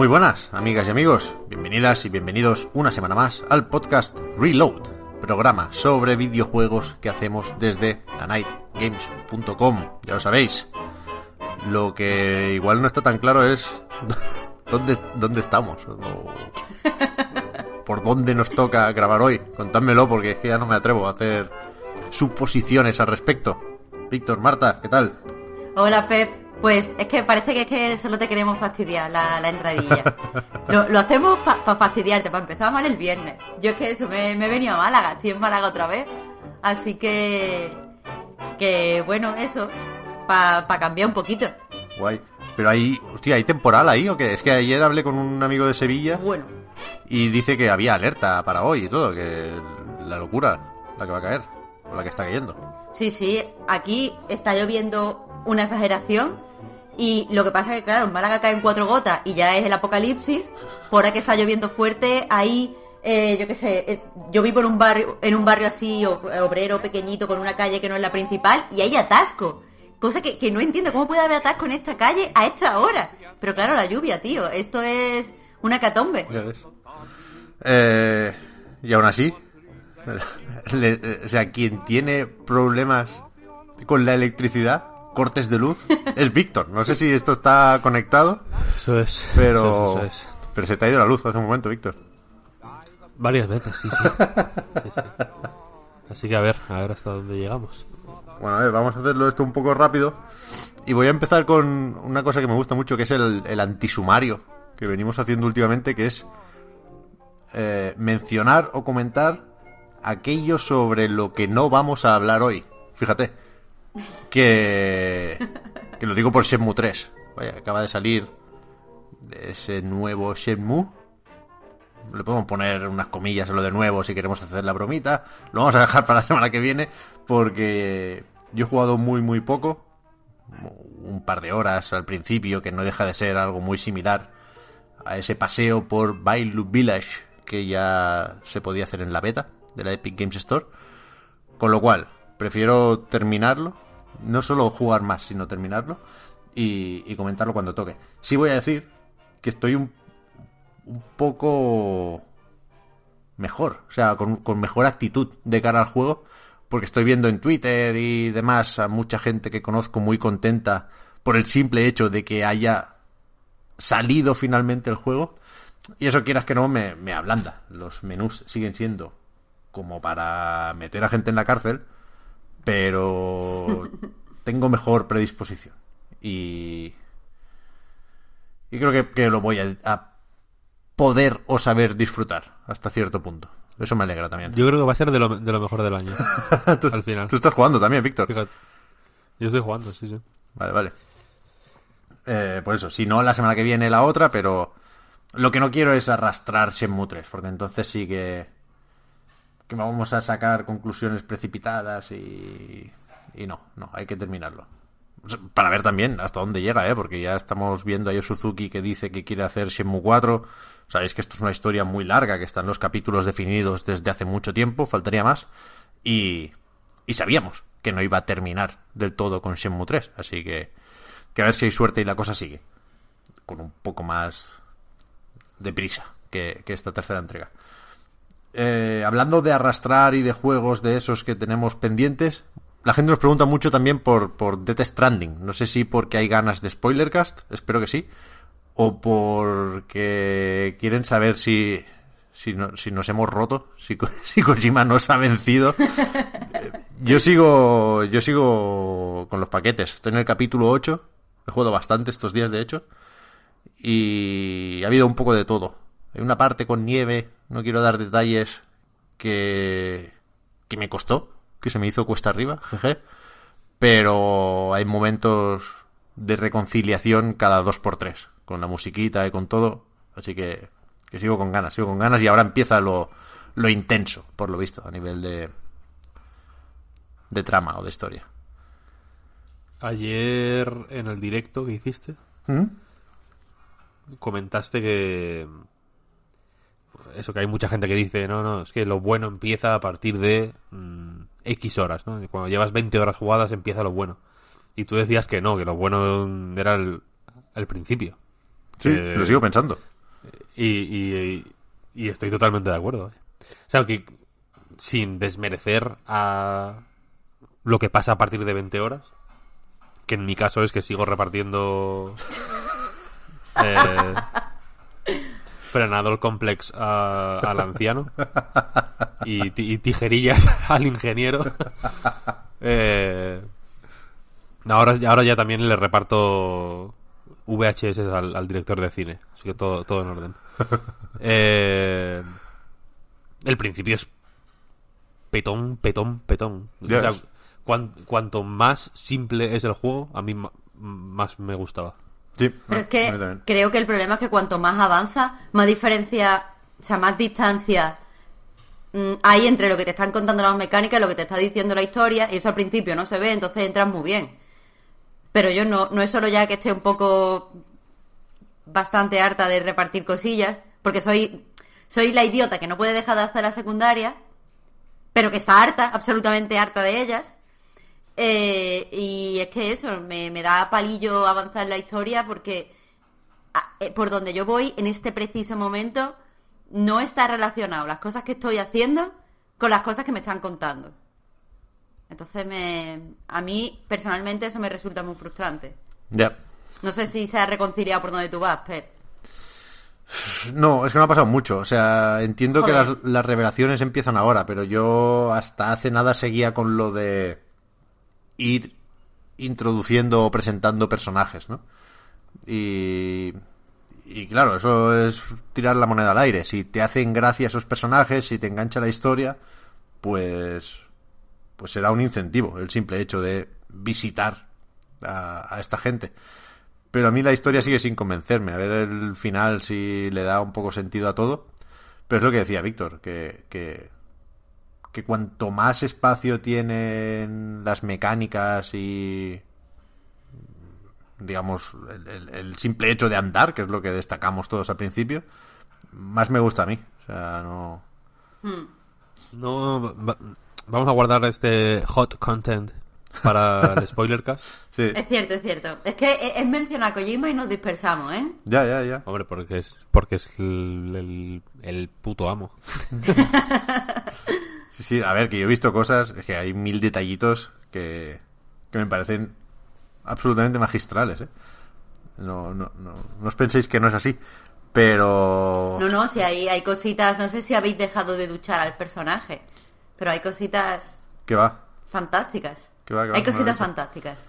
Muy buenas, amigas y amigos. Bienvenidas y bienvenidos una semana más al podcast Reload, programa sobre videojuegos que hacemos desde anightgames.com. Ya lo sabéis. Lo que igual no está tan claro es dónde, dónde estamos. o por dónde nos toca grabar hoy. Contádmelo porque es que ya no me atrevo a hacer suposiciones al respecto. Víctor, Marta, ¿qué tal? Hola Pep, pues es que parece que es que solo te queremos fastidiar la, la entradilla. Lo, lo hacemos para fastidiarte, para empezar mal el viernes. Yo es que eso, me, me he venido a Málaga, estoy en Málaga otra vez. Así que... Que bueno, eso, para cambiar un poquito. Guay. Pero hay, hostia, ¿hay temporal ahí o qué? Es que ayer hablé con un amigo de Sevilla Bueno, y dice que había alerta para hoy y todo, que la locura, la que va a caer, o la que está cayendo. sí, sí, aquí está lloviendo una exageración. Y lo que pasa es que, claro, en Málaga caen cuatro gotas y ya es el apocalipsis. Por ahora que está lloviendo fuerte, ahí, eh, yo qué sé, eh, yo vivo en un barrio, en un barrio así, o- obrero, pequeñito, con una calle que no es la principal, y hay atasco. Cosa que, que no entiendo, ¿cómo puede haber atasco en esta calle a esta hora? Pero claro, la lluvia, tío, esto es una catombe. Eh, y aún así, eh, o sea, quien tiene problemas con la electricidad, cortes de luz, es Víctor. No sé si esto está conectado, Eso es. pero, Eso es, eso es. pero se te ha ido la luz hace un momento, Víctor. Varias veces, sí, sí. Sí, sí. Así que a ver, a ver hasta dónde llegamos. Bueno, a ver, vamos a hacerlo esto un poco rápido. Y voy a empezar con una cosa que me gusta mucho, que es el, el antisumario que venimos haciendo últimamente, que es eh, mencionar o comentar aquello sobre lo que no vamos a hablar hoy. Fíjate, que, que lo digo por Shenmue 3. Vaya, acaba de salir ese nuevo Shenmue. Le podemos poner unas comillas a lo de nuevo si queremos hacer la bromita. Lo vamos a dejar para la semana que viene porque yo he jugado muy muy poco. Un par de horas al principio que no deja de ser algo muy similar a ese paseo por Bailu Village que ya se podía hacer en la beta de la Epic Games Store. Con lo cual, prefiero terminarlo. No solo jugar más, sino terminarlo. Y, y comentarlo cuando toque. Sí voy a decir que estoy un poco mejor, o sea, con, mejor actitud de cara al juego, porque estoy viendo en Twitter y demás a mucha gente que conozco muy contenta por el simple hecho de que haya salido finalmente el juego. Y eso quieras que no me ablanda. Los menús siguen siendo como para meter a gente en la cárcel, pero tengo mejor predisposición. Y, y creo que, que lo voy a, a poder o saber disfrutar hasta cierto punto. Eso me alegra también. Yo creo que va a ser de lo, de lo mejor del año. tú, al final. tú estás jugando también, Víctor. Fíjate. Yo estoy jugando, sí, sí. Vale, vale. Eh, pues eso, si no, la semana que viene la otra, pero lo que no quiero es arrastrar Shenmue 3, porque entonces sí que, que vamos a sacar conclusiones precipitadas y, y no, no, hay que terminarlo. Para ver también hasta dónde llega, ¿eh? porque ya estamos viendo a Yu Suzuki que dice que quiere hacer Shenmue 4. Sabéis que esto es una historia muy larga, que están los capítulos definidos desde hace mucho tiempo, faltaría más. Y, y sabíamos que no iba a terminar del todo con Shenmue 3, así que, que a ver si hay suerte y la cosa sigue. Con un poco más de prisa que, que esta tercera entrega. Eh, hablando de arrastrar y de juegos de esos que tenemos pendientes, la gente nos pregunta mucho también por, por Death Stranding. No sé si porque hay ganas de Spoilercast, espero que sí. O porque quieren saber si, si, no- si nos hemos roto, si, si Kojima nos ha vencido. Yo sigo, yo sigo con los paquetes. Estoy en el capítulo 8. He jugado bastante estos días, de hecho. Y ha habido un poco de todo. Hay una parte con nieve, no quiero dar detalles, que, que me costó, que se me hizo cuesta arriba, jeje. Pero hay momentos de reconciliación cada dos por tres, con la musiquita y con todo. Así que, que sigo con ganas, sigo con ganas y ahora empieza lo, lo intenso, por lo visto, a nivel de, de trama o de historia. Ayer en el directo que hiciste, ¿Mm? comentaste que eso que hay mucha gente que dice no no es que lo bueno empieza a partir de mm, x horas no cuando llevas 20 horas jugadas empieza lo bueno y tú decías que no que lo bueno era el, el principio Sí, Que- lo sigo pensando. y, y- y estoy totalmente de acuerdo ¿eh? o sea que sin desmerecer a lo que pasa a partir de 20 horas que en mi caso es que sigo repartiendo eh, frenado el complex a- al anciano y, ti- y tijerillas al ingeniero Eh, ahora, ahora ya también le reparto VHS al, al director de cine así que todo, todo en orden Eh, el principio es petón, petón, petón. O Yes. sea, cuan- cuanto más simple es el juego, a mí más me gustaba. Sí, Pero es a que creo que el problema es que cuanto más avanza, más diferencia, o sea, más distancia mm, hay entre lo que te están contando las mecánicas y lo que te está diciendo la historia, y eso al principio no se ve, entonces entras muy bien. Pero yo no, no es solo ya que esté un poco bastante harta de repartir cosillas, porque soy, soy la idiota que no puede dejar de hacer la secundaria, pero que está harta, absolutamente harta de ellas. Eh, y es que eso, me, me da palillo avanzar la historia porque a- eh, por donde yo voy en este preciso momento no está relacionado las cosas que estoy haciendo con las cosas que me están contando. Entonces me, a mí personalmente eso me resulta muy frustrante. Ya. No sé si se ha reconciliado por donde tú vas, Pep. No, es que no ha pasado mucho. O sea, entiendo que las, las revelaciones empiezan ahora, pero yo hasta hace nada seguía con lo de ir introduciendo o presentando personajes, ¿no? Y, y claro, eso es tirar la moneda al aire. Si te hacen gracia esos personajes, si te engancha la historia, pues, pues será un incentivo el simple hecho de visitar a, a esta gente. Pero a mí la historia sigue sin convencerme. A ver el final si le da un poco sentido a todo. Pero es lo que decía Víctor, que, que, que cuanto más espacio tienen las mecánicas y digamos el, el- el simple hecho de andar, que es lo que destacamos todos al principio, más me gusta a mí. O sea, no... No, va- vamos a guardar este hot content para el spoiler cast. Sí, Es cierto, es cierto. Es que es- es mencionar a Kojima y nos dispersamos, ¿eh? ya, ya, ya. Hombre, porque es porque es el, el- el puto amo. Sí, sí, a ver, que yo he visto cosas, es que hay mil detallitos que, que me parecen absolutamente magistrales, ¿eh? No, no, no, no os penséis que no es así, pero... No, no, si hay, hay cositas, no sé si habéis dejado de duchar al personaje, pero hay cositas Que va, fantásticas. que va, hay cositas fantásticas.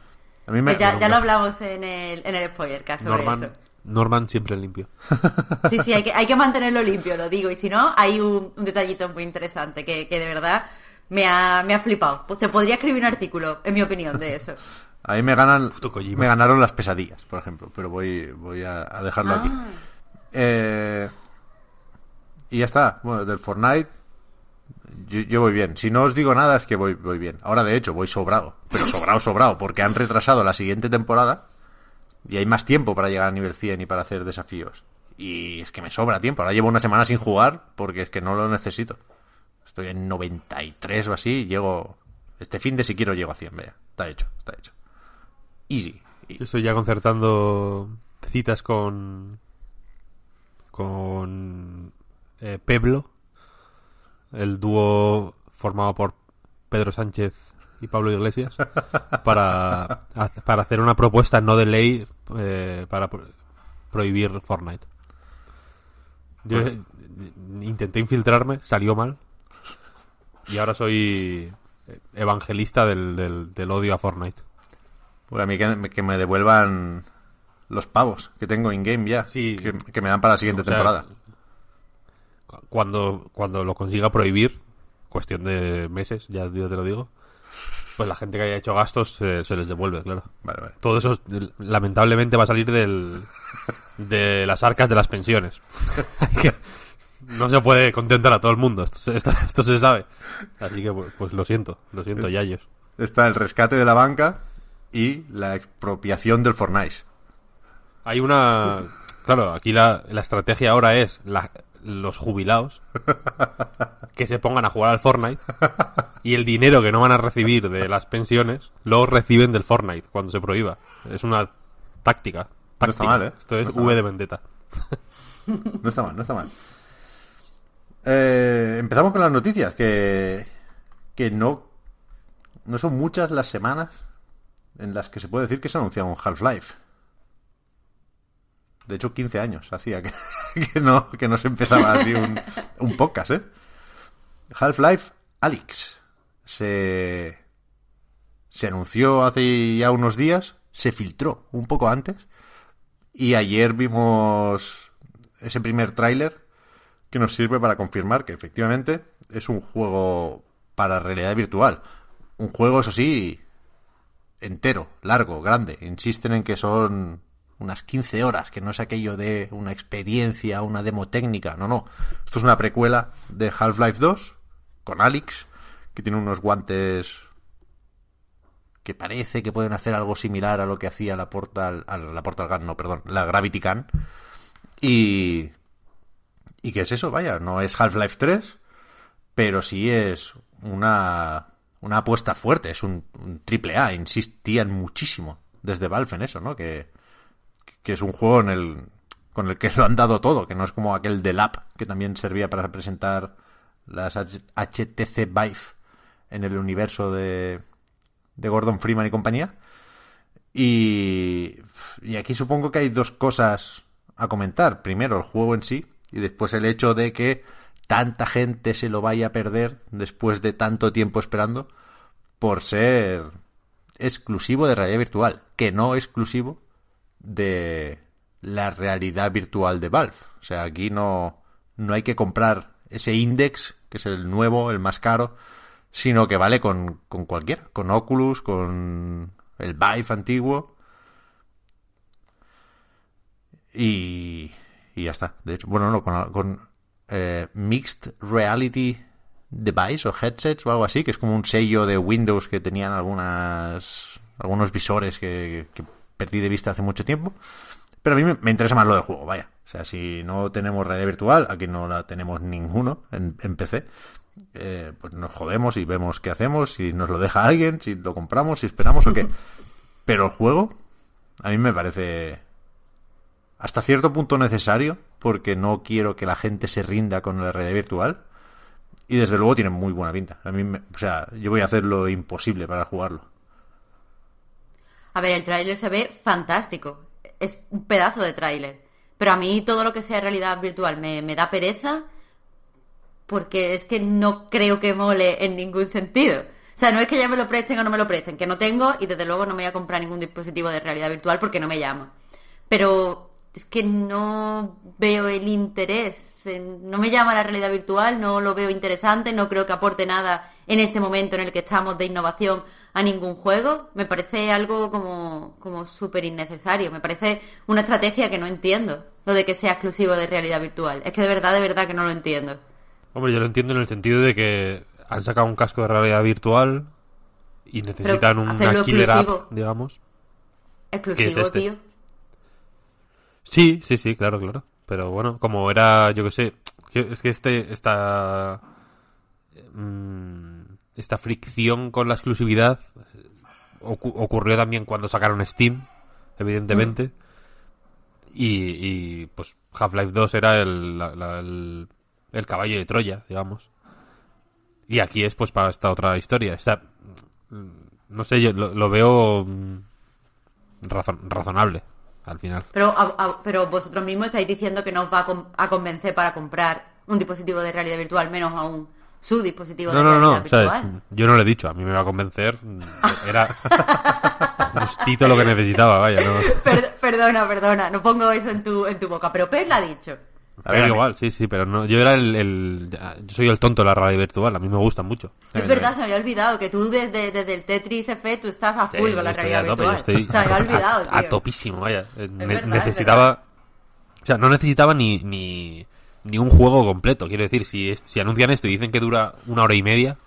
A mí me... Que ya, ya lo hablamos en el, en el spoiler, caso sobre Norman, eso. Norman siempre limpio. Sí, sí, hay que, hay que mantenerlo limpio, lo digo. Y si no, hay un, un detallito muy interesante que, que de verdad me ha, me ha flipado. Pues te podría escribir un artículo, en mi opinión, de eso. Ahí me ganan, me ganaron las pesadillas, por ejemplo, pero voy, voy a, a dejarlo aquí. Ah. Eh, y ya está. Bueno, del Fortnite yo, yo voy bien. Si no os digo nada es que voy, voy bien. Ahora de hecho voy sobrado, pero sobrado, sobrado, porque han retrasado la siguiente temporada y hay más tiempo para llegar a nivel 100 y para hacer desafíos. Y es que me sobra tiempo. Ahora llevo una semana sin jugar porque es que no lo necesito. Estoy en 93 o así y llego... Este fin de si quiero llego a 100, vea. Está hecho, está hecho. Easy. Y- Yo estoy ya concertando citas con con eh, Peblo, el dúo formado por Pedro Sánchez y Pablo Iglesias, para, para hacer una propuesta no de ley eh, para pro- prohibir Fortnite. Yo Pues- eh, intenté infiltrarme, salió mal, y ahora soy evangelista del, del, del odio a Fortnite. Pues a mí que, me- que me devuelvan los pavos que tengo in-game ya. Sí. Que, que me dan para la siguiente O sea, temporada. cu- Cuando, cuando lo consiga prohibir, cuestión de meses, ya yo te lo digo, pues la gente que haya hecho gastos se, se les devuelve, claro. Vale, vale. Todo eso lamentablemente va a salir del, de las arcas de las pensiones. No se puede contentar a todo el mundo, esto, se- esto, esto se sabe. Así que pues, pues lo siento, lo siento, Yayos. Está el rescate de la banca y la expropiación del Fortnite. Hay una... Claro, aquí la, la estrategia ahora es la- los jubilados que se pongan a jugar al Fortnite y el dinero que no van a recibir de las pensiones lo reciben del Fortnite cuando se prohíba. Es una táctica. No está mal, ¿eh? Esto es No V mal. de vendetta. No está mal, no está mal. Eh, empezamos con las noticias, que, que no, no son muchas las semanas en las que se puede decir que se ha anunciado un Half-Life. De hecho, 15 años hacía que, no, que no se empezaba así un, un podcast, ¿eh? Half-Life Alyx. Se, se anunció hace ya unos días, se filtró un poco antes, y ayer vimos ese primer tráiler que nos sirve para confirmar que efectivamente es un juego para realidad virtual. Un juego, eso sí, entero, largo, grande. Insisten en que son unas 15 horas, que no es aquello de una experiencia, una demo técnica. No, no. Esto es una precuela de Half-Life 2 con Alex, que tiene unos guantes que parece que pueden hacer algo similar a lo que hacía la Portal, la Portal Gun, no, perdón, la Gravity Gun. Y ¿Y qué es eso? Vaya, no es Half-Life 3, pero sí es una, una apuesta fuerte, es un, un triple A, insistían muchísimo desde Valve en eso, ¿no? Que, que es un juego en el, con el que lo han dado todo, que no es como aquel de Lab, que también servía para presentar las HTC Vive en el universo de, de Gordon Freeman y compañía. Y, y aquí supongo que hay dos cosas a comentar. Primero, el juego en sí, y después el hecho de que tanta gente se lo vaya a perder después de tanto tiempo esperando por ser exclusivo de realidad virtual, que no exclusivo de la realidad virtual de Valve. O sea, aquí no, no hay que comprar ese index, que es el nuevo, el más caro, sino que vale con, con cualquiera, con Oculus, con el Vive antiguo. Y, y ya está. De hecho, bueno, no, con, eh, Mixed Reality Device o headsets o algo así, que es como un sello de Windows que tenían algunas algunos visores que perdí de vista hace mucho tiempo. Pero a mí me, interesa más lo del juego, vaya. O sea, si no tenemos realidad virtual, aquí no la tenemos ninguno en, en PC, eh, pues nos jodemos y vemos qué hacemos, si nos lo deja alguien, si lo compramos, si esperamos o qué. Pero el juego, a mí me parece hasta cierto punto necesario, porque no quiero que la gente se rinda con la realidad virtual. Y desde luego tiene muy buena pinta. A mí, me- o sea, yo voy a hacer lo imposible para jugarlo. A ver, el tráiler se ve fantástico. Es un pedazo de tráiler. Pero a mí todo lo que sea realidad virtual me, me da pereza porque es que no creo que mole en ningún sentido. O sea, no es que ya me lo presten o no me lo presten, que no tengo y desde luego no me voy a comprar ningún dispositivo de realidad virtual porque no me llama. Pero es que no veo el interés. no me llama la realidad virtual, no lo veo interesante, no creo que aporte nada en este momento en el que estamos de innovación a ningún juego. Me parece algo como, como súper innecesario. Me parece una estrategia que no entiendo. Lo de que sea exclusivo de realidad virtual. Es que de verdad, de verdad que no lo entiendo. Hombre, yo lo entiendo en el sentido de que han sacado un casco de realidad virtual y necesitan hacerlo killer app, exclusivo. digamos. Exclusivo, este? tío. Sí, sí, sí, claro, claro. Pero bueno, como era, yo que sé, es que este, esta, mm, esta fricción con la exclusividad eh, ocu- ocurrió también cuando sacaron Steam, evidentemente. Y, y, pues Half-Life 2 era el, la- la- el, el caballo de Troya, digamos. Y aquí es pues para esta otra historia. Esta, mm, no sé, yo lo, lo veo mm, razon- razonable al final. Pero, a- a- pero vosotros mismos estáis diciendo que no os va a, con- a convencer para comprar un dispositivo de realidad virtual, menos aún su dispositivo No, de no, no, realidad o sea, virtual. yo no lo he dicho, a mí me va a convencer. Era justito lo que necesitaba, vaya, no. Per- perdona, perdona, no pongo eso en tu, en tu boca, pero Pep lo ha dicho. A ver, igual, sí, sí, pero no, yo era el, el- yo soy el tonto de la realidad virtual, a mí me guustan mucho. Es verdad, se me había olvidado que tú desde, desde el Tetris F tú estás a full Sí, con la realidad a tope, yo virtual. estoy Se me había a- olvidado, a, topísimo, vaya. Ne- verdad, es necesitaba, o sea, no necesitaba ni, ni, ni un juego completo. Quiero decir, si, si anuncian esto y dicen que dura una hora y media,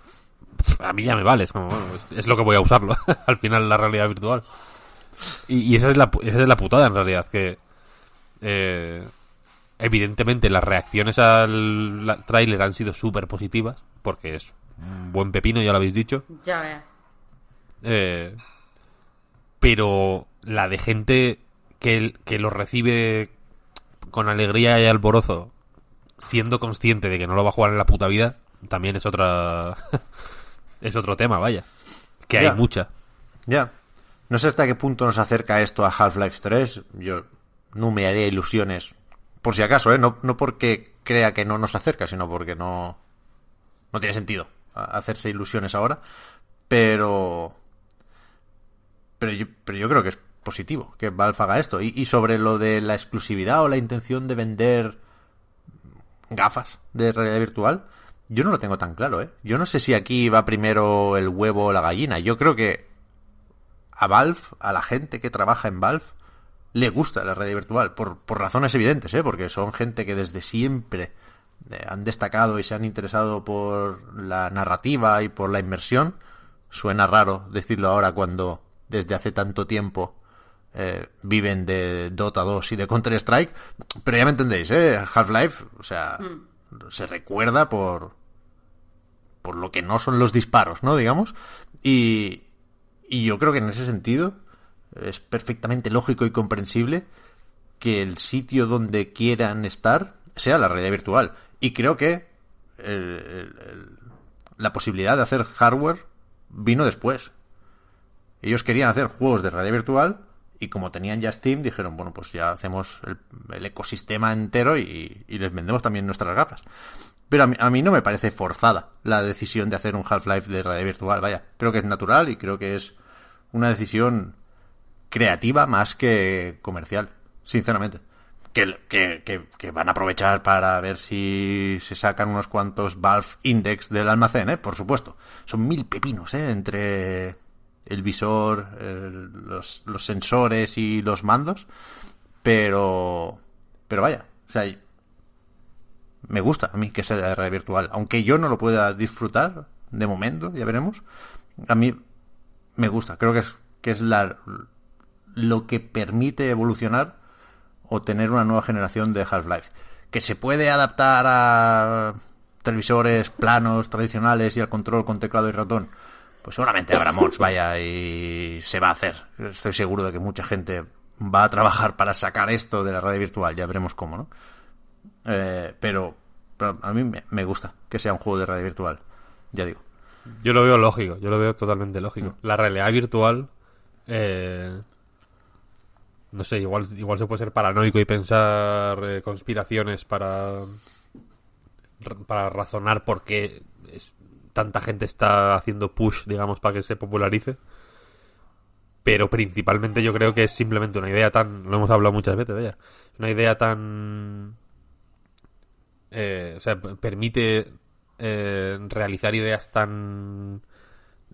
a mí ya me vale, es como, bueno, es, es lo que voy a usarlo al final la realidad virtual. Y, y esa, es la, pu- esa es la putada en realidad, que eh, evidentemente las reacciones al tráiler han sido súper positivas, porque es un buen pepino, ya lo habéis dicho. Ya ves. Eh, pero la de gente que, que lo recibe con alegría y alborozo, siendo consciente de que no lo va a jugar en la puta vida, también es otra. es otro tema, vaya. Que Ya. hay mucha. Ya. No sé hasta qué punto nos acerca esto a Half-Life 3. Yo no me haría ilusiones. Por si acaso, ¿eh? No, no porque crea que no nos acerca, sino porque no. No tiene sentido hacerse ilusiones ahora. Pero. Pero yo, pero yo creo que es positivo que Valve haga esto. Y, y sobre lo de la exclusividad o la intención de vender gafas de realidad virtual, yo no lo tengo tan claro, ¿eh? Yo no sé si aquí va primero el huevo o la gallina. Yo creo que a Valve, a la gente que trabaja en Valve, le gusta la realidad virtual, por, por razones evidentes, ¿eh? Porque son gente que desde siempre eh, han destacado y se han interesado por la narrativa y por la inmersión. Suena raro decirlo ahora cuando desde hace tanto tiempo eh, viven de Dota 2 y de Counter-Strike, pero ya me entendéis, ¿eh? Half-Life, o sea, se recuerda por, por lo que no son los disparos, ¿no? Digamos. Y, y yo creo que en ese sentido es perfectamente lógico y comprensible que el sitio donde quieran estar sea la realidad virtual. Y creo que la posibilidad de hacer hardware vino después. Ellos querían hacer juegos de realidad virtual y como tenían ya Steam dijeron, bueno, pues ya hacemos el, el ecosistema entero y, y les vendemos también nuestras gafas. Pero a mí, a mí no me parece forzada la decisión de hacer un Half-Life de realidad virtual. Vaya, creo que es natural y creo que es una decisión creativa más que comercial, sinceramente. Que, que, que, van a aprovechar para ver si se sacan unos cuantos Valve Index del almacén, ¿eh? Por supuesto. Son mil pepinos, ¿eh? Entre el visor, los, los sensores y los mandos. Pero... Pero vaya, o sea, me gusta a mí que sea de realidad virtual. Aunque yo no lo pueda disfrutar de momento, ya veremos. A mí me gusta. Creo que es, que es la, lo que permite evolucionar o tener una nueva generación de Half-Life. Que se puede adaptar a televisores planos tradicionales y al control con teclado y ratón. Pues seguramente habrá mods, vaya, y se va a hacer. Estoy seguro de que mucha gente va a trabajar para sacar esto de la radio virtual. Ya veremos cómo, ¿no? Eh, pero, pero a mí me, me gusta que sea un juego de radio virtual. Ya digo. Yo lo veo lógico, yo lo veo totalmente lógico. La realidad virtual, eh, no sé, igual, igual se puede ser paranoico y pensar eh, conspiraciones para, para razonar por qué es- tanta gente está haciendo push, digamos, para que se popularice. Pero principalmente yo creo que es simplemente una idea tan, lo hemos hablado muchas veces, vaya, una idea tan eh, o sea, permite eh, realizar ideas tan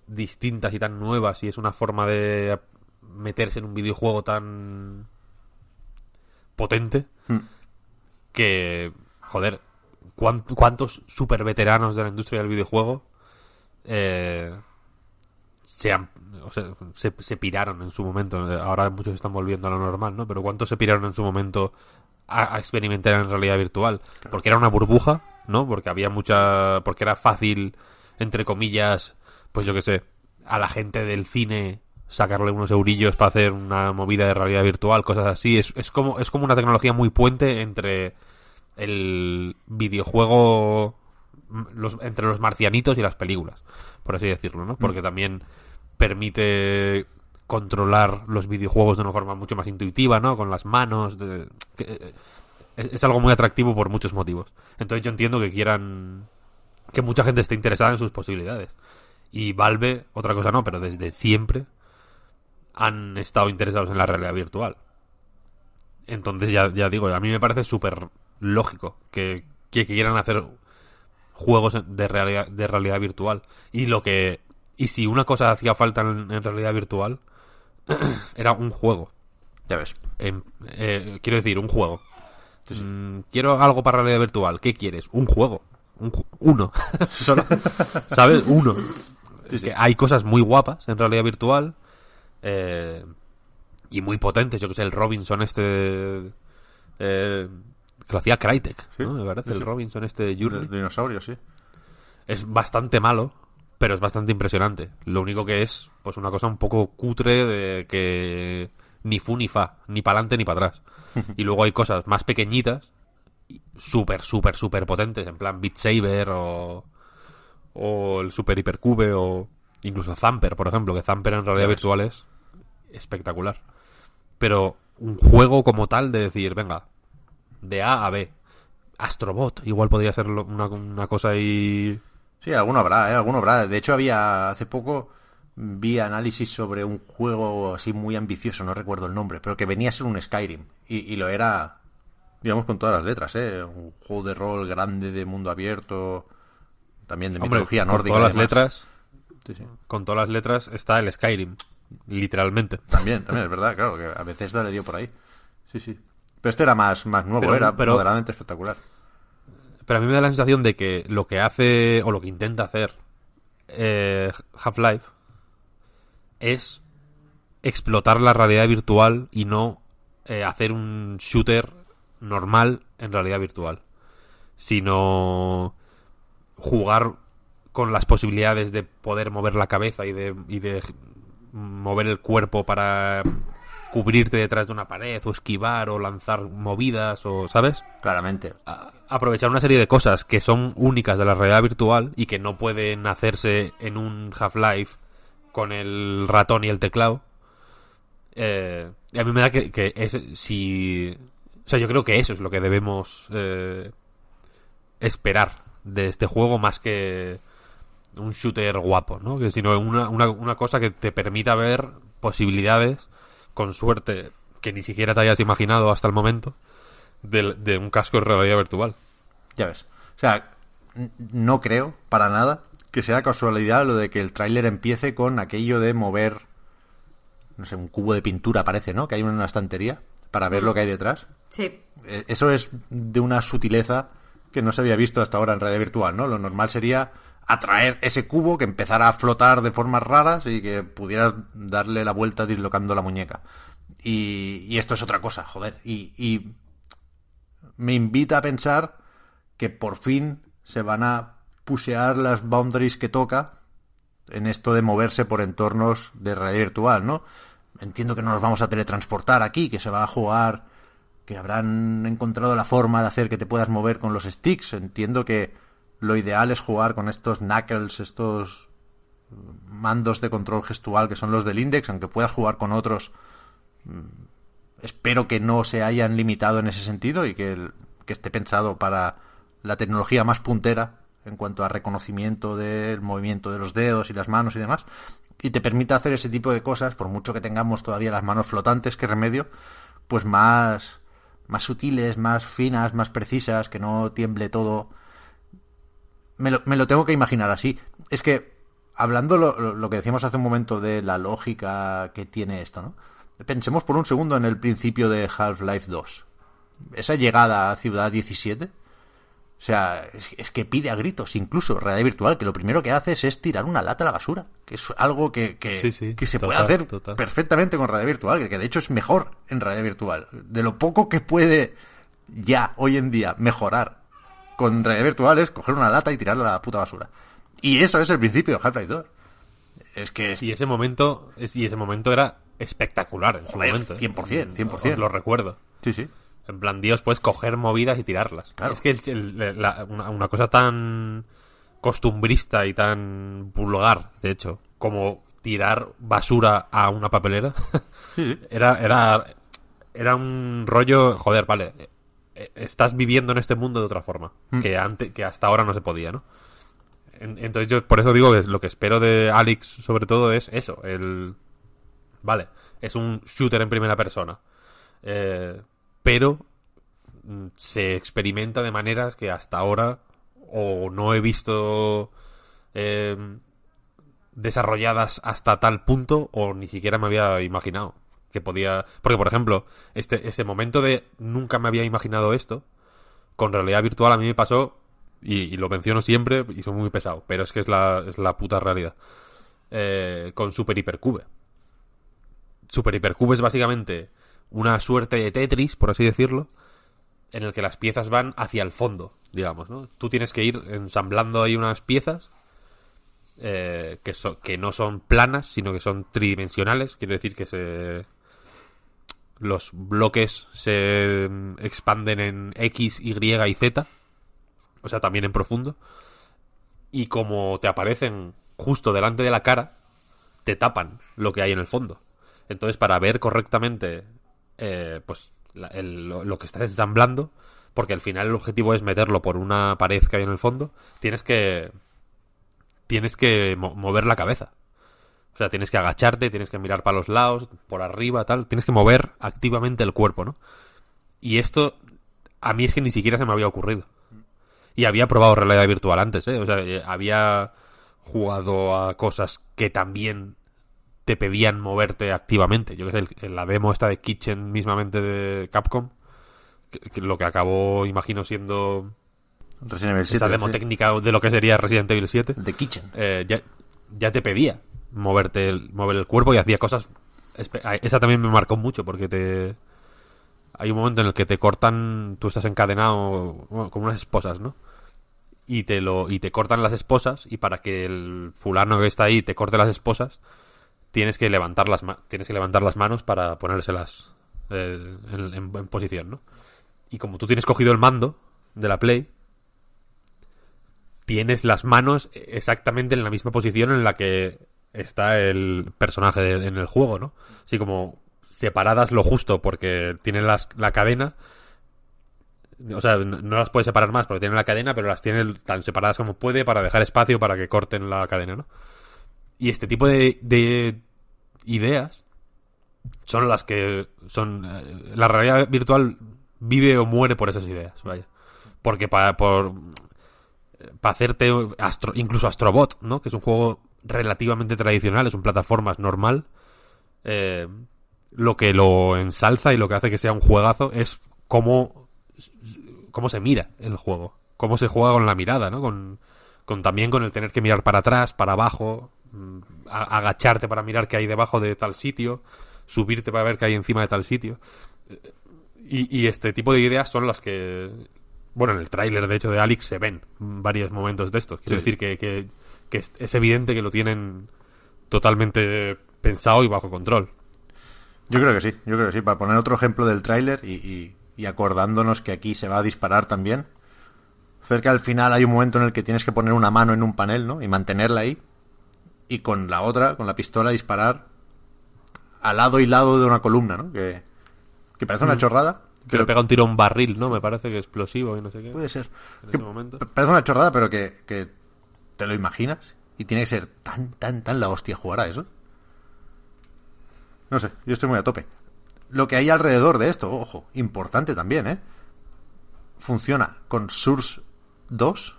distintas y tan nuevas y es una forma de meterse en un videojuego tan potente Hmm. que, joder, ¿cuán- ¿cuántos super veteranos de la industria del videojuego eh, se, han- o sea, se, se piraron en su momento? Ahora muchos están volviendo a lo normal, ¿no? Pero ¿cuántos se piraron en su momento a, a experimentar en realidad virtual? Porque era una burbuja, ¿no? Porque había mucha... Porque era fácil, entre comillas, pues yo qué sé, a la gente del cine sacarle unos eurillos para hacer una movida de realidad virtual, cosas así. Es, es como es como una tecnología muy puente entre el videojuego los, entre los marcianitos y las películas, por así decirlo, ¿no? Porque también permite controlar los videojuegos de una forma mucho más intuitiva, ¿no? Con las manos. de- que, eh, es, es algo muy atractivo por muchos motivos. Entonces yo entiendo que quieran que mucha gente esté interesada en sus posibilidades. Y Valve, otra cosa no, pero desde siempre han estado interesados en la realidad virtual. Entonces, ya, ya digo, a mí me parece súper lógico que, que quieran hacer juegos de realidad, de realidad virtual. Y lo que. Y si una cosa hacía falta en, en realidad virtual, era un juego. Ya ves. Eh, quiero decir, un juego. Mm, quiero algo para realidad virtual. ¿Qué quieres? Un juego. Un ju- uno. Solo- ¿Sabes? Uno. Sí. Que hay cosas muy guapas en realidad virtual. Eh, y muy potentes. Yo que sé, el Robinson este. eh, que lo hacía Crytek, Sí, ¿no? Me parece. sí, El. Robinson este de Journey. De- Dinosaurio, sí. Es bastante malo, pero es bastante impresionante. Lo único que es, pues, una cosa un poco cutre de que ni fu ni fa, ni para adelante ni para atrás. y luego hay cosas más pequeñitas, súper, súper, súper potentes, en plan Beat Saber o, o el Super Hypercube o incluso Zamper, por ejemplo, que Zamper en realidad virtual es espectacular. Pero un juego como tal de decir, venga, de A a B. Astrobot, igual podría ser una, una cosa ahí Sí, alguno habrá, ¿eh? Alguno habrá. De hecho, había hace poco vi análisis sobre un juego así muy ambicioso, no recuerdo el nombre, pero que venía a ser un Skyrim. Y, y lo era, digamos, con todas las letras, ¿eh? Un juego de rol grande de mundo abierto, también de Hombre, mitología con nórdica. todas y las letras, Sí, sí. con todas las letras está el Skyrim, literalmente. También, también, es verdad, claro, que a veces le dio por ahí. Sí, sí. Pero este era más, más nuevo, Pero- era pero- moderadamente espectacular. Pero a mí me da la sensación de que lo que hace o lo que intenta hacer eh, Half-Life es explotar la realidad virtual y no eh, hacer un shooter normal en realidad virtual, sino jugar con las posibilidades de poder mover la cabeza y de, y de mover el cuerpo para cubrirte detrás de una pared o esquivar o lanzar movidas o, ¿sabes? Claramente. a- aprovechar una serie de cosas que son únicas de la realidad virtual y que no pueden hacerse en un Half-Life con el ratón y el teclado. Eh, y a mí me da que, que es, si... O sea, yo creo que eso es lo que debemos eh, esperar de este juego más que un shooter guapo, ¿no? Que sino una, una, una cosa que te permita ver posibilidades con suerte que ni siquiera te hayas imaginado hasta el momento de, de un casco de realidad virtual. Ya ves. O sea, no creo para nada que sea casualidad lo de que el tráiler empiece con aquello de mover, no sé, un cubo de pintura parece, ¿no? Que hay una estantería para ver lo que hay detrás. Sí. Eh, Eso es de una sutileza que no se había visto hasta ahora en realidad virtual, ¿no? Lo normal sería atraer ese cubo que empezara a flotar de formas raras y que pudieras darle la vuelta dislocando la muñeca. Y, y esto es otra cosa, joder. Y, y me invita a pensar que por fin se van a pusear las boundaries que toca en esto de moverse por entornos de realidad virtual, ¿no? Entiendo que no nos vamos a teletransportar aquí, que se va a jugar, que habrán encontrado la forma de hacer que te puedas mover con los sticks. Entiendo que lo ideal es jugar con estos knuckles, estos mandos de control gestual que son los del Index, aunque puedas jugar con otros. mm, Espero que no se hayan limitado en ese sentido y que, que esté pensado para la tecnología más puntera en cuanto a reconocimiento del movimiento de los dedos y las manos y demás, y te permita hacer ese tipo de cosas, por mucho que tengamos todavía las manos flotantes, que remedio, pues más, más sutiles, más finas, más precisas, que no tiemble todo. Me lo, me lo tengo que imaginar así. Es que, hablando lo, lo- que decíamos hace un momento de la lógica que tiene esto, ¿no? Pensemos por un segundo en el principio de Half-Life 2. Esa llegada a Ciudad 17 o sea, es, es que pide a gritos, incluso realidad virtual, que lo primero que haces es tirar una lata a la basura, que es algo que, que, Sí, sí, que se total, puede hacer total. perfectamente con realidad virtual, que, que de hecho es mejor en realidad virtual. De lo poco que puede ya hoy en día mejorar con realidad virtual es coger una lata y tirarla a la puta basura. Y eso es el principio de Half-Life 2. Es que Y ese momento, y ese momento era espectacular en su Joder, momento. ¿eh? 100%, 100%. Os lo recuerdo. Sí, sí. En plan, Dios, puedes coger movidas y tirarlas. Claro. Es que el- el- la- una, una cosa tan costumbrista y tan vulgar, de hecho, como tirar basura a una papelera, Sí, sí. era, era, era un rollo, joder, vale, eh, estás viviendo en este mundo de otra forma, Mm. que antes, que hasta ahora no se podía, ¿no? En- Entonces yo por eso digo que lo que espero de Alex sobre todo es eso, el... Vale, es un shooter en primera persona. Eh, pero mm, se experimenta de maneras que hasta ahora o no he visto eh, desarrolladas hasta tal punto o ni siquiera me había imaginado que podía... Porque, por ejemplo, este, ese momento de nunca me había imaginado esto, con realidad virtual a mí me pasó, y, lo menciono siempre, y soy muy pesado, pero es que es la, es la puta realidad, eh, con Super Hipercube. Super Hipercube es básicamente una suerte de Tetris, por así decirlo, en el que las piezas van hacia el fondo, digamos, ¿no? Tú tienes que ir ensamblando ahí unas piezas eh, que, so- que no son planas, sino que son tridimensionales, quiere decir que se los bloques se mm, expanden en X, Y y Z, o sea, también en profundo, y como te aparecen justo delante de la cara, te tapan lo que hay en el fondo. Entonces, para ver correctamente eh, pues lo que estás ensamblando, porque al final el objetivo es meterlo por una pared que hay en el fondo, tienes que tienes que mo- mover la cabeza. O sea, tienes que agacharte, tienes que mirar para los lados, por arriba, tal. Tienes que mover activamente el cuerpo, ¿no? Y esto, a mí es que ni siquiera se me había ocurrido. Y había probado realidad virtual antes, ¿eh? O sea, eh, había jugado a cosas que también te pedían moverte activamente. Yo que sé, la demo esta de Kitchen mismamente de Capcom, que, que lo que acabó, imagino, siendo Resident Evil 7. esa demo sí. técnica de lo que sería Resident Evil 7 The Kitchen. eh, ya, ya te pedía moverte el, mover el cuerpo y hacía cosas esa también me marcó mucho porque te hay un momento en el que te cortan tú estás encadenado bueno, con unas esposas no y te lo y te cortan las esposas y para que el fulano que está ahí te corte las esposas tienes que levantar las tienes que levantar las manos para ponérselas eh, en- en posición no y como tú tienes cogido el mando de la play tienes las manos exactamente en la misma posición en la que está el personaje en el juego, ¿no? Así como separadas lo justo porque tienen las, la cadena. O sea, no las puede separar más porque tienen la cadena, pero las tiene tan separadas como puede para dejar espacio para que corten la cadena, ¿no? Y este tipo de, de ideas son las que son... eh, La realidad virtual vive o muere por esas ideas, vaya. Porque para por para hacerte Astro- incluso Astrobot, ¿no? Que es un juego relativamente tradicional, es un plataformas normal. eh, lo que lo ensalza y lo que hace que sea un juegazo es cómo, cómo se mira el juego, cómo se juega con la mirada, ¿no? Con, con también con el tener que mirar para atrás, para abajo, mm, a- agacharte para mirar qué hay debajo de tal sitio, subirte para ver qué hay encima de tal sitio. Y, y este tipo de ideas son las que, bueno, en el tráiler de hecho de Alex se ven varios momentos de estos. Quiero Sí. decir que, que, que es, es evidente que lo tienen totalmente pensado y bajo control. Yo creo que sí, yo creo que sí. Para poner otro ejemplo del tráiler y, y- y acordándonos que aquí se va a disparar también. Cerca al final hay un momento en el que tienes que poner una mano en un panel, ¿no? Y mantenerla ahí. Y con la otra, con la pistola, disparar al lado y lado de una columna, ¿no? Que, que parece una chorrada. Que le pega un tiro a un barril, ¿no? Me parece que explosivo y no sé qué. Puede ser. En Que ese momento. p- parece una chorrada, pero que, que te lo imaginas. Y tiene que ser tan, tan, tan la hostia jugar a eso. No sé, yo estoy muy a tope. Lo que hay alrededor de esto, ojo, importante también, ¿eh? Funciona con Source 2,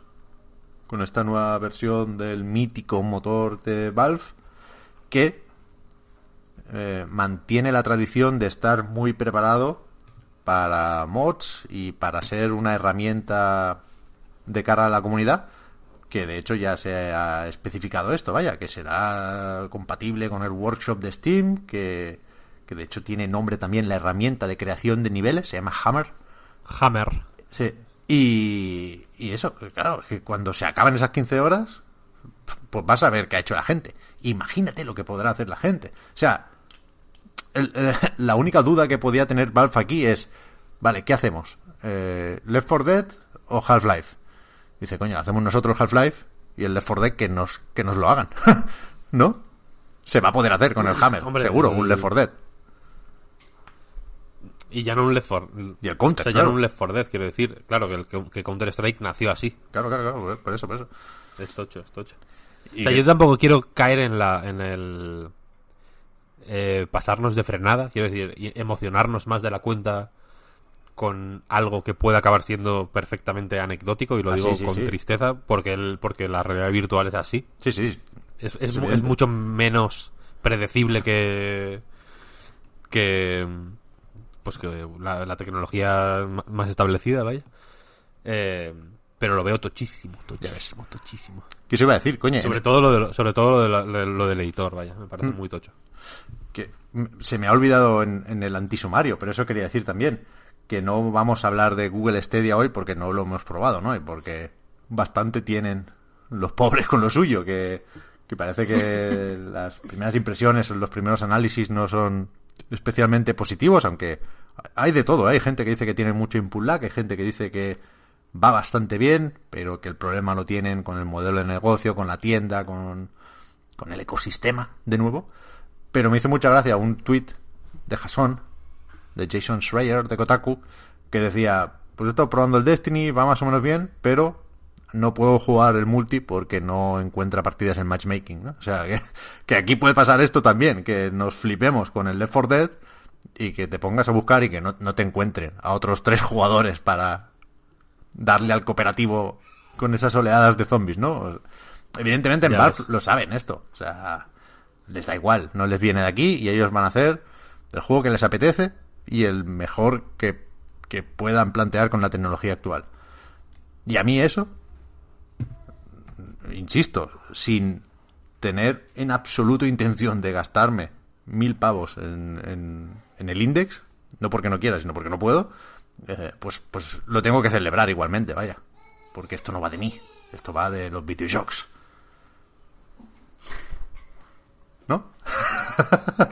con esta nueva versión del mítico motor de Valve, que eh, mantiene la tradición de estar muy preparado para mods y para ser una herramienta de cara a la comunidad que de hecho ya se ha especificado esto, vaya, que será compatible con el workshop de Steam, que, que de hecho tiene nombre también la herramienta de creación de niveles, se llama Hammer. Hammer. Sí. Y, y eso, claro, que cuando se acaban esas 15 horas, pues vas a ver qué ha hecho la gente. Imagínate lo que podrá hacer la gente. O sea, el- el- la única duda que podía tener Valve aquí es, vale, ¿qué hacemos? Eh, ¿Left 4 Dead o Half-Life? Dice, coño, hacemos nosotros Half-Life y el Left 4 Dead que nos, que nos lo hagan. ¿No? Se va a poder hacer con el Hammer, Hombre, seguro, el- un Left 4 Dead. Y ya no un Left 4 Y el Counter, O sea, ya no un Left 4 Dead, quiero decir. Claro, que, el, que, que Counter-Strike nació así. Claro, claro, claro, por eso, por eso. Es tocho, es tocho. Y O sea, que- yo tampoco quiero caer en la en el eh, pasarnos de frenada, quiero decir, emocionarnos más de la cuenta con algo que pueda acabar siendo perfectamente anecdótico y lo Ah, digo sí, sí, con sí. tristeza porque el porque la realidad virtual es así. Sí, sí. Es, es, Es mucho menos predecible que que pues que la, la tecnología más establecida, vaya. Eh, pero lo veo tochísimo, tochísimo, tochísimo. ¿Qué se iba a decir, coño? Sobre todo lo, de lo- sobre todo lo, de la- de lo del editor, vaya, me parece muy tocho. que mm, se me ha olvidado en, en el antisumario, pero eso quería decir también, que no vamos a hablar de Google Stadia hoy porque no lo hemos probado, ¿no? Y porque bastante tienen los pobres con lo suyo, que, que parece que las primeras impresiones, los primeros análisis no son especialmente positivos, aunque hay de todo, ¿eh? hay gente que dice que tiene mucho input lag, hay gente que dice que va bastante bien, pero que el problema lo tienen con el modelo de negocio, con la tienda, con, con el ecosistema, de nuevo. Pero me hizo mucha gracia un tweet de Jason, de Jason Schreier, de Kotaku, que decía, pues he estado probando el Destiny, va más o menos bien, pero no puedo jugar el multi porque no encuentra partidas en matchmaking, ¿no? O sea, que, que aquí puede pasar esto también, que nos flipemos con el Left 4 Dead y que te pongas a buscar y que no, no te encuentren a otros tres jugadores para darle al cooperativo con esas oleadas de zombies, ¿no? Evidentemente en Valve lo saben esto, o sea, les da igual, no les viene de aquí y ellos van a hacer el juego que les apetece y el mejor que, que puedan plantear con la tecnología actual. Y a mí eso, insisto, sin tener en absoluto intención de gastarme mil pavos en, en- en el index, no porque no quiera, sino porque no puedo, eh, pues, pues lo tengo que celebrar igualmente, vaya. Porque esto no va de mí, esto va de los videojuegos.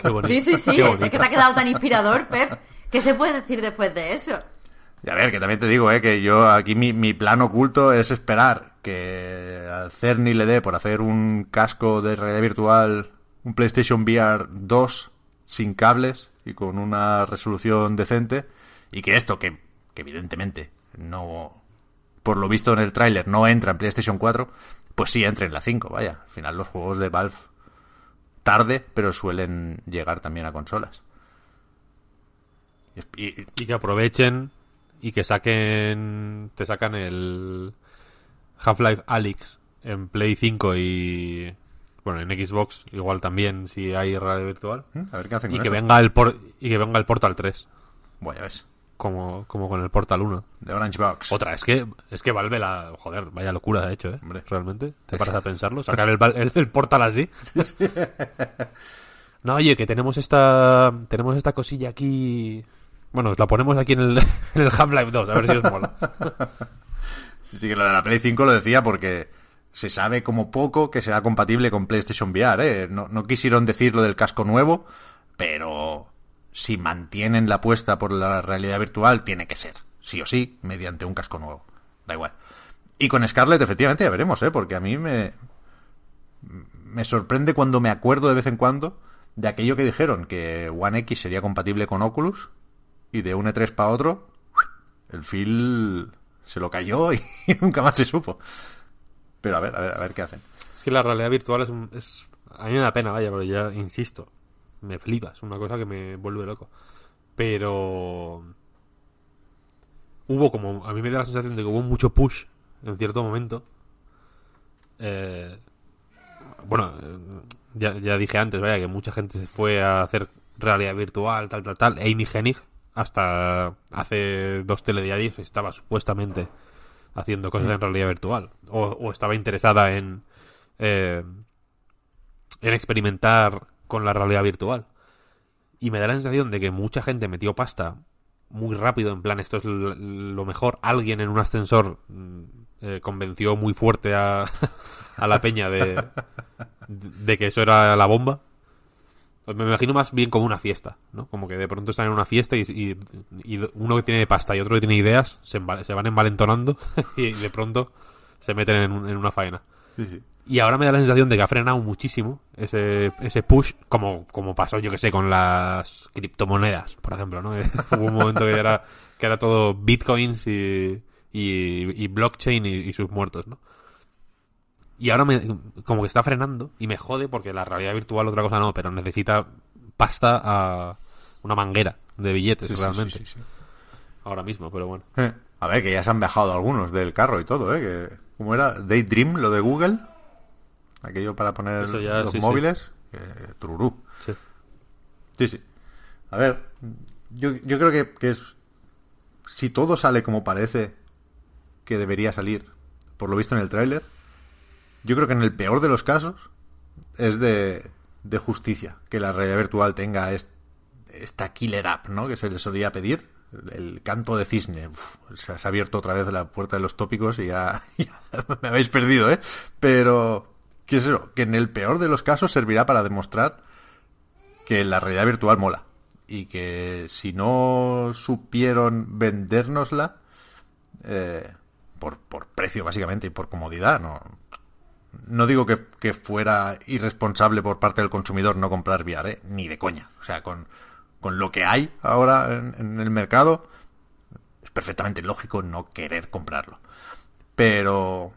Qué bonito. Sí, sí, sí. Qué Es que te ha quedado tan inspirador, Pep. ¿Qué se puede decir después de eso? Y a ver, que también te digo, eh, que yo aquí mi, mi plan oculto es esperar que al Cerny le dé por hacer un casco de realidad virtual, un PlayStation VR 2 sin cables y con una resolución decente, y que esto, que, que evidentemente no, por lo visto en el tráiler, no entra en PlayStation 4, pues sí entre en la 5, vaya. Al final los juegos de Valve tarde, pero suelen llegar también a consolas. Y- que aprovechen y que saquen. Te sacan el Half-Life Alyx en Play 5 y. Bueno, en Xbox igual también si hay radio virtual. a ver qué hacen Y con que, eso. venga el por, y que venga el Portal 3, Bueno, ya ves. Como, como con el Portal 1. De Orange Box. Otra, es que es que Valve la... Joder, vaya locura ha hecho, ¿eh? Hombre. Realmente. ¿Te paras a pensarlo? Sacar el, el Portal así. No, oye, que tenemos esta... Tenemos esta cosilla aquí... Bueno, la ponemos aquí en el, en el Half-Life 2, a ver si os mola. Sí, sí, que lo de la Play 5 lo decía porque se sabe como poco que será compatible con PlayStation VR, ¿eh? No, no quisieron decir lo del casco nuevo, pero si mantienen la apuesta por la realidad virtual, tiene que ser, sí o sí, mediante un casco nuevo. Da igual. Y con Scarlett, efectivamente, ya veremos, ¿eh? Porque a mí me, me sorprende cuando me acuerdo de vez en cuando de aquello que dijeron, que One X sería compatible con Oculus, y de un E3 para otro, el Phil se lo cayó y nunca más se supo. Pero a ver, a ver, a ver qué hacen. Es que la realidad virtual es, un- es... A mí me da pena, vaya, pero ya, insisto, me flipa, es una cosa que me vuelve loco. Pero... Hubo como... A mí me da la sensación de que hubo mucho push en cierto momento. Eh, bueno, eh, ya, ya dije antes, vaya, que mucha gente se fue a hacer realidad virtual, tal, tal, tal. Amy Hennig, hasta hace dos telediarios, estaba supuestamente haciendo cosas en realidad virtual. O, o estaba interesada en, eh, en experimentar con la realidad virtual. Y me da la sensación de que mucha gente metió pasta muy rápido, en plan, esto es lo mejor. Alguien en un ascensor mm, eh, convenció muy fuerte a, la peña de, que eso era la bomba. Pues Me imagino más bien como una fiesta, ¿no? Como que de pronto están en una fiesta y, uno que tiene pasta y otro que tiene ideas se, se van envalentonando y de pronto se meten en, en una faena. Sí, sí. Y ahora me da la sensación de que ha frenado muchísimo ese, ese push, como, como pasó, yo que sé, con las criptomonedas, por ejemplo, ¿no? Hubo un momento que era, que era todo bitcoins y, y, y blockchain y, y sus muertos, ¿no? Y ahora me, como que está frenando y me jode porque la realidad virtual otra cosa no, pero necesita pasta a una manguera de billetes Sí, sí, realmente. sí, sí, sí. Ahora mismo, pero bueno. Eh, A ver, que ya se han bajado algunos del carro y todo, ¿eh? Que, ¿Cómo era? Daydream, lo de Google. Aquello para poner ya, los sí, sí. móviles. que tururú. Sí. Sí, sí. A ver, yo, yo creo que, que es... Si todo sale como parece que debería salir, por lo visto en el tráiler, yo creo que en el peor de los casos es de, de justicia que la realidad virtual tenga est- esta killer app, ¿no? Que se le solía pedir. El canto de cisne. Uf, se ha abierto otra vez la puerta de los tópicos y ya, ya me habéis perdido, ¿eh? Pero, ¿qué es eso? Que en el peor de los casos servirá para demostrar que la realidad virtual mola. Y que si no supieron vendérnosla, eh, por, por precio básicamente y por comodidad, no, no digo que, que fuera irresponsable por parte del consumidor no comprar VR, ¿eh? ni de coña. O sea, con, con lo que hay ahora en, en el mercado, es perfectamente lógico no querer comprarlo. Pero,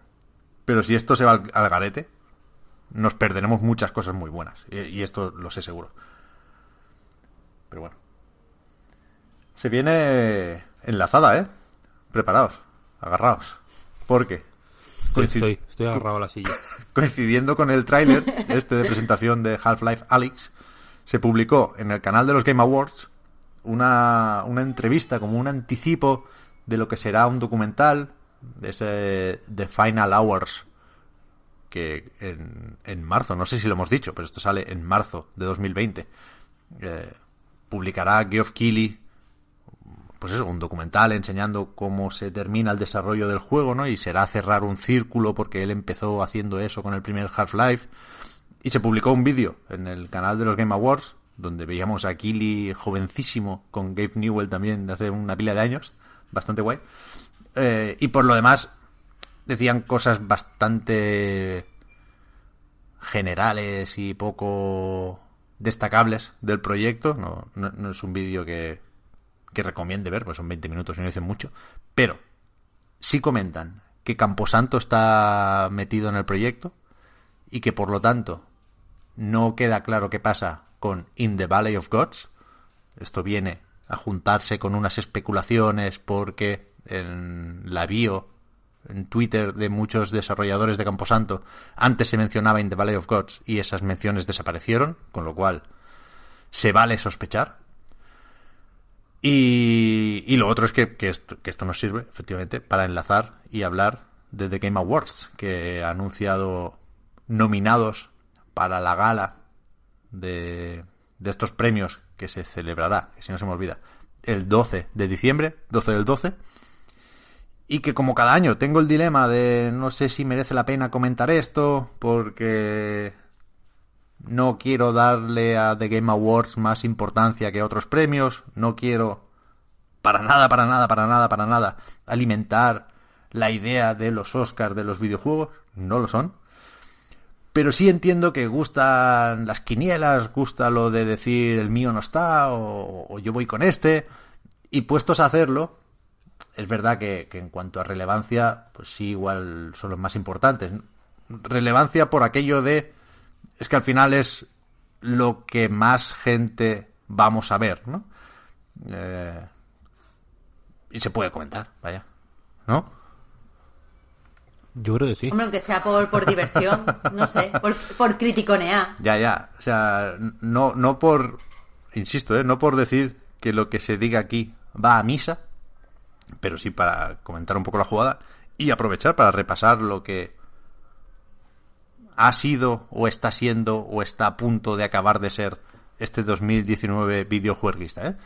pero si esto se va al, al garete, nos perderemos muchas cosas muy buenas. Y, esto lo sé seguro. Pero bueno. Se viene enlazada, ¿eh? Preparaos, agarraos. Porque Estoy, estoy, estoy agarrado a la silla. coincidiendo con el tráiler este de presentación de Half-Life Alyx, se publicó en el canal de los Game Awards una, una entrevista, como un anticipo de lo que será un documental, de ese The Final Hours, que en, en marzo, no sé si lo hemos dicho, pero esto sale en marzo de 2020, eh, publicará Geoff Keighley pues eso, un documental enseñando cómo se termina el desarrollo del juego, ¿no? Y será cerrar un círculo porque él empezó haciendo eso con el primer Half-Life. Y se publicó un vídeo en el canal de los Game Awards, donde veíamos a Keighley jovencísimo, con Gabe Newell también de hace una pila de años, bastante guay. Eh, y por lo demás, decían cosas bastante generales y poco destacables del proyecto. No, no, es un vídeo que, que recomiende ver, pues son 20 minutos y no dicen mucho. Pero sí comentan que Camposanto está metido en el proyecto y que por lo tanto no queda claro qué pasa con In the Valley of Gods. Esto viene a juntarse con unas especulaciones porque en la bio en Twitter de muchos desarrolladores de Camposanto antes se mencionaba In the Valley of Gods y esas menciones desaparecieron, con lo cual se vale sospechar. Y, y lo otro es que, que esto, que esto nos sirve, efectivamente, para enlazar y hablar de The Game Awards, que ha anunciado nominados para la gala de, de estos premios que se celebrará, que si no se me olvida, el 12 de diciembre, 12 del 12. Y que como cada año tengo el dilema de no sé si merece la pena comentar esto, porque no quiero darle a The Game Awards más importancia que a otros premios. No quiero para nada, para nada, para nada, para nada alimentar la idea de los Oscars de los videojuegos. No lo son. Pero sí entiendo que gustan las quinielas, gusta lo de decir el mío no está o, o yo voy con este. Y puestos a hacerlo, es verdad que, que en cuanto a relevancia, pues sí, igual son los más importantes. Relevancia por aquello de es que al final es lo que más gente vamos a ver, ¿no? Eh, y se puede comentar, vaya. ¿No? Yo creo que sí. Hombre, aunque sea por, por diversión, no sé, por, por criticonear. Ya, ya. O sea, no, no por. Insisto, ¿eh? No por decir que lo que se diga aquí va a misa, pero sí para comentar un poco la jugada y aprovechar para repasar lo que ha sido o está siendo o está a punto de acabar de ser este 2019 videojueguista. ¿eh?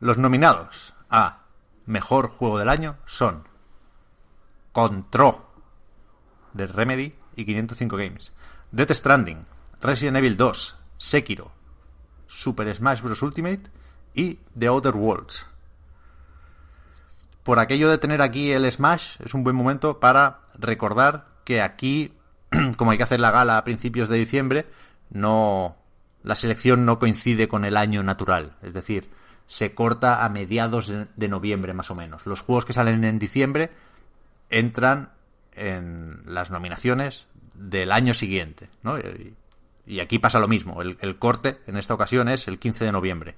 Los nominados a Mejor Juego del Año son Control de Remedy y 505 Games, Death Stranding, Resident Evil 2, Sekiro, Super Smash Bros. Ultimate y The Outer Worlds. Por aquello de tener aquí el Smash, es un buen momento para recordar que aquí como hay que hacer la gala a principios de diciembre, no la selección no coincide con el año natural, es decir, se corta a mediados de, noviembre más o menos. Los juegos que salen en diciembre entran en las nominaciones del año siguiente, ¿no? Y, y aquí pasa lo mismo, el, el corte en esta ocasión es el 15 de noviembre.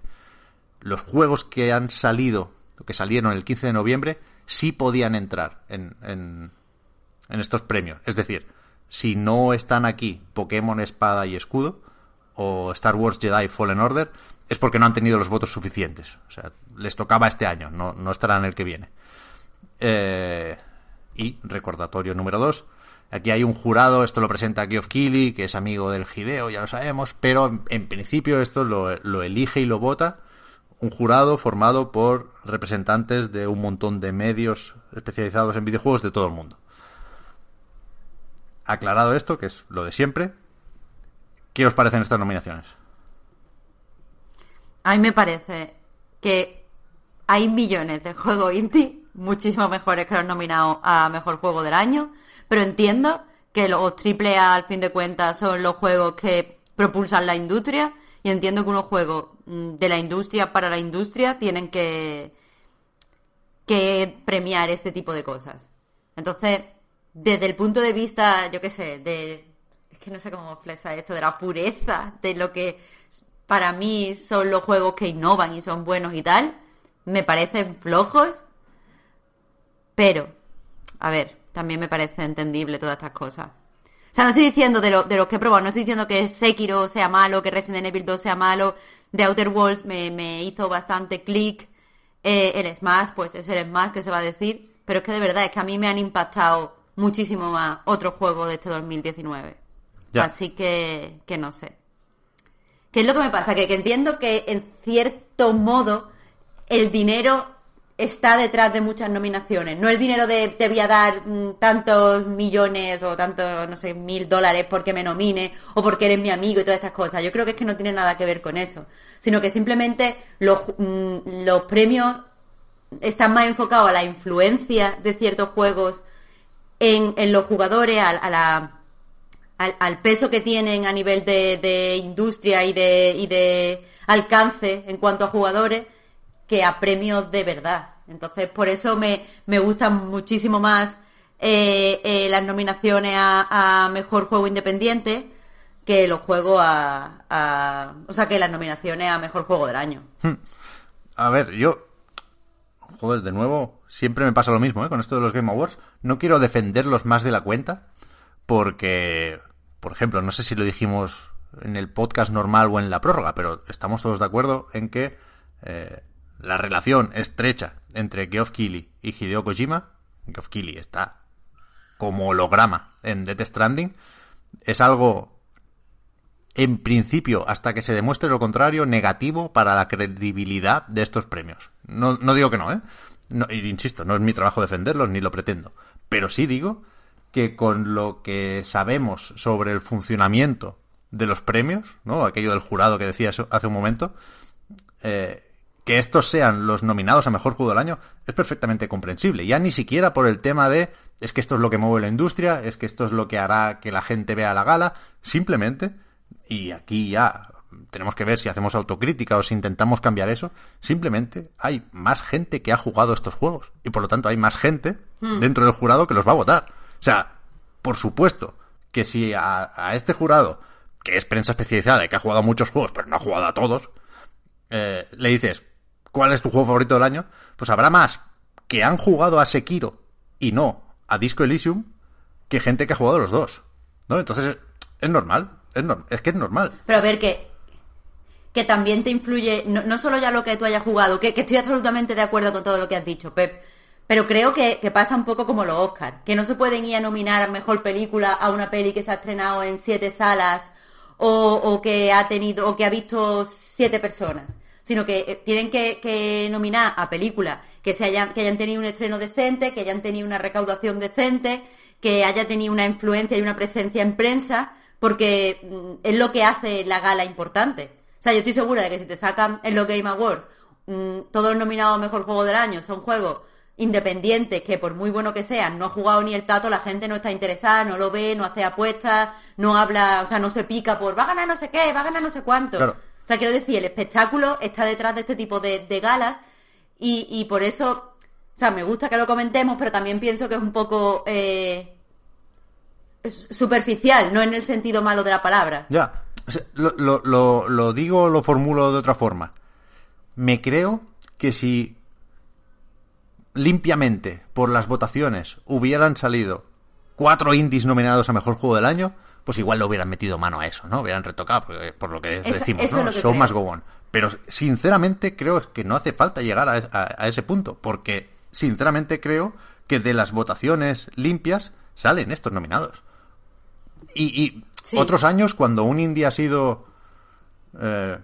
Los juegos que han salido, que salieron el 15 de noviembre, sí podían entrar en, en, estos premios. Es decir, si no están aquí Pokémon Espada y Escudo o Star Wars Jedi Fallen Order, es porque no han tenido los votos suficientes. O sea, les tocaba este año, no, no estarán el que viene. Eh, y recordatorio número 2. Aquí hay un jurado, esto lo presenta Geoff Keighley, que es amigo del Hideo, ya lo sabemos, pero en, principio esto lo elige y lo vota un jurado formado por representantes de un montón de medios especializados en videojuegos de todo el mundo. Aclarado esto, que es lo de siempre, ¿qué os parecen estas nominaciones? A mí me parece que hay millones de juegos indie muchísimo mejores que los nominados a Mejor Juego del Año, pero entiendo que los AAA al fin de cuentas son los juegos que propulsan la industria y entiendo que unos juegos de la industria para la industria tienen que, que premiar este tipo de cosas. Entonces, desde el punto de vista, yo qué sé, de... Es que no sé cómo flexa esto, de la pureza, de lo que para mí son los juegos que innovan y son buenos y tal, me parecen flojos, pero, a ver, también me parece entendible todas estas cosas. O sea, no estoy diciendo de, lo, de los que he probado, no estoy diciendo que Sekiro sea malo, que Resident Evil 2 sea malo, The Outer Worlds me, me hizo bastante clic, eh, el Smash, pues es el Smash que se va a decir, pero es que de verdad es que a mí me han impactado muchísimo más otros juegos de este 2019. Ya. Así que, que no sé. ¿Qué es lo que me pasa? Que, que entiendo que en cierto modo el dinero está detrás de muchas nominaciones. No el dinero de te voy a dar mm, tantos millones o tantos, no sé, mil dólares porque me nomine o porque eres mi amigo y todas estas cosas. Yo creo que es que no tiene nada que ver con eso. Sino que simplemente los, mm, los premios están más enfocados a la influencia de ciertos juegos en, en los jugadores, al, al peso que tienen a nivel de, de industria y de, y de alcance en cuanto a jugadores que a premios de verdad. Entonces, por eso me, me gustan muchísimo más eh, eh, las nominaciones a, Mejor Juego Independiente que los juegos a, a... O sea, que las nominaciones a Mejor Juego del Año. A ver, yo. Joder, de nuevo, siempre me pasa lo mismo, ¿eh? Con esto de los Game Awards. No quiero defenderlos más de la cuenta, porque, por ejemplo, no sé si lo dijimos en el podcast normal o en la prórroga, pero estamos todos de acuerdo en que eh, la relación estrecha entre Geoff Keighley y Hideo Kojima, Geoff Keighley está como holograma en Death Stranding, es algo en principio, hasta que se demuestre lo contrario, negativo para la credibilidad de estos premios. No, no digo que no, ¿eh? Insisto, no es mi trabajo defenderlos, ni lo pretendo. Pero sí digo que con lo que sabemos sobre el funcionamiento de los premios, ¿no? Aquello del jurado que decía hace un momento, eh, que estos sean los nominados a mejor juego del año es perfectamente comprensible. Ya ni siquiera por el tema de es que esto es lo que mueve la industria, es que esto es lo que hará que la gente vea la gala, simplemente y aquí ya tenemos que ver si hacemos autocrítica o si intentamos cambiar eso, simplemente hay más gente que ha jugado estos juegos y por lo tanto hay más gente dentro del jurado que los va a votar. O sea, por supuesto que si a, a este jurado, que es prensa especializada y que ha jugado a muchos juegos, pero no ha jugado a todos, eh, le dices, ¿cuál es tu juego favorito del año? Pues habrá más que han jugado a Sekiro y no a Disco Elysium que gente que ha jugado los dos. ¿No? Entonces, es normal. Es, que es normal. Pero a ver, que, que también te influye, no, solo ya lo que tú hayas jugado, que, estoy absolutamente de acuerdo con todo lo que has dicho, Pep, pero creo que, que pasa un poco como los Oscars, que no se pueden ir a nominar a mejor película a una peli que se ha estrenado en siete salas o, o que ha tenido, o que ha visto siete personas, sino que eh, tienen que, que nominar a películas que se hayan, que hayan tenido un estreno decente, que hayan tenido una recaudación decente, que haya tenido una influencia y una presencia en prensa, porque mm, es lo que hace la gala importante. O sea, yo estoy segura de que si te sacan en los Game Awards mm, todos los nominados a Mejor Juego del Año son juegos independientes que por muy bueno que sean, no ha jugado ni el tato, la gente no está interesada, no lo ve, no hace apuestas, no habla, o sea, no se pica por va a ganar no sé qué, va a ganar no sé cuánto. Claro. O sea, quiero decir, el espectáculo está detrás de este tipo de, de galas y, y por eso, o sea, me gusta que lo comentemos, pero también pienso que es un poco eh, superficial, no en el sentido malo de la palabra. Ya, lo, lo, lo, lo digo, lo formulo de otra forma. Me creo que si limpiamente por las votaciones hubieran salido cuatro indies nominados a mejor juego del año, pues igual lo hubieran metido mano a eso, ¿no? Hubieran retocado, por lo que decimos, eso es ¿no? lo que Show creo. must go on. Pero sinceramente creo que no hace falta llegar a, a- a ese punto, porque sinceramente creo que de las votaciones limpias salen estos nominados. Y, y Sí. otros años, cuando un indie ha sido eh,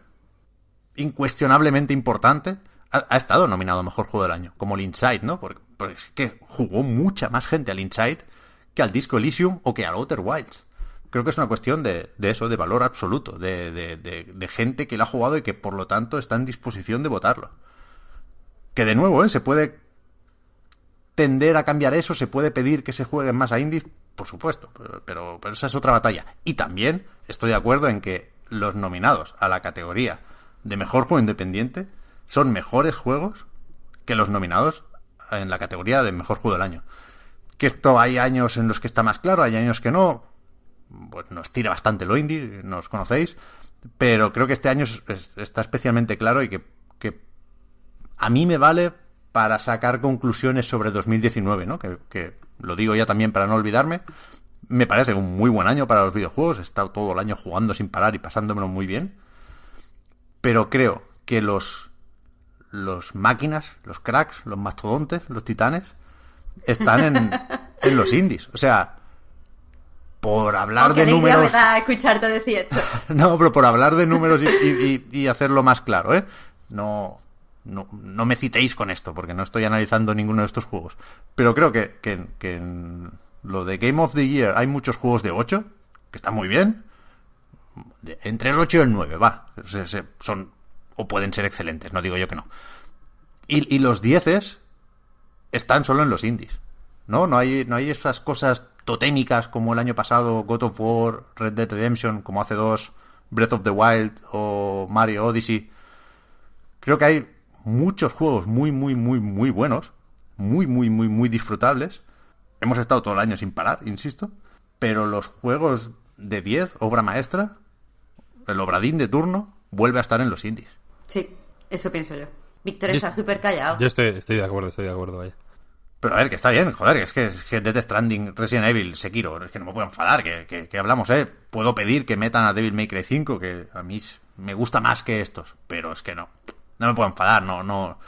incuestionablemente importante, ha, ha estado nominado a Mejor Juego del Año, como el Inside, ¿no? Porque, porque es que jugó mucha más gente al Inside que al Disco Elysium o que al Outer Wilds. Creo que es una cuestión de, de eso, de valor absoluto, de, de- de- gente que lo ha jugado y que por lo tanto está en disposición de votarlo. Que de nuevo, ¿eh? Se puede tender a cambiar eso, se puede pedir que se jueguen más a indies, por supuesto, pero, pero esa es otra batalla. Y también estoy de acuerdo en que los nominados a la categoría de mejor juego independiente son mejores juegos que los nominados en la categoría de mejor juego del año. Que esto hay años en los que está más claro, hay años que no. Pues nos tira bastante lo indie, nos conocéis. Pero creo que este año es- es- está especialmente claro y que, que a mí me vale para sacar conclusiones sobre 2019, ¿no? Que, que lo digo ya también para no olvidarme. Me parece un muy buen año para los videojuegos. He estado todo el año jugando sin parar y pasándomelo muy bien. Pero creo que los, los máquinas, los cracks, los mastodontes, los titanes, están en, en los indies. O sea, por hablar Aunque de me números... da escucharte decir esto. No, pero por hablar de números y, y- y- y hacerlo más claro, ¿eh? No, no, no me citéis con esto, porque no estoy analizando ninguno de estos juegos. Pero creo que, que- que en lo de Game of the Year hay muchos juegos de 8, que están muy bien. Entre el 8 y el 9, va. Se- se- son, o pueden ser excelentes, no digo yo que no. Y, y los 10 están solo en los indies. ¿No? No hay, no hay esas cosas totémicas como el año pasado, God of War, Red Dead Redemption, como hace dos, Breath of the Wild o Mario Odyssey. Creo que hay muchos juegos muy, muy, muy, muy buenos, muy, muy, muy, muy disfrutables. Hemos estado todo el año sin parar, insisto. Pero los juegos de 10, obra maestra, el obradín de turno, vuelve a estar en los indies. Sí, eso pienso yo. Víctor está súper callado. Yo estoy, estoy de acuerdo, estoy de acuerdo, vaya. Pero a ver, que está bien, joder, es que, es que Death Stranding, Resident Evil, Sekiro, es que no me puedo enfadar, que, que, que hablamos, ¿eh? Puedo pedir que metan a Devil May Cry 5, que a mí me gusta más que estos, pero es que no, no me puedo enfadar, no, no,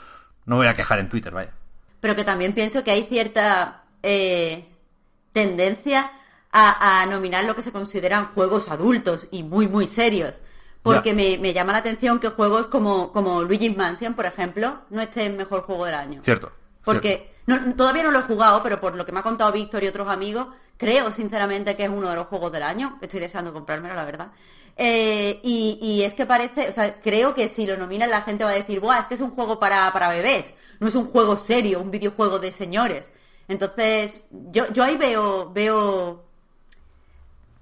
no voy a quejar en Twitter, vaya. Pero que también pienso que hay cierta eh, tendencia a, a nominar lo que se consideran juegos adultos y muy, muy serios. Porque me, me llama la atención que juegos como, como Luigi's Mansion, por ejemplo, no esté en mejor juego del año. Cierto. Porque no- todavía no lo he jugado, pero por lo que me ha contado Víctor y otros amigos, creo sinceramente que es uno de los juegos del año. Estoy deseando comprármelo, la verdad. Eh, y, y es que parece, o sea, creo que si lo nominan la gente va a decir, Buah, es que es un juego para, para bebés, no es un juego serio, un videojuego de señores. Entonces, yo, yo ahí veo, veo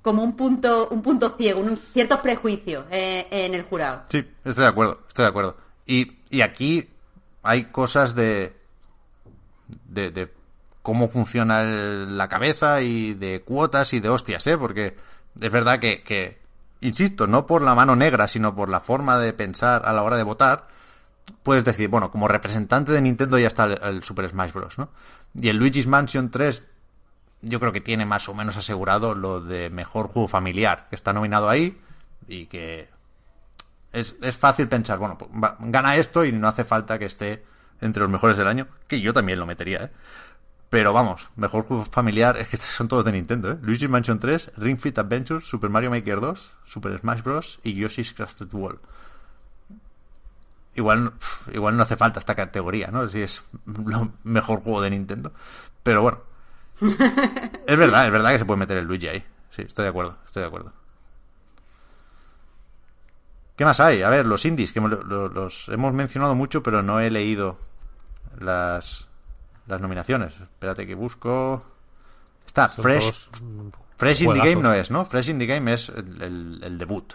como un punto, un punto ciego, un ciertos prejuicios eh, en el jurado. Sí, estoy de acuerdo, estoy de acuerdo. Y, y aquí hay cosas de, de, cómo funciona la cabeza y de cuotas y de hostias, ¿eh? Porque es verdad que, que, insisto, no por la mano negra, sino por la forma de pensar a la hora de votar, puedes decir, bueno, como representante de Nintendo ya está el, Super Smash Bros., ¿no? Y el Luigi's Mansion 3 yo creo que tiene más o menos asegurado lo de mejor juego familiar, que está nominado ahí y que es, es fácil pensar, bueno, pues, gana esto y no hace falta que esté entre los mejores del año, que yo también lo metería, ¿eh? Pero vamos, mejor juego familiar, es que son todos de Nintendo, ¿eh? Luigi's Mansion 3, Ring Fit Adventure, Super Mario Maker 2, Super Smash Bros. y Yoshi's Crafted World. Igual, igual no hace falta esta categoría, ¿no? Si es lo mejor juego de Nintendo. Pero bueno, es verdad, es verdad que se puede meter el Luigi ahí. Sí, estoy de acuerdo, estoy de acuerdo. ¿Qué más hay? A ver, los indies, que lo- lo- los hemos mencionado mucho, pero no he leído las, las nominaciones. Espérate que busco. Está Fresh. Fresh in the juegazos. Game no es, ¿no? Fresh in the Game es el, el- el debut.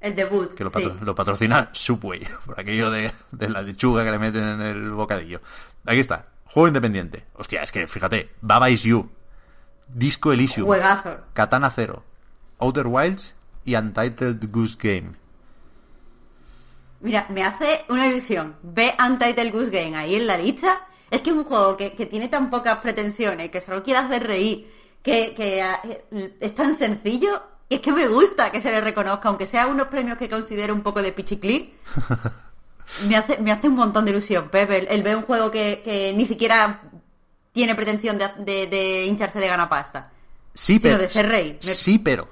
El debut. Que lo, sí. patro- lo patrocina Subway. Por aquello de, de la lechuga que le meten en el bocadillo. Aquí está. Juego independiente. Hostia, es que fíjate. Baba is You. Disco Elysium. Juegazo. Katana Zero. Outer Wilds y Untitled Goose Game. Mira, me hace una ilusión. Ve Untitled Goose Game ahí en la lista. Es que es un juego que, que tiene tan pocas pretensiones, que solo quiere hacer reír, que, que, ah, eh, es tan sencillo. Y es que me gusta que se le reconozca, aunque sea unos premios que considero un poco de pichiclí. me, hace, me hace un montón de ilusión, Pepe, el, el ver un juego que, que ni siquiera tiene pretensión de, de- de hincharse de ganapasta. Sí, Sino pero. de ser rey. Sí, pero.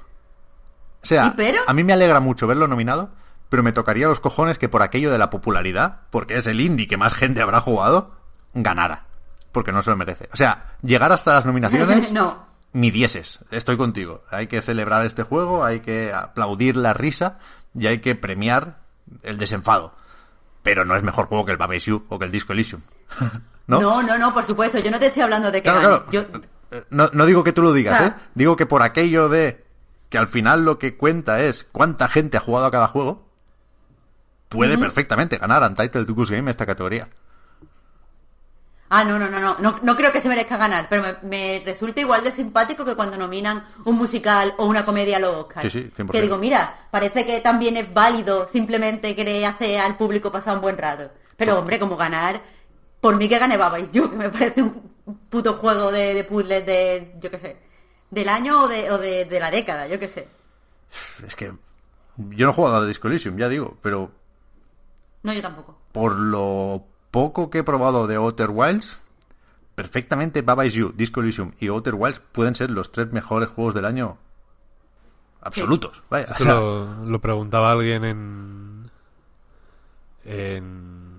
O sea, Sí, pero. a mí me alegra mucho verlo nominado, pero me tocaría los cojones que por aquello de la popularidad, porque es el indie que más gente habrá jugado, ganara. Porque no se lo merece. O sea, llegar hasta las nominaciones. no. Ni dieces. Estoy contigo. Hay que celebrar este juego, hay que aplaudir la risa y hay que premiar el desenfado. Pero no es mejor juego que el You o que el Disco Elysium. ¿No? ¿No? no, no, por supuesto. Yo no te estoy hablando de que Claro, gane. claro. Yo- No, no digo que tú lo digas. ¿eh? Digo que por aquello de que al final lo que cuenta es cuánta gente ha jugado a cada juego, puede perfectamente ganar Untitled Goose Game esta categoría. Ah, no, no, no, no, no, no creo que se merezca ganar, pero me, me resulta igual de simpático que cuando nominan un musical o una comedia a los Oscars. Sí, sí, 100%. Que digo, mira, parece que también es válido simplemente que le hace al público pasar un buen rato. Pero hombre, como ganar, por mí que gane Baba Is You, que me parece un puto juego de, de puzzles de, yo qué sé, del año o de, o de, de la década, yo qué sé. Es que yo no he jugado a Disco Elysium, ya digo, pero No, yo tampoco. por lo poco que he probado de Outer Wilds, perfectamente Baba Is You, Disco Elysium y Outer Wilds pueden ser los tres mejores juegos del año absolutos. Vaya, Esto lo, lo preguntaba alguien en. En.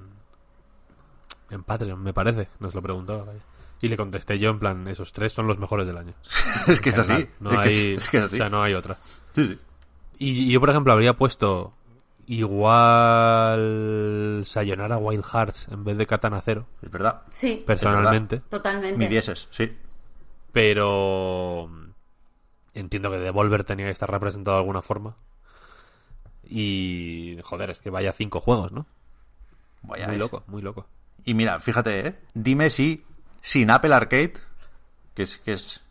En Patreon, me parece. Nos lo preguntaba. vaya. Y le contesté yo en plan: esos tres son los mejores del año. es que es así. No hay, es que es así. O sea, no hay otra. Sí, sí. Y yo, por ejemplo, habría puesto igual Sayonara Wild Hearts en vez de Katana Zero, Es verdad. Sí, personalmente. totalmente. Mi dieces, sí. Pero entiendo que Devolver tenía que estar representado de alguna forma. Y joder, es que vaya cinco juegos, ¿no? Vaya muy es. loco, muy loco. Y mira, fíjate, ¿eh? Dime si sin Apple Arcade, que es, que es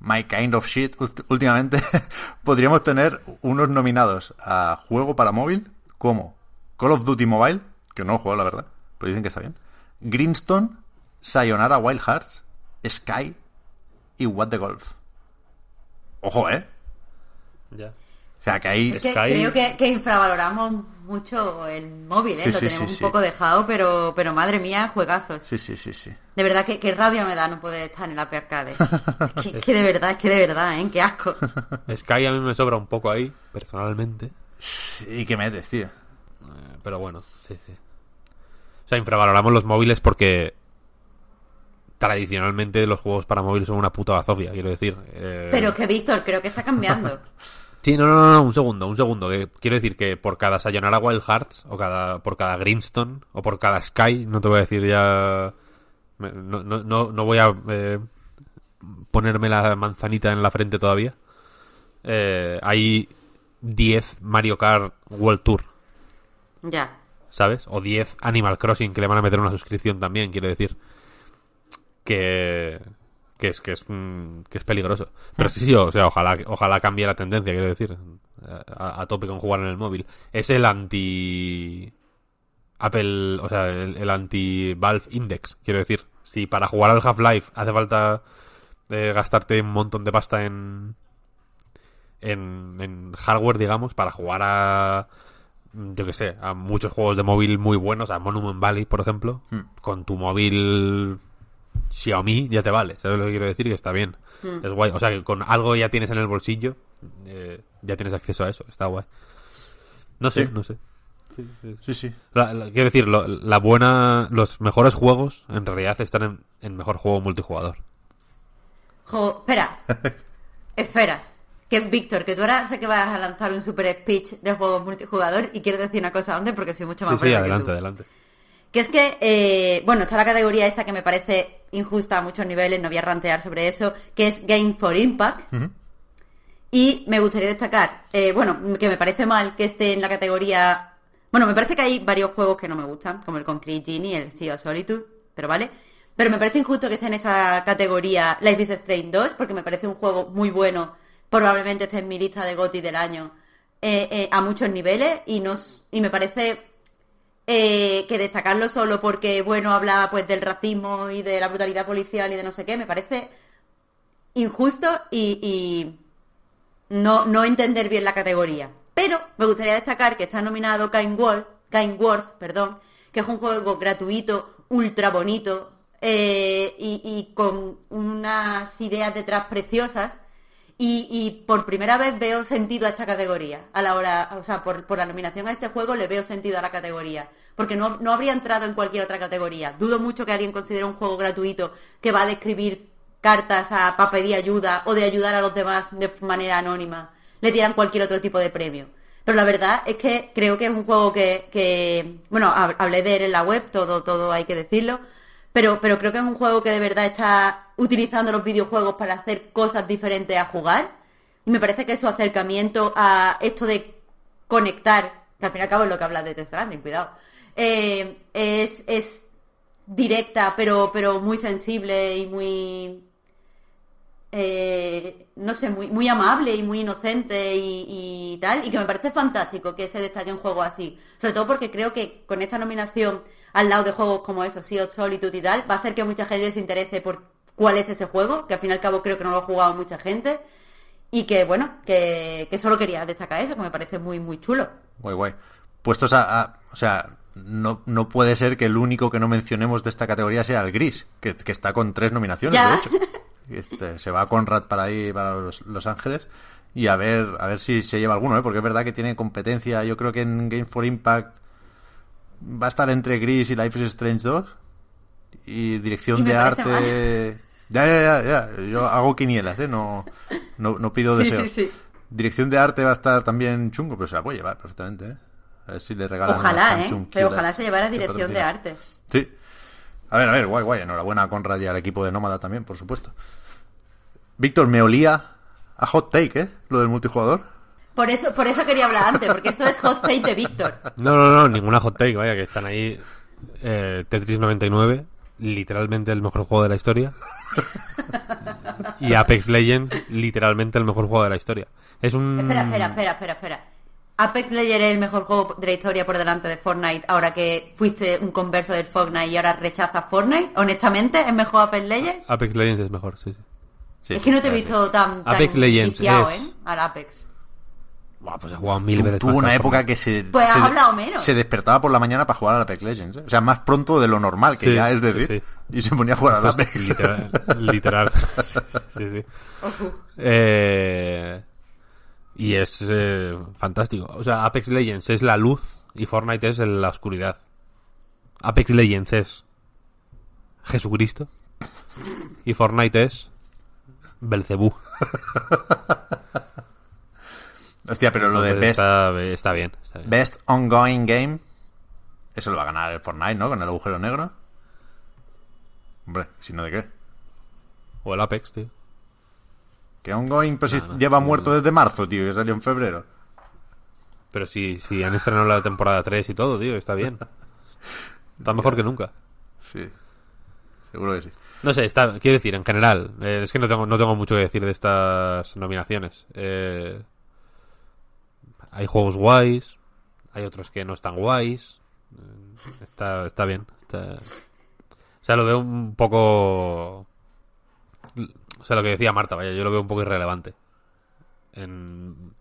my kind of shit últimamente, podríamos tener unos nominados a juego para móvil como Call of Duty Mobile, que no lo juego la verdad, pero dicen que está bien, Greenstone, Sayonara Wild Hearts, Sky y What the Golf. Ojo, ¿eh? Ya. O sea, que ahí... Es que Sky- creo que, que infravaloramos mucho el móvil, ¿eh? Sí, Lo sí, tenemos sí, un sí. poco dejado, pero, pero madre mía, juegazos. Sí, sí, sí, sí. De verdad que, que rabia me da no poder estar en la Arcade. Es que, que de verdad, es que de verdad, ¿eh? Qué asco. Sky a mí me sobra un poco ahí, personalmente. ¿Y qué metes, tío? Eh, Pero bueno, sí, sí. O sea, infravaloramos los móviles porque tradicionalmente los juegos para móvil son una puta bazofia, quiero decir. Eh, Pero que Víctor, creo que está cambiando. Sí, no, no, no, no, un segundo, un segundo. Que quiero decir que por cada Sayonara Wild Hearts, o cada, por cada Greenstone, o por cada Sky, no te voy a decir ya. me- No, no, no, no voy a eh, ponerme la manzanita en la frente todavía. Eh, hay 10 Mario Kart World Tour, Ya. ¿sabes? O 10 Animal Crossing que le van a meter una suscripción también, quiero decir. Que. Que es, que es, mm, que es peligroso. Pero sí, sí, o sea, ojalá, ojalá cambie la tendencia, quiero decir. A, a tope con jugar en el móvil. Es el anti. Apple, o sea, el, el anti Valve Index, quiero decir. Si para jugar al Half-Life hace falta eh, gastarte un montón de pasta en, en, en hardware, digamos, para jugar a, yo que sé, a muchos juegos de móvil muy buenos, a Monument Valley, por ejemplo, con tu móvil Xiaomi ya te vale, ¿sabes lo que quiero decir? Que está bien, es guay, o sea, que con algo ya tienes en el bolsillo, eh, ya tienes acceso a eso, está guay. No sé, Sí. no sé. Sí, sí. La- la- quiero decir, lo- la buena, los mejores juegos en realidad están en, en mejor juego multijugador. Jo, espera. Espera. Que Víctor, que tú ahora sé que vas a lanzar un super speech de juegos multijugador y quiero decir una cosa antes porque soy mucho más Sí, sí, breve que adelante, tú. adelante. Que es que, eh, bueno, está la categoría esta que me parece injusta a muchos niveles, no voy a rantear sobre eso, que es Game for Impact. Y me gustaría destacar, eh, bueno, que me parece mal que esté en la categoría... Bueno, me parece que hay varios juegos que no me gustan, como el Concrete Genie, el Sea of Solitude, pero vale. Pero me parece injusto que esté en esa categoría Life is Strange 2, porque me parece un juego muy bueno, probablemente esté en mi lista de GOTY del año, eh, eh, a muchos niveles, y, nos, y me parece eh, que destacarlo solo porque, bueno, habla pues del racismo y de la brutalidad policial y de no sé qué, me parece injusto y, y no, no entender bien la categoría. Pero me gustaría destacar que está nominado Kind, World, kind Wars, perdón, que es un juego gratuito, ultra bonito eh, y con unas ideas detrás preciosas. Y, y por primera vez veo sentido a esta categoría. A la hora, o sea, por, por la nominación a este juego le veo sentido a la categoría. Porque no, no habría entrado en cualquier otra categoría. Dudo mucho que alguien considere un juego gratuito que va a describir cartas a, para pedir ayuda o de ayudar a los demás de manera anónima. Le dieran cualquier otro tipo de premio. Pero la verdad es que creo que es un juego que, que bueno, hab- hablé de él en la web, todo, todo hay que decirlo. Pero, pero creo que es un juego que de verdad está utilizando los videojuegos para hacer cosas diferentes a jugar. Y me parece que su acercamiento a esto de conectar, que al fin y al cabo es lo que habla de Stranding, cuidado, eh, es, es directa, pero, pero muy sensible y muy, eh, no sé, muy, muy amable y muy inocente y, y tal, y que me parece fantástico que se destaque un juego así. Sobre todo porque creo que con esta nominación al lado de juegos como eso, Sea of Solitude y tal, va a hacer que mucha gente se interese por cuál es ese juego, que al fin y al cabo creo que no lo ha jugado mucha gente, y que bueno, que, que solo quería destacar eso, que me parece muy, muy chulo. Guay, guay. Puestos a, a- o sea, no, no puede ser que el único que no mencionemos de esta categoría sea el gris, que, que está con tres nominaciones, Ya. de hecho. Este, se va Conrad para ahí, para los, Los Ángeles, y a ver, a ver si se lleva alguno, ¿eh? porque es verdad que tiene competencia. Yo creo que en Game for Impact va a estar entre Gris y Life is Strange 2. Y dirección Y de arte. Ya, ya, ya, ya. Yo hago quinielas, ¿eh? No, no, no pido Sí, deseos. sí, sí. Dirección de arte va a estar también chungo, pero se la puede llevar perfectamente, ¿eh? A ver si le regalan una Ojalá, ¿eh? Samsung Pero ojalá se llevara dirección de arte. Sí. A ver, a ver, guay, guay. Enhorabuena a Conrad y al equipo de Nómada también, por supuesto. Víctor, me olía a hot take, ¿eh? Lo del multijugador. Por eso, por eso quería hablar antes, porque esto es hot take de Víctor. No, no, no, ninguna hot take, vaya, que están ahí. eh, Tetris 99, literalmente el mejor juego de la historia. y Apex Legends, literalmente el mejor juego de la historia. Es un. Espera, espera, espera, espera, espera. Apex Legends es el mejor juego de la historia por delante de Fortnite, ahora que fuiste un converso del Fortnite y ahora rechazas Fortnite. Honestamente, ¿es mejor Apex Legends? Apex Legends es mejor, sí, sí. Sí, es que no te he visto tan, tan Apex Legends viciado, es- ¿eh? Al Apex. Buah, pues he jugado mil Tu- veces Tuvo una época que se, Pues se, hablado menos. se despertaba por la mañana para jugar al Apex Legends. ¿eh? O sea, más pronto de lo normal, que Sí, ya es decir. sí. Y se ponía a jugar Esto es Apex. Literal. literal. sí, sí. Eh, y es eh, fantástico. O sea, Apex Legends es la luz y Fortnite es la oscuridad. Apex Legends es Jesucristo y Fortnite es Belcebú. Hostia, pero lo de Best, está, está bien. está bien. best Ongoing Game, eso lo va a ganar el Fortnite, ¿no? Con el agujero negro. Hombre, si no de qué. O el Apex, tío. Que Ongoing, pues si No, no, lleva muerto desde marzo, tío, que salió en febrero. Pero si, si han estrenado la temporada 3 y todo, tío, está bien. Está mejor que nunca. Sí, seguro que sí. No sé, está, quiero decir, en general, eh, es que no tengo, no tengo mucho que decir de estas nominaciones. Eh, hay juegos guays, hay otros que no están guays. Está, está bien. está- O sea, lo veo un poco... O sea, lo que decía Marta, vaya, yo lo veo un poco irrelevante. En-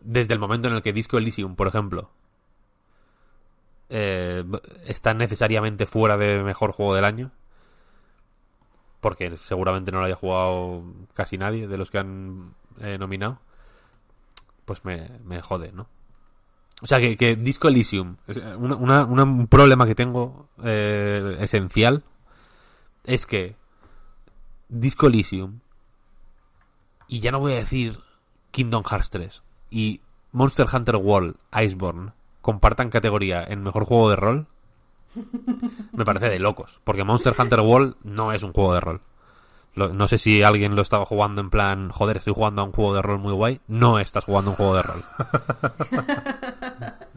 Desde el momento en el que Disco Elysium, por ejemplo, eh, está necesariamente fuera de mejor juego del año porque seguramente no lo haya jugado casi nadie de los que han eh, nominado, pues me, me jode, ¿no? O sea, que, que Disco Elysium, eh, una- un problema que tengo eh, esencial es que Disco Elysium, y ya no voy a decir Kingdom Hearts 3, y Monster Hunter World Iceborne compartan categoría en mejor juego de rol, Me parece de locos. Porque Monster Hunter World no es un juego de rol. Lo- no sé si alguien lo estaba jugando en plan, joder, estoy jugando a un juego de rol muy guay. No estás jugando a un juego de rol.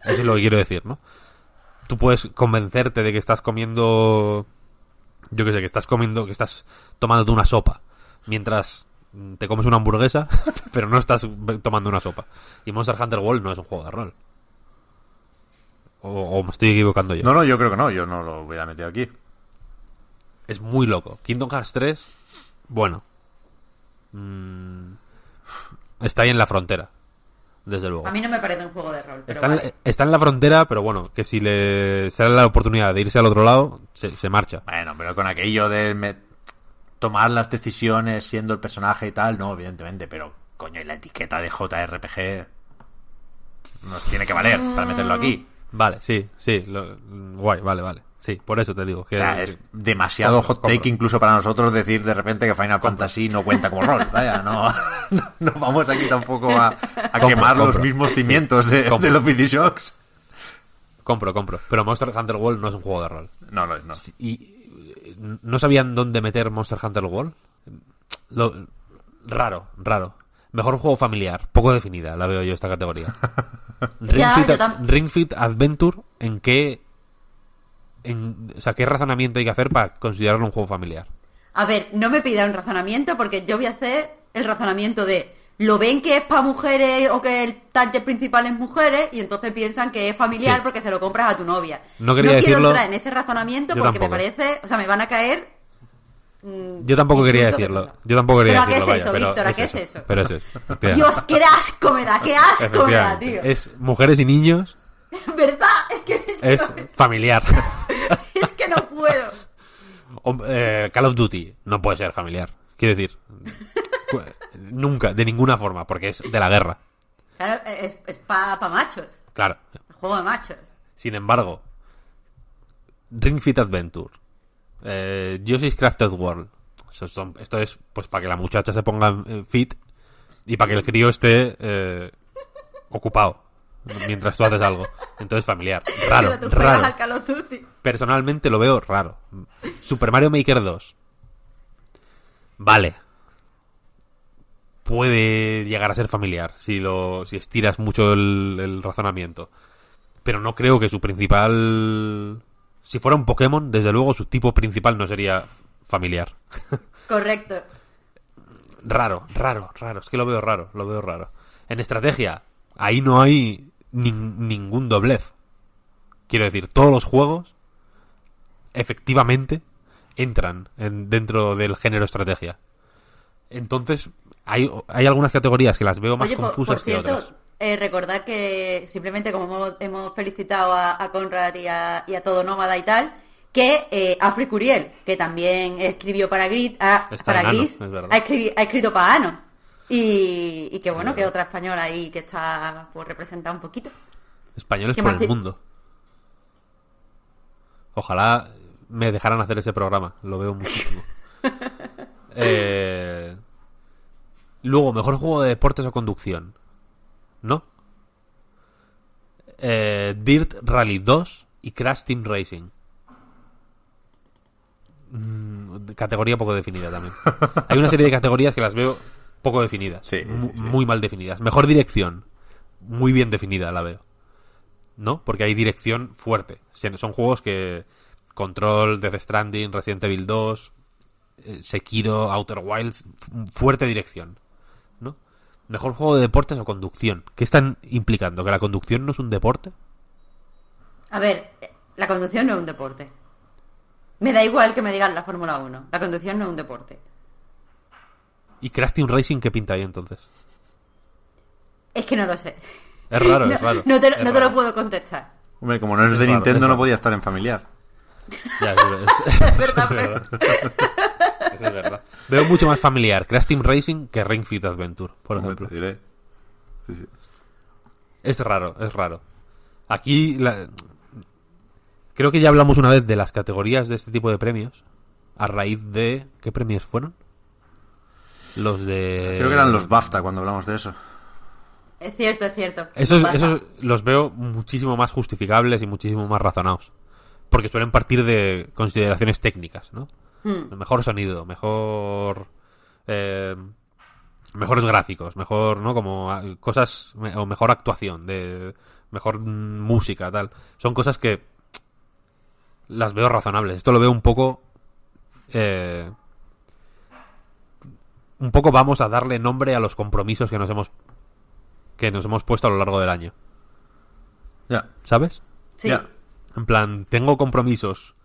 Eso es lo que quiero decir, ¿no? Tú puedes convencerte de que estás comiendo. Yo qué sé, que estás comiendo, que estás tomándote una sopa. Mientras te comes una hamburguesa, pero no estás tomando una sopa. Y Monster Hunter World no es un juego de rol. O, o me estoy equivocando yo. No, no, yo creo que no, yo no lo hubiera metido aquí. Es muy loco. Kingdom Hearts 3, bueno. mm, está ahí en la frontera. Desde luego. A mí no me parece un juego de rol, pero Está, en, vale. está en la frontera, pero bueno, que si le sale la oportunidad de irse al otro lado, se, se marcha. Bueno, pero con aquello de me- tomar las decisiones siendo el personaje y tal, no, evidentemente, pero coño, y la etiqueta de JRPG nos tiene que valer para meterlo aquí. Vale, sí, sí. lo- guay, vale, vale. Sí, por eso te digo. Que, O sea, es demasiado Compro, hot take compro. incluso para nosotros decir de repente que Final Fantasy no cuenta como rol. Vaya, no, no, no vamos aquí tampoco a, a Compro, quemar los mismos cimientos de, de los PC Shocks. Compro, compro. Pero Monster Hunter World no es un juego de rol. No, no, no. y no sabían dónde meter Monster Hunter World. Lo, raro, raro. Mejor juego familiar, poco definida, la veo yo esta categoría. Ring, Ya, Fit, yo tam- Ring Fit Adventure, ¿en qué, en, o sea, qué razonamiento hay que hacer para considerarlo un juego familiar? A ver, no me pida un razonamiento porque yo voy a hacer el razonamiento de lo ven que es para mujeres o que el target principal es mujeres y entonces piensan que es familiar Sí. porque se lo compras a tu novia. No quería quiero decirlo- entrar en ese razonamiento porque me parece, o sea, me van a caer mm, Yo tampoco quería de decirlo. Yo tampoco quería ¿Pero a qué decirlo. es eso, Víctor? ¿A qué es eso? Pero. Dios, qué asco me da, qué asco me da, tío. Es mujeres y niños, ¿Verdad? Es que, es es familiar. es que no puedo. O, eh, Call of Duty no puede ser familiar. Quiero decir, nunca, de ninguna forma, porque es de la guerra. Claro, es, es para machos. Claro. El juego de machos. Sin embargo, Ring Fit Adventure, eh, Yoshi's Crafted World, eso son- esto es pues para que la muchacha se ponga eh, fit y para que el crío esté eh, ocupado mientras tú haces algo. Entonces familiar. Raro, raro. Personalmente lo veo raro. Super Mario Maker 2. Vale. Puede llegar a ser familiar si lo si estiras mucho el, el razonamiento. Pero no creo que su principal si fuera un Pokémon, desde luego su tipo principal no sería familiar. Correcto. Raro, raro, raro. Es que lo veo raro, lo veo raro. En estrategia, ahí no hay nin- ningún doblez. Quiero decir, todos los juegos efectivamente entran en- dentro del género estrategia. Entonces, hay, hay algunas categorías que las veo más Oye, confusas por que cierto, otras. eh, recordar que simplemente como hemos, hemos felicitado a, a Conrad y a, y a todo Nómada y tal, que eh, Afri Curiel, que también escribió para Gris, Está para Ano, Gris es ha, ha escrito para Ano. Y, y que bueno, que otra española ahí que está pues representada un poquito. Españoles ¿Qué por el te- mundo. Ojalá me dejaran hacer ese programa. Lo veo muchísimo. Eh, Luego, mejor juego de deportes o conducción. ¿No? Eh, Dirt Rally 2 y Crash Team Racing. Mm, categoría poco definida también. Hay una serie de categorías que las veo poco definidas. Sí, mu- sí, sí. Muy mal definidas. Mejor dirección. Muy bien definida la veo. ¿No? Porque hay dirección fuerte. Se- Son juegos que... Control, Death Stranding, Resident Evil 2, eh, Sekiro, Outer Wilds, fuerte dirección, ¿no? Mejor juego de deportes o conducción. ¿Qué están implicando? ¿Que la conducción no es un deporte? A ver, la conducción no es un deporte. Me da igual que me digan la Fórmula 1. La conducción no es un deporte. ¿Y Crash Team Racing qué pinta ahí entonces? Es que no lo sé. Es raro, no, es raro. No te, Es no te lo puedo contestar. Hombre, como no eres Es de raro, Nintendo, es no podía estar en familiar. Ya, es, es- es verdad, verdad. Es verdad. Veo mucho más familiar Crash Team Racing que Ring Fit Adventure, por Hombre, ejemplo. te diré. Sí, sí. Es raro, es raro. Aquí la- creo que ya hablamos una vez de las categorías de este tipo de premios a raíz de ¿qué premios fueron? Los de Creo que eran los BAFTA cuando hablamos de eso. Es cierto, es cierto. esos, esos los veo muchísimo más justificables y muchísimo más razonados. porque suelen partir de consideraciones técnicas, ¿no? Hmm. Mejor sonido, mejor... eh, mejores gráficos, mejor, ¿no? Como ah, cosas, o mejor actuación, de mejor música, tal. Son cosas que las veo razonables. Esto lo veo un poco... eh, un poco vamos a darle nombre a los compromisos que nos hemos que nos hemos puesto a lo largo del año, Ya. ¿sabes? Sí. En plan, tengo compromisos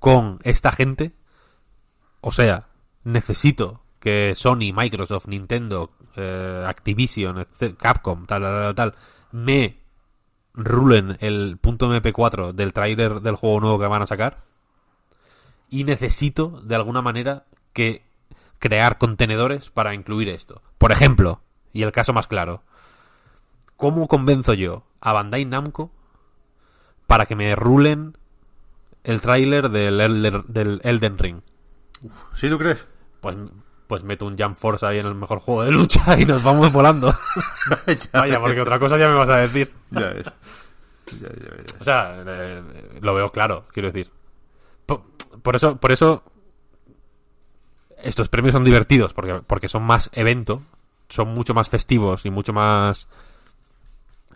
con esta gente. O sea, necesito que Sony, Microsoft, Nintendo, eh, Activision, etc- Capcom, tal, tal, tal, tal, me rulen el punto MP4 del tráiler del juego nuevo que van a sacar. Y necesito, de alguna manera, que crear contenedores para incluir esto. Por ejemplo, y el caso más claro, ¿cómo convenzo yo a Bandai Namco para que me rulen el tráiler del, Elder- del Elden Ring. ¿Sí tú crees? Pues, pues meto un Jump Force ahí en el mejor juego de lucha y nos vamos volando. Ya Vaya, porque otra cosa ya me vas a decir. Ya ves. Ya, ya, ya. O sea, eh, lo veo claro, quiero decir. Por, por eso, por eso estos premios son divertidos, porque, porque son más evento, son mucho más festivos y mucho más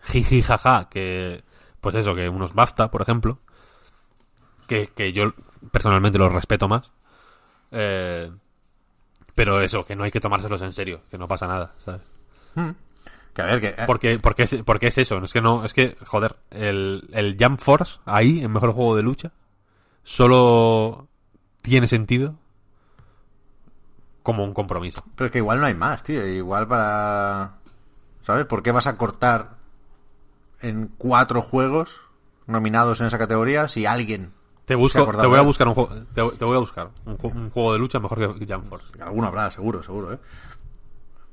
jiji jaja que, pues eso, que unos BAFTA, por ejemplo, que, que yo personalmente los respeto más. Eh, pero eso, que no hay que tomárselos en serio, que no pasa nada, ¿sabes? Que a ver, que... eh, Porque, porque, es, porque es eso, es que no, es que, joder, el, el Jump Force ahí, en mejor juego de lucha, solo tiene sentido como un compromiso. Pero es que igual no hay más, tío. Igual para... ¿Sabes? ¿Por qué vas a cortar en cuatro juegos nominados en esa categoría si alguien... Te busco, te voy a buscar un juego, te, te voy a buscar un, un juego de lucha mejor que Jump Force. Alguno habrá, seguro, seguro, ¿eh?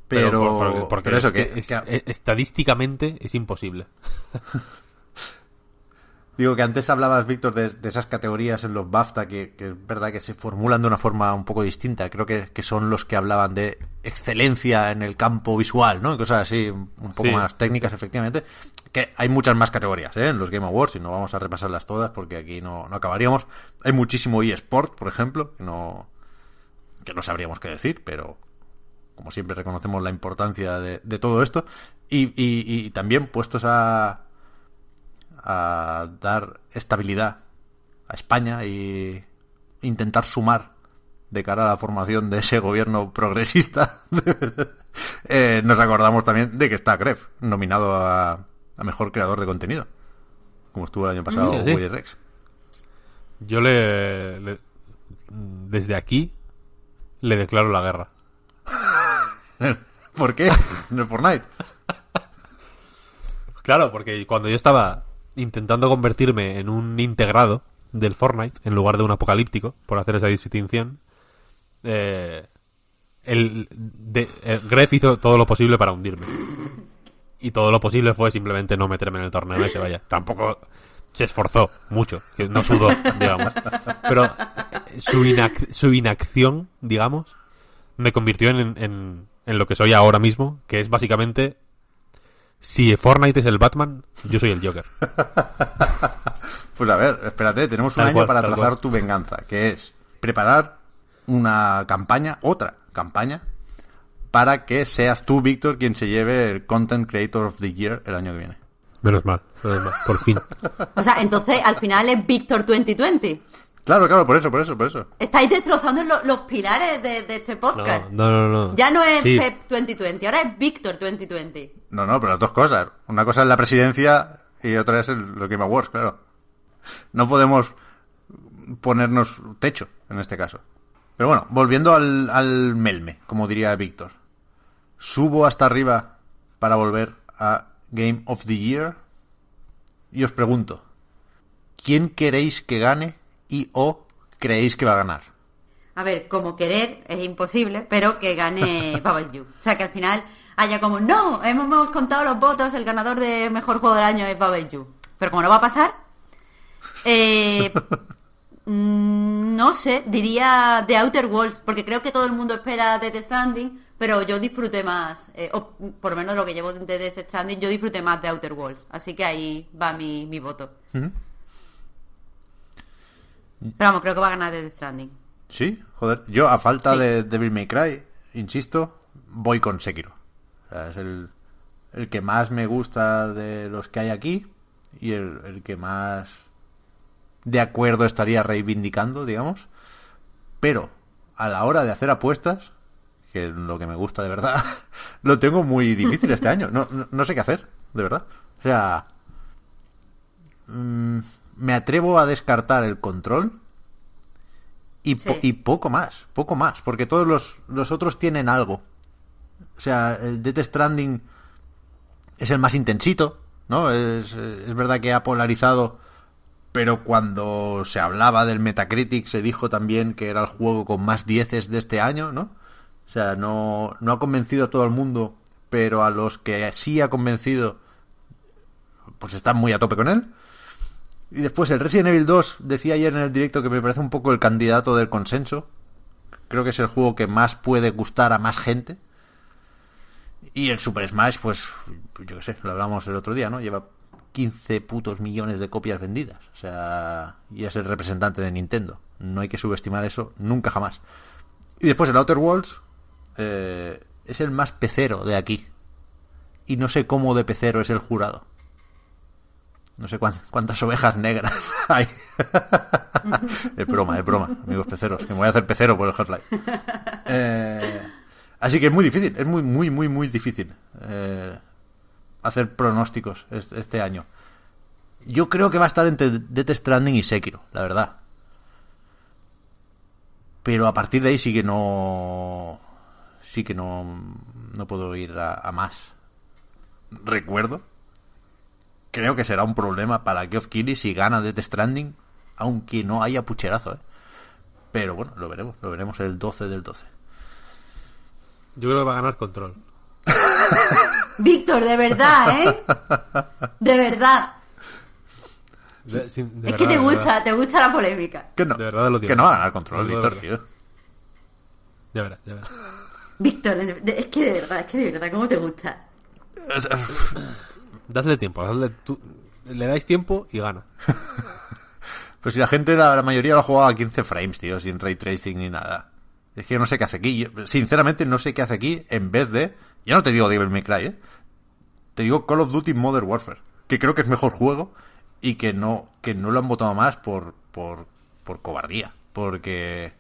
Pero... por- porque, porque pero eso, es- que, es- que- estadísticamente es imposible. Digo que antes hablabas, Víctor, de, de esas categorías en los BAFTA que, que es verdad que se formulan de una forma un poco distinta. Creo que, que son los que hablaban de excelencia en el campo visual, ¿no? Cosas así, un poco Sí, más técnicas, efectivamente. Que hay muchas más categorías, ¿eh? En los Game Awards y no vamos a repasarlas todas porque aquí no, no acabaríamos. Hay muchísimo eSport, por ejemplo, que no, que no sabríamos qué decir, pero como siempre reconocemos la importancia de, de todo esto. Y, y- y también puestos a, a dar estabilidad a España y intentar sumar de cara a la formación de ese gobierno progresista, eh, nos acordamos también de que está Gref, nominado a, a Mejor Creador de Contenido, como estuvo el año pasado Sí, sí. Willy Rex. Yo le, le- desde aquí le declaro la guerra. ¿Por qué? En el Fortnite. Claro, porque cuando yo estaba intentando convertirme en un integrado del Fortnite en lugar de un apocalíptico, por hacer esa distinción, eh, el, de, eh, Gref hizo todo lo posible para hundirme. Y todo lo posible fue simplemente no meterme en el torneo ese, vaya. Tampoco se esforzó mucho, que no sudó, digamos. Pero su, inac- su inacción, digamos, me convirtió en, en lo que soy ahora mismo, que es básicamente si Fortnite es el Batman, yo soy el Joker. Pues a ver, espérate, tenemos un Tal año cual, para trazar cual. tu venganza, que es preparar una campaña, otra campaña, para que seas tú, Víctor, quien se lleve el Content Creator of the Year el año que viene. Menos mal, menos mal, por fin. O sea, entonces al final es Víctor 2020. Claro, claro, por eso, por eso, por eso. Estáis destrozando lo- los pilares de, de este No, podcast. no, no, no. Ya no es Sí, Pep 2020, ahora es Víctor 2020. No, no, pero las dos cosas. Una cosa es la presidencia y otra es el, los Game Awards, claro. No podemos ponernos techo en este caso. Pero bueno, volviendo al, al melme, como diría Víctor. Subo hasta arriba para volver a Game of the Year. Y os pregunto, ¿quién queréis que gane y o creéis que va a ganar? A ver, como querer es imposible, pero que gane You. O sea, que al final haya como, no, hemos, contado los votos, el ganador de mejor juego del año es You. Pero como no va a pasar, eh, mm, no sé, diría The Outer Worlds, porque creo que todo el mundo espera de The Stranding, pero yo disfruté más, eh, o por lo menos lo que llevo de The Stranding, yo disfruté más de Outer Worlds. Así que ahí va mi, mi voto. Pero vamos, creo que va a ganar Death Stranding. Sí, joder. Yo, a falta Sí. de Devil May Cry, insisto, voy con Sekiro. O sea, es el, el que más me gusta de los que hay aquí y el, el que más de acuerdo estaría reivindicando, digamos. Pero a la hora de hacer apuestas, que es lo que me gusta de verdad, lo tengo muy difícil este año. No, no, no sé qué hacer, de verdad. O sea, mm, me atrevo a descartar el control y, po- Sí. y poco más, poco más, porque todos los, los otros tienen algo. O sea, el Death Stranding es el más intensito, ¿no? Es, es verdad que ha polarizado, pero cuando se hablaba del Metacritic se dijo también que era el juego con más dieces de este año, ¿no? O sea, no, no ha convencido a todo el mundo, pero a los que sí ha convencido, pues están muy a tope con él. Y después el Resident Evil 2 decía ayer en el directo que me parece un poco el candidato del consenso. Creo que es el juego que más puede gustar a más gente. Y el Super Smash, pues, yo qué sé, lo hablamos el otro día, ¿no? Lleva 15 putos millones de copias vendidas. O sea, y es el representante de Nintendo. No hay que subestimar eso nunca jamás. Y después el Outer Worlds eh, es el más pecero de aquí. Y no sé cómo de pecero es el jurado. No sé cuán- cuántas ovejas negras hay. es broma, es broma, amigos peceros. Que me voy a hacer pecero por el Half-Life. Eh, así que es muy difícil, es muy, muy, muy, muy difícil eh, hacer pronósticos este, año. Yo creo que va a estar entre Death Stranding y Sekiro, la verdad. Pero a partir de ahí sí que no. Sí que no. No puedo ir a más. Recuerdo. Creo que será un problema para Geoff Keighley si gana Death Stranding, aunque no haya pucherazo, ¿eh? Pero bueno, lo veremos, lo veremos el 12 del 12. Yo creo que va a ganar control. Víctor, de verdad, ¿eh? De verdad. De- sin- de es que te gusta, verdad. te gusta la polémica. Que no, De verdad lo que no va a ganar control, de Víctor, verdad. tío. Ya verás, ya verás. Víctor, es que de verdad, es que de verdad, ¿cómo te gusta? Dadle tiempo, dadle tú- le dais tiempo y gana. Pues si la gente, la, la mayoría lo ha jugado a 15 frames, tío, sin ray tracing ni nada. Es que yo no sé qué hace aquí. Yo, sinceramente, no sé qué hace aquí en vez de. Ya no te digo Devil May Cry, ¿eh? Te digo Call of Duty Modern Warfare. Que creo que es mejor juego y que no, que no lo han votado más por, por, por cobardía. Porque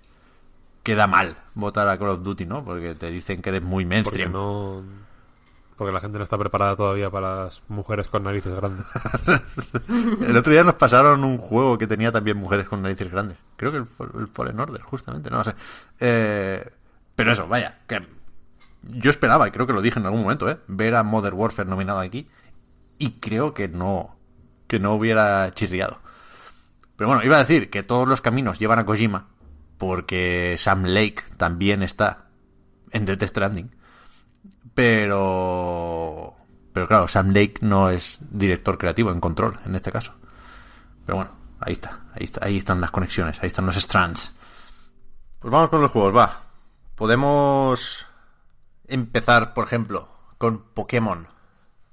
queda mal votar a Call of Duty, ¿no? Porque te dicen que eres muy Porque mainstream. no. Porque la gente no está preparada todavía para las mujeres con narices grandes. El otro día nos pasaron un juego que tenía también mujeres con narices grandes. Creo que el, Fall- el Fallen Order, justamente, no lo sé. Eh, pero eso, vaya, que yo esperaba, y creo que lo dije en algún momento, ¿eh? Ver a Modern Warfare nominado aquí. Y creo que no, que no hubiera chirriado. Pero bueno, iba a decir que todos los caminos llevan a Kojima, porque Sam Lake también está en Death Stranding. Pero. Pero claro, Sam Lake no es director creativo en control, en este caso. Pero bueno, ahí está. Ahí, está, ahí están las conexiones, ahí están los strands. Pues vamos con los juegos, va. Podemos empezar, por ejemplo, con Pokémon.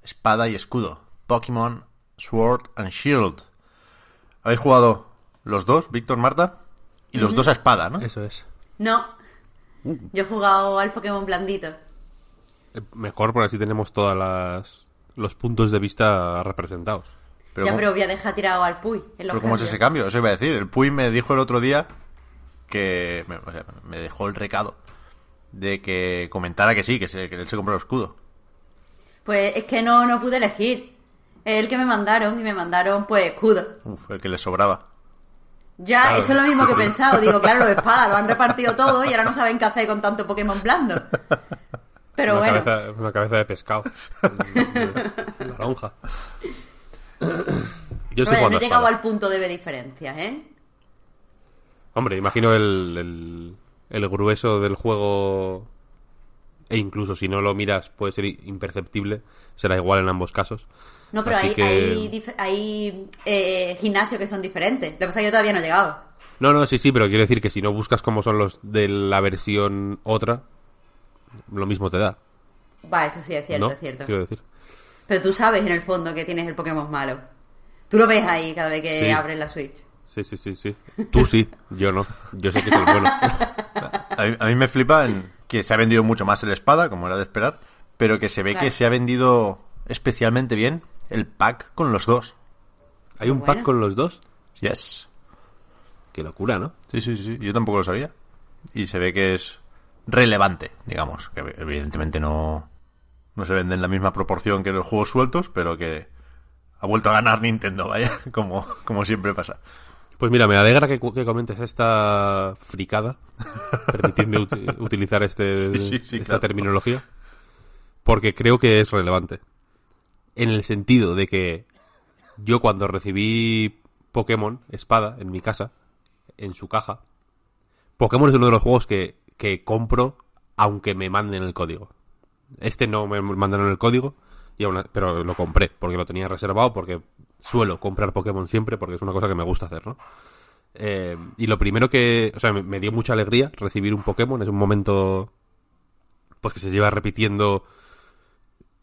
Espada y escudo. Pokémon Sword and Shield. ¿Habéis jugado los dos, Víctor, Marta? Y los dos a espada, ¿no? Eso es. No. Uh. Yo he jugado al Pokémon blandito. Eh, Mejor porque así tenemos todas las los puntos de vista representados. Pero ya, ¿cómo- pero voy a dejar tirado al Puy. en los Pero ¿cómo es ese cambio? Eso iba a decir. El Puy me dijo el otro día que... Me, o sea, me dejó el recado de que comentara que sí, que, se, que él se compró el escudo. Pues es que no, no pude elegir. Es el que me mandaron y me mandaron, pues, escudo. Uf, el que le sobraba. Ya, Claro. eso es lo mismo que he pensado. Digo, claro, los espadas lo han repartido todo y ahora no saben qué hacer con tanto Pokémon blando. Pero una, bueno, cabeza, una cabeza de pescado. Naranja. Yo estoy no he llegado al punto de ver diferencias, ¿eh? Hombre, imagino el, el, el grueso del juego, e incluso si no lo miras puede ser imperceptible, será igual en ambos casos. No, pero Así hay, que- hay, hay eh, gimnasios que son diferentes. Lo que pasa es que yo todavía no he llegado. No, no, sí, sí, pero quiero decir que si no buscas cómo son los de la versión otra, lo mismo te da. Va, eso sí es cierto, ¿no? es cierto. Quiero decir. Pero tú sabes en el fondo que tienes el Pokémon malo. Tú lo ves ahí cada vez que Sí. abres la Switch. Sí, sí, sí, sí. Tú sí, yo no. Yo sé que soy bueno. A mí, a mí me flipa en que se ha vendido mucho más el espada, como era de esperar, pero que se ve Claro. que se ha vendido especialmente bien el pack con los dos. ¿Hay un Bueno. pack con los dos? Yes. Qué locura, ¿no? Sí, sí, sí, sí. Yo tampoco lo sabía. Y se ve que es relevante, digamos. Que evidentemente no, no se vende en la misma proporción que los juegos sueltos, pero que ha vuelto a ganar Nintendo, vaya, como, como siempre pasa. Pues mira, me alegra que, que comentes esta fricada, permitidme ut- utilizar este, Sí, sí, sí, esta claro. terminología, porque creo que es relevante. En el sentido de que yo cuando recibí Pokémon Espada en mi casa, en su caja, Pokémon es uno de los juegos que, que compro aunque me manden el código. Este no me mandaron el código, y aún a- pero lo compré porque lo tenía reservado, porque suelo comprar Pokémon siempre, porque es una cosa que me gusta hacer, ¿no? Eh, y lo primero que, o sea, me, me dio mucha alegría recibir un Pokémon, es un momento pues que se lleva repitiendo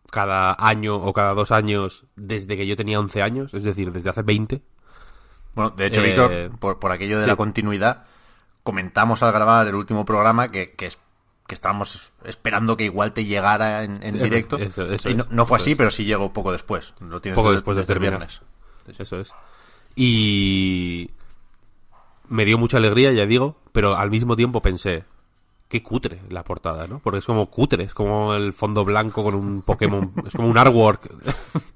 cada año o cada dos años desde que yo tenía 11 años, es decir, desde hace 20. Bueno, de hecho, Eh, Víctor, por, por aquello de sí. la continuidad, comentamos al grabar el último programa que, que, es- que estábamos esperando que igual te llegara en, directo. eso- eso y no, no fue así, es. pero sí llegó poco después. Lo tienes Poco desde- después de desde terminar. viernes. Eso es. Y me dio mucha alegría, ya digo, pero al mismo tiempo pensé, qué cutre la portada, ¿no? Porque es como cutre, es como el fondo blanco con un Pokémon, es como un artwork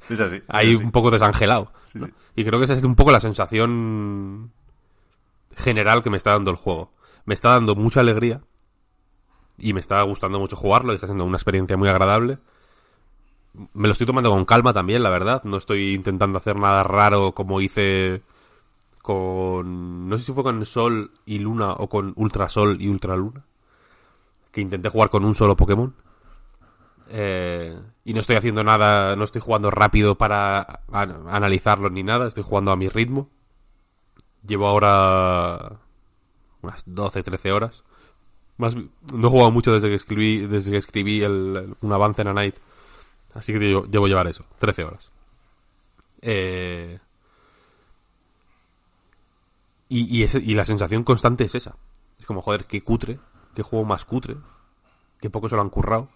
Es así. ahí así. un poco desangelado. ¿no? Y creo que esa es un poco la sensación general que me está dando el juego. Me está dando mucha alegría y me está gustando mucho jugarlo está siendo una experiencia muy agradable. Me lo estoy tomando con calma también, la verdad. No estoy intentando hacer nada raro como hice con... No sé si fue con Sol y Luna o con Ultrasol y Ultraluna. Que intenté jugar con un solo Pokémon. Eh, y no estoy haciendo nada, no estoy jugando rápido para an- analizarlo ni nada, estoy jugando a mi ritmo. Llevo ahora unas 12, 13 horas. Más, no he jugado mucho desde que escribí, desde que escribí el- un avance en a Night. Así que llevo, llevo llevar eso, 13 horas. Eh, y, y, la sensación constante es esa. Es como, joder, qué cutre, qué juego más cutre, qué poco se lo han currado,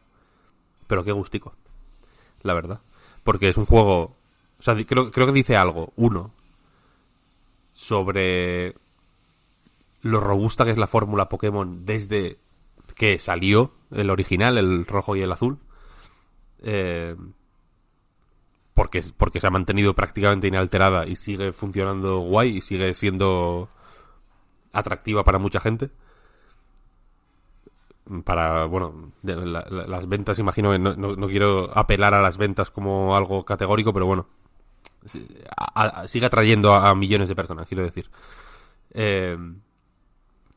pero qué gustico, la verdad. Porque es un juego, o sea, creo, creo que dice algo, uno, sobre lo robusta que es la fórmula Pokémon desde que salió el original, el rojo y el azul. Eh, porque, porque se ha mantenido prácticamente inalterada y sigue funcionando guay y sigue siendo atractiva para mucha gente. Para, bueno, las ventas, imagino que no, no- quiero apelar a las ventas como algo categórico, pero bueno, a- a- sigue atrayendo a, millones de personas, quiero decir. Eh,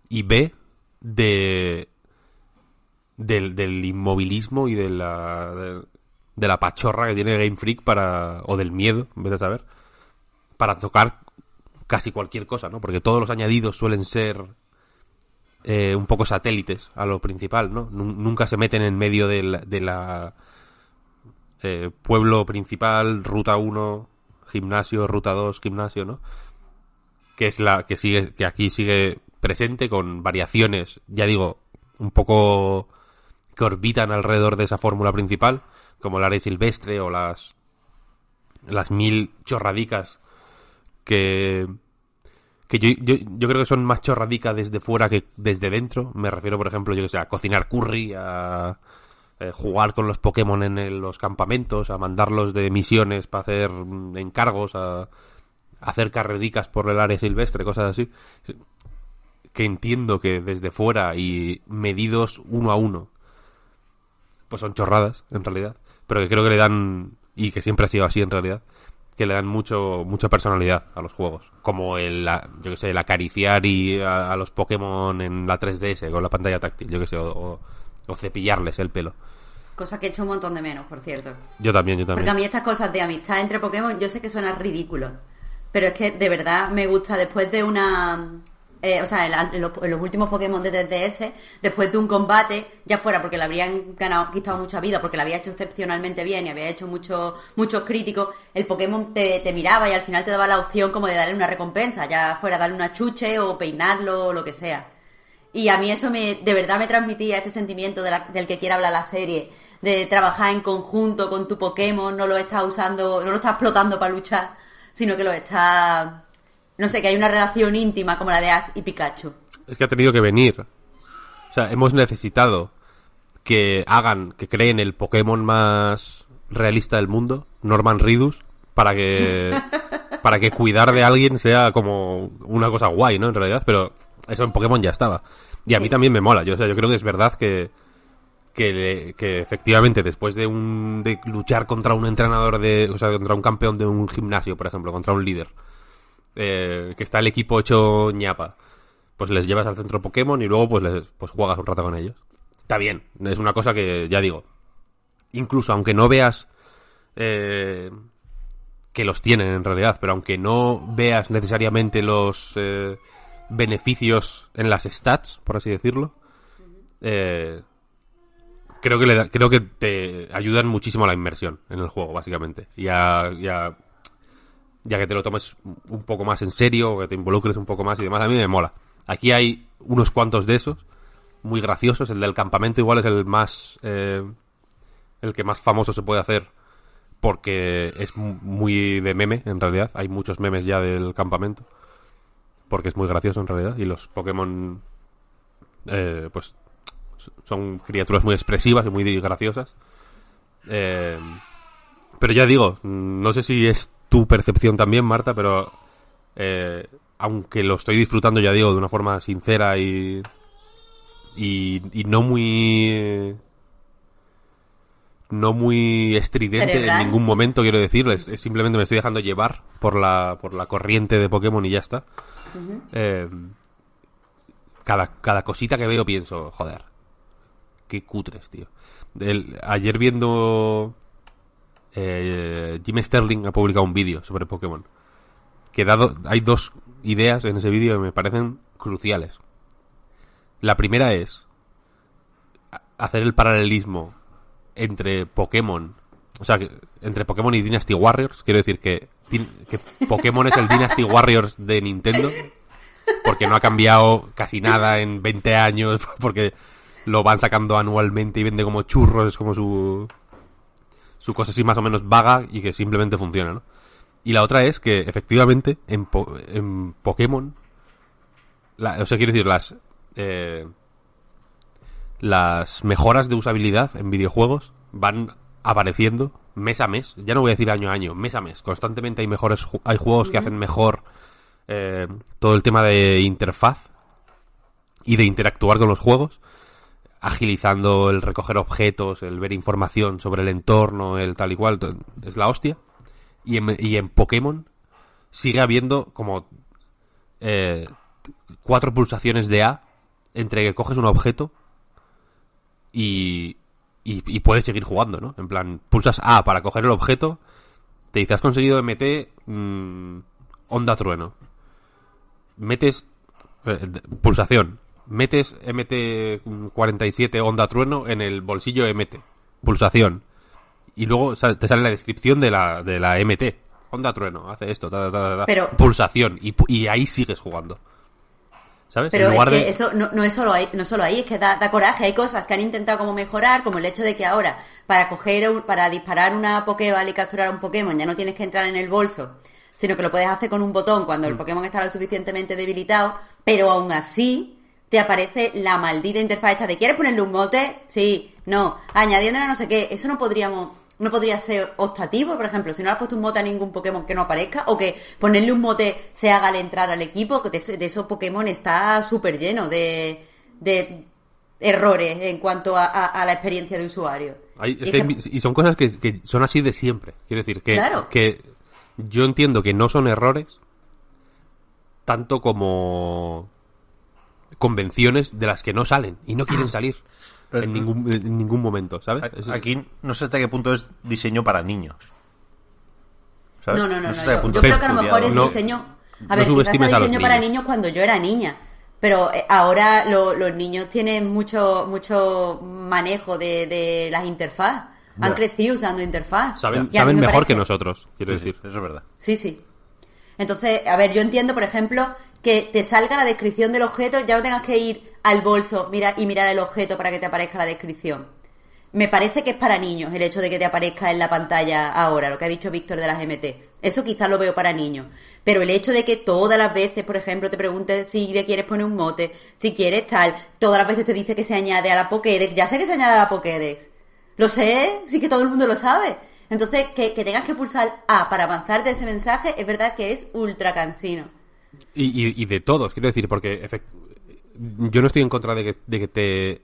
y B, de, del, del inmovilismo y de la, de, la pachorra que tiene Game Freak para, o del miedo, en vez de saber, para tocar casi cualquier cosa, ¿no? Porque todos los añadidos suelen ser eh, un poco satélites a lo principal, ¿no? Nun- Nunca se meten en medio de la, de la, eh, pueblo principal, ruta 1, gimnasio, ruta 2, gimnasio, ¿no? Que es la que sigue, que aquí sigue presente con variaciones, ya digo, un poco que orbitan alrededor de esa fórmula principal, como el área silvestre o las las mil chorradicas que que yo, yo, yo creo que son más chorradicas desde fuera que desde dentro. Me refiero, por ejemplo, yo que sé, a cocinar curry, a eh, jugar con los Pokémon en los campamentos, a mandarlos de misiones para hacer mm, encargos, a hacer carrericas por el área silvestre, cosas así. Que entiendo que desde fuera y medidos uno a uno, pues son chorradas, en realidad. Pero que creo que le dan, y que siempre ha sido así en realidad, que le dan mucho mucha personalidad a los juegos. Como el, yo que sé, el acariciar y a, los Pokémon en la 3DS con la pantalla táctil, yo que sé, o cepillarles el pelo. Cosa que he hecho un montón de menos, por cierto. Yo también, yo Porque a también. mí estas cosas de amistad entre Pokémon, yo sé que suena ridículo. Pero es que de verdad me gusta después de una eh, o sea, en, la- los, últimos Pokémon de 3DS, después de un combate, ya fuera porque le habrían ganado, quitado mucha vida, porque le había hecho excepcionalmente bien y había hecho mucho, muchos críticos, el Pokémon te, te miraba y al final te daba la opción como de darle una recompensa, ya fuera darle una chuche o peinarlo o lo que sea. Y a mí eso me, de verdad me transmitía este sentimiento de la- del que quiere hablar la serie, de trabajar en conjunto con tu Pokémon, no lo estás usando, no lo estás explotando para luchar, sino que lo estás, no sé, que hay una relación íntima como la de Ash y Pikachu. Es que ha tenido que venir. O sea, hemos necesitado que hagan, que creen el Pokémon más realista del mundo, Norman Ridus, para que para que cuidar de alguien sea como una cosa guay, ¿no? En realidad, pero eso en Pokémon ya estaba. Y a mí Sí. también me mola. Yo, o sea, yo creo que es verdad que que, efectivamente después de un de luchar contra un entrenador de, o sea, contra un campeón de un gimnasio, por ejemplo, contra un líder, eh, que está el equipo hecho ñapa, pues les llevas al centro Pokémon y luego pues les pues juegas un rato con ellos. Está bien, es una cosa que ya digo, incluso aunque no veas eh, que los tienen en realidad, pero aunque no veas necesariamente los eh, beneficios en las stats, por así decirlo, eh, creo que le da- creo que te ayudan muchísimo a la inmersión en el juego, básicamente. Y a, ya que te lo tomes un poco más en serio, que te involucres un poco más y demás, a mí me mola. Aquí hay unos cuantos de esos, muy graciosos. El del campamento igual es el más... eh, el que más famoso se puede hacer porque es mu- muy de meme, en realidad. Hay muchos memes ya del campamento. Porque es muy gracioso, en realidad. Y los Pokémon, eh, pues, son criaturas muy expresivas y muy graciosas. Eh, pero ya digo, no sé si es tu percepción también, Marta, pero eh, aunque lo estoy disfrutando, ya digo, de una forma sincera y, y, y no muy no muy estridente Cerebral. en ningún momento, quiero decir, es, es simplemente me estoy dejando llevar por la, por la corriente de Pokémon y ya está. Eh, cada, cada cosita que veo pienso, joder, qué cutres, tío. Ayer viendo eh, Jim Sterling ha publicado un vídeo sobre Pokémon. Que dado, hay dos ideas en ese vídeo que me parecen cruciales. La primera es hacer el paralelismo entre Pokémon, o sea, entre Pokémon y Dynasty Warriors. Quiero decir que, que Pokémon es el Dynasty Warriors de Nintendo. Porque no ha cambiado casi nada en 20 años. Porque lo van sacando anualmente y vende como churros. Es como su, su cosa así más o menos vaga y que simplemente funciona, ¿no? Y la otra es que efectivamente en, Po- en Pokémon, la- o sea, quiero decir, las eh, las mejoras de usabilidad en videojuegos van apareciendo mes a mes. Ya no voy a decir año a año, mes a mes. Constantemente hay mejores, hay juegos que hacen mejor eh, todo el tema de interfaz y de interactuar con los juegos agilizando el recoger objetos, el ver información sobre el entorno, el tal y cual, es la hostia. Y en, y en Pokémon sigue habiendo como eh, cuatro pulsaciones de A entre que coges un objeto y, y, puedes seguir jugando, ¿no? En plan, pulsas A para coger el objeto, te dice, has conseguido MT mm, Onda Trueno. Metes eh, pulsación. Metes MT47 Onda Trueno en el bolsillo MT. Pulsación. Y luego te sale la descripción de la, de la MT. Onda Trueno, hace esto, ta, ta, ta. Pero- pulsación. Y, y ahí sigues jugando. ¿Sabes? Pero en es que de... eso no, no es solo ahí, no solo ahí, es que da, da coraje. Hay cosas que han intentado como mejorar, como el hecho de que ahora para coger, un- para disparar una Pokéball y capturar un Pokémon ya no tienes que entrar en el bolso, sino que lo puedes hacer con un botón cuando el Mm. Pokémon está lo suficientemente debilitado, pero aún así te aparece la maldita interfaz esta de ¿quieres ponerle un mote? Sí, no, añadiéndole no sé qué. Eso no podríamos no podría ser optativo, por ejemplo, si no le has puesto un mote a ningún Pokémon que no aparezca, o que ponerle un mote se haga al entrar al equipo, que de, eso- de esos Pokémon está súper lleno de, de errores en cuanto a, a- a la experiencia de usuario. Hay- Y es que son cosas que, que son así de siempre. Quiero decir, que, Claro. que yo entiendo que no son errores tanto como convenciones de las que no salen y no quieren salir Pero- en, ningún, en ningún momento, ¿sabes? Es- Aquí no sé hasta qué punto es diseño para niños. ¿Sabes? No, no, no, no. Yo, creo que a lo mejor es No- diseño. A ver, quizás los diseño para niños. cuando yo era niña. Pero eh, ahora lo- los niños tienen mucho mucho manejo de, de las interfaz. Han crecido usando interfaz. Saben, Y a mí saben me mejor que nosotros, quiero Sí, sí, decir. eso es verdad. Sí, sí. Entonces, a ver, yo entiendo, por ejemplo, que te salga la descripción del objeto, ya no tengas que ir al bolso mira, y mirar el objeto para que te aparezca la descripción. Me parece que es para niños el hecho de que te aparezca en la pantalla ahora, lo que ha dicho Víctor de las MT. Eso quizás lo veo para niños. Pero el hecho de que todas las veces, por ejemplo, te preguntes si le quieres poner un mote, si quieres tal, todas las veces te dice que se añade a la Pokédex. Ya sé que se añade a la Pokédex. Lo sé, sí que todo el mundo lo sabe. Entonces, que, que tengas que pulsar A para avanzar de ese mensaje, es verdad que es ultra cansino. Y, y- y de todos, quiero decir, porque yo no estoy en contra de que, de que te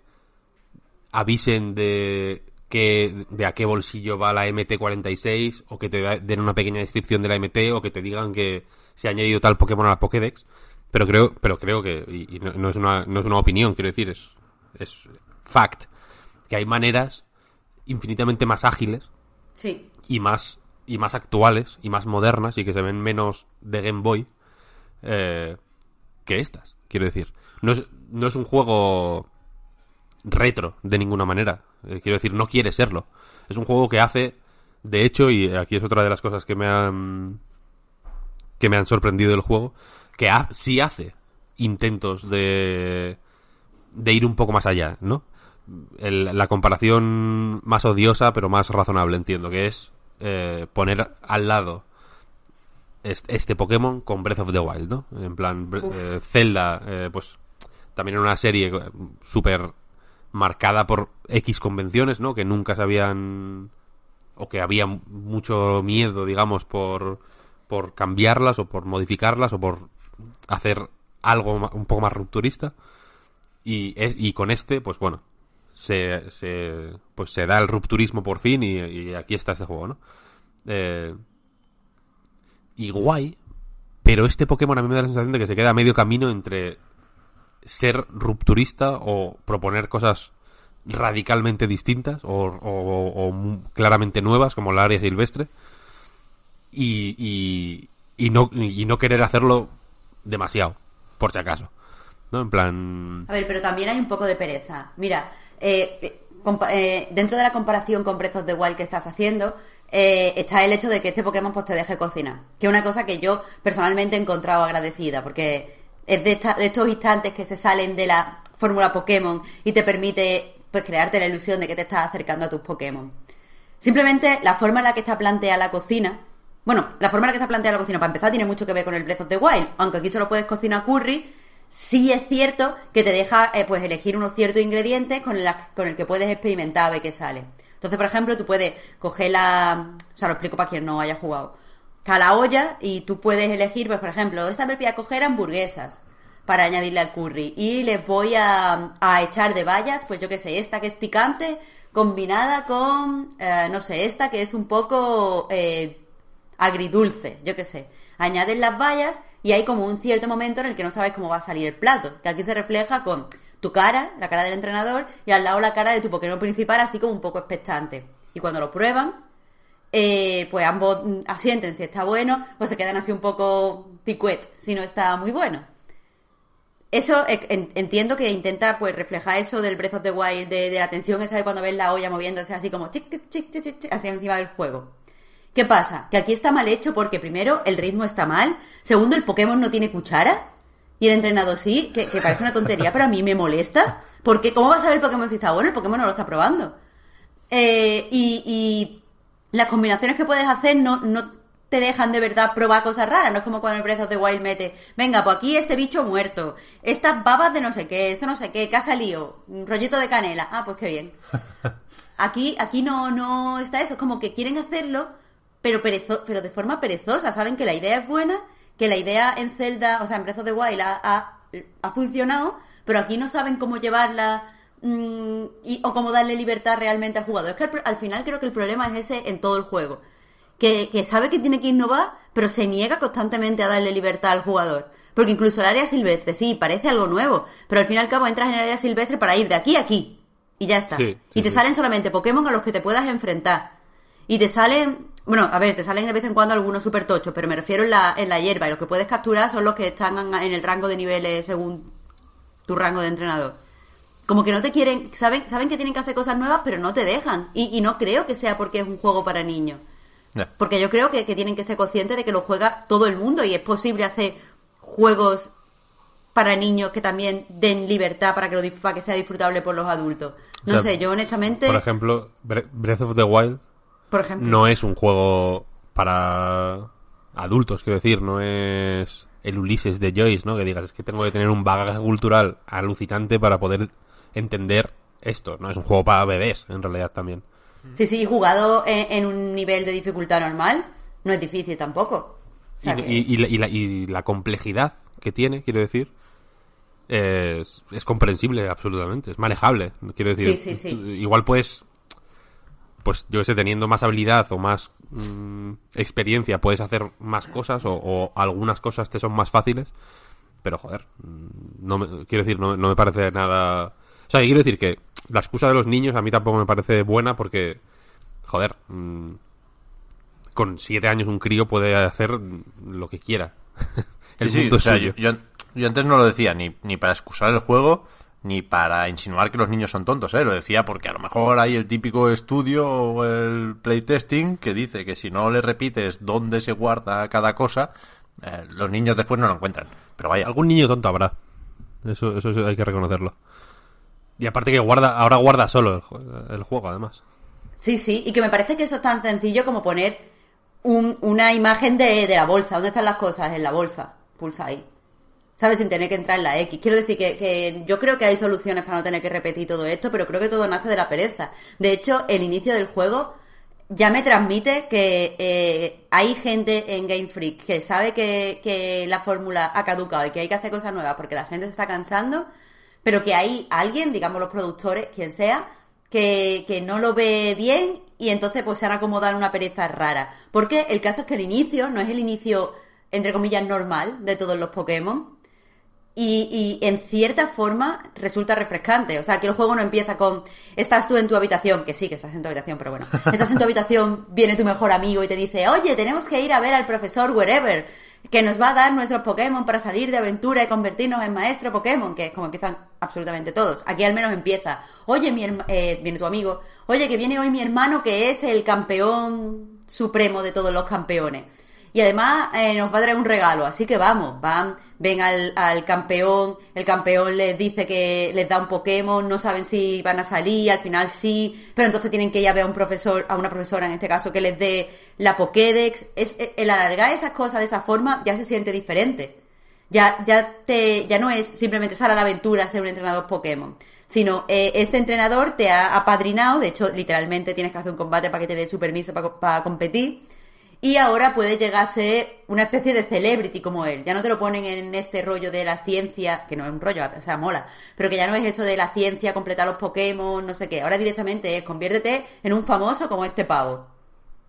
avisen de que de a qué bolsillo va la MT46 o que te den una pequeña descripción de la MT o que te digan que se ha añadido tal Pokémon a la Pokédex pero creo pero creo que y, y no, no es una no es una opinión quiero decir es es fact que hay maneras infinitamente más ágiles Sí. y más y más actuales y más modernas y que se ven menos de Game Boy eh, que estas quiero decir. No es, no es un juego retro de ninguna manera. Eh, quiero decir no quiere serlo. Es un juego que hace de hecho y aquí es otra de las cosas que me han que me han sorprendido del juego que ha- sí hace intentos de de ir un poco más allá no la comparación más odiosa pero más razonable entiendo que es eh, poner al lado este Pokémon con Breath of the Wild, ¿no? En plan, eh, Zelda, eh, pues también en una serie eh, súper marcada por X convenciones, ¿no? Que nunca se habían... o que había mucho miedo, digamos, por, por cambiarlas o por modificarlas o por hacer algo un poco más rupturista. Y, es, y con este, pues bueno, se, se, pues se da el rupturismo por fin y, y aquí está este juego, ¿no? Eh, y guay, pero este Pokémon a mí me da la sensación de que se queda medio camino entre ser rupturista o proponer cosas radicalmente distintas o, o- o claramente nuevas como la área silvestre y, y, no, y no querer hacerlo demasiado, por si acaso. ¿No? En plan... A ver, pero también hay un poco de pereza. Mira, eh, eh, eh, dentro de la comparación con Breath of the Wild que estás haciendo, eh, está el hecho de que este Pokémon pues te deje cocinar. Que es una cosa que yo personalmente he encontrado agradecida, porque es de, estos instantes que se salen de la fórmula Pokémon y te permite pues crearte la ilusión de que te estás acercando a tus Pokémon. Simplemente la forma en la que está planteada la cocina. Bueno, la forma en la que está planteada la cocina, para empezar, tiene mucho que ver con el Breath of the Wild. Aunque aquí solo puedes cocinar curry, sí es cierto que te deja eh, pues elegir unos ciertos ingredientes con, con el que puedes experimentar a ver qué sale. Entonces, por ejemplo, tú puedes coger la... O sea, lo explico para quien no haya jugado. Está la olla y tú puedes elegir, pues, por ejemplo, esta vez voy a coger hamburguesas para añadirle al curry. Y les voy a, a echar de bayas, pues yo qué sé, esta que es picante, combinada con, eh, no sé, esta que es un poco eh, agridulce, yo qué sé. Añades las bayas y hay como un cierto momento en el que no sabes cómo va a salir el plato. Que aquí se refleja con tu cara, la cara del entrenador, y al lado la cara de tu Pokémon principal, así como un poco expectante. Y cuando lo prueban, eh, pues ambos mm, asienten si está bueno, o se quedan así un poco picuet si no está muy bueno. Eso eh, en- entiendo que intenta pues reflejar eso del Breath of the Wild, de, de la tensión esa de cuando ves la olla moviéndose así como chic, chic, chic, chic, chic, así encima del juego. ¿Qué pasa? Que aquí está mal hecho porque primero el ritmo está mal, segundo el Pokémon no tiene cuchara y el entrenador sí, que, que parece una tontería, pero a mí me molesta. Porque ¿cómo va a saber el Pokémon si está bueno? El Pokémon no lo está probando. Eh, y, y las combinaciones que puedes hacer no, no te dejan de verdad probar cosas raras. No es como cuando el Breath of the Wild mete, venga, pues aquí este bicho muerto, estas babas de no sé qué, esto no sé qué, ¿qué ha salido? Un rollito de canela. Ah, pues qué bien. Aquí, aquí no, no está eso, es como que quieren hacerlo, pero, perezo- pero de forma perezosa. Saben que la idea es buena, que la idea en Zelda, o sea, en Breath of the Wild ha, ha- ha funcionado, pero aquí no saben cómo llevarla mm, y, o cómo darle libertad realmente al jugador. Es que al, al final creo que el problema es ese en todo el juego. Que, que sabe que tiene que innovar, pero se niega constantemente a darle libertad al jugador. Porque incluso el área silvestre, sí, parece algo nuevo, pero al fin y al cabo entras en el área silvestre para ir de aquí a aquí. Y ya está. Sí, sí, y te sí. salen solamente Pokémon a los que te puedas enfrentar. Y te salen, bueno, a ver, te salen de vez en cuando algunos super tochos, pero me refiero en la, en la hierba. Y los que puedes capturar son los que están en el rango de niveles según tu rango de entrenador. Como que no te quieren, saben, saben que tienen que hacer cosas nuevas, pero no te dejan. Y, y no creo que sea porque es un juego para niños. Porque yo creo que, que tienen que ser conscientes de que lo juega todo el mundo y es posible hacer juegos para niños que también den libertad para que, lo, para que sea disfrutable por los adultos. No O sea, sé, yo honestamente, Por ejemplo, Bre- Breath of the Wild por ejemplo, no es un juego para adultos, quiero decir, no es el Ulises de Joyce, ¿no? Que digas, es que tengo que tener un bagaje cultural alucinante para poder entender esto, ¿no? Es un juego para bebés, en realidad también. sí, sí, jugado en, en un nivel de dificultad normal, no es difícil tampoco. O sea y, que- y- y la, y la- y la complejidad que tiene, quiero decir, es, es comprensible absolutamente, es manejable, quiero decir. Sí, sí, sí. Igual puedes, pues yo sé, teniendo más habilidad o más mm, experiencia, puedes hacer más cosas o, o algunas cosas te son más fáciles, pero joder, mm, no me, quiero decir, no, no me parece nada... O sea, quiero decir que la excusa de los niños a mí tampoco me parece buena porque, joder, mm, con siete años un crío puede hacer lo que quiera. El Sí, sí, mundo o sea, es suyo. Yo, yo antes no lo decía ni, ni para excusar el juego, ni para insinuar que los niños son tontos, ¿eh? Lo decía porque a lo mejor hay el típico estudio o el playtesting que dice que si no le repites dónde se guarda cada cosa, eh, los niños después no lo encuentran. Pero vaya, Algún niño tonto habrá. Eso, eso hay que reconocerlo. Y aparte que guarda, ahora guarda solo el, jue- el juego, además. Sí, sí, y que me parece que eso es tan sencillo como poner un- una imagen de, de la bolsa. ¿Dónde están las cosas? En la bolsa. Pulsa ahí. ¿Sabes? Sin tener que entrar en la X. Quiero decir que, que yo creo que hay soluciones para no tener que repetir todo esto, pero creo que todo nace de la pereza. De hecho, el inicio del juego ya me transmite que eh, hay gente en Game Freak que sabe que, que la fórmula ha caducado y que hay que hacer cosas nuevas porque la gente se está cansando, pero que hay alguien, digamos los productores, quien sea, que, que no lo ve bien y entonces pues se han acomodado en una pereza rara. Porque el caso es que el inicio no es el inicio, entre comillas, normal de todos los Pokémon. Y, y en cierta forma resulta refrescante. O sea, que el juego no empieza con estás tú en tu habitación, que sí, que estás en tu habitación, pero bueno. Estás en tu habitación, viene tu mejor amigo y te dice, oye, tenemos que ir a ver al profesor wherever, que nos va a dar nuestros Pokémon para salir de aventura y convertirnos en maestro Pokémon, que es como empiezan absolutamente todos. Aquí al menos empieza, oye, mi eh, viene tu amigo, oye, que viene hoy mi hermano que es el campeón supremo de todos los campeones. Y además eh, nos va a traer un regalo, así que vamos, van, ven al, al campeón, el campeón les dice que les da un Pokémon, no saben si van a salir, al final sí, pero entonces tienen que ir a ver a un profesor, a una profesora en este caso, que les dé la Pokédex. Es, el alargar esas cosas de esa forma ya se siente diferente. Ya, ya te, ya no es simplemente sal a la aventura ser un entrenador Pokémon, sino eh, este entrenador te ha apadrinado, de hecho, literalmente tienes que hacer un combate para que te dé su permiso para, para competir. Y ahora puede llegar a ser una especie de celebrity como él. Ya no te lo ponen en este rollo de la ciencia, que no es un rollo, o sea, mola, pero que ya no es esto de la ciencia, completar los Pokémon, no sé qué. Ahora directamente es conviértete en un famoso como este pavo.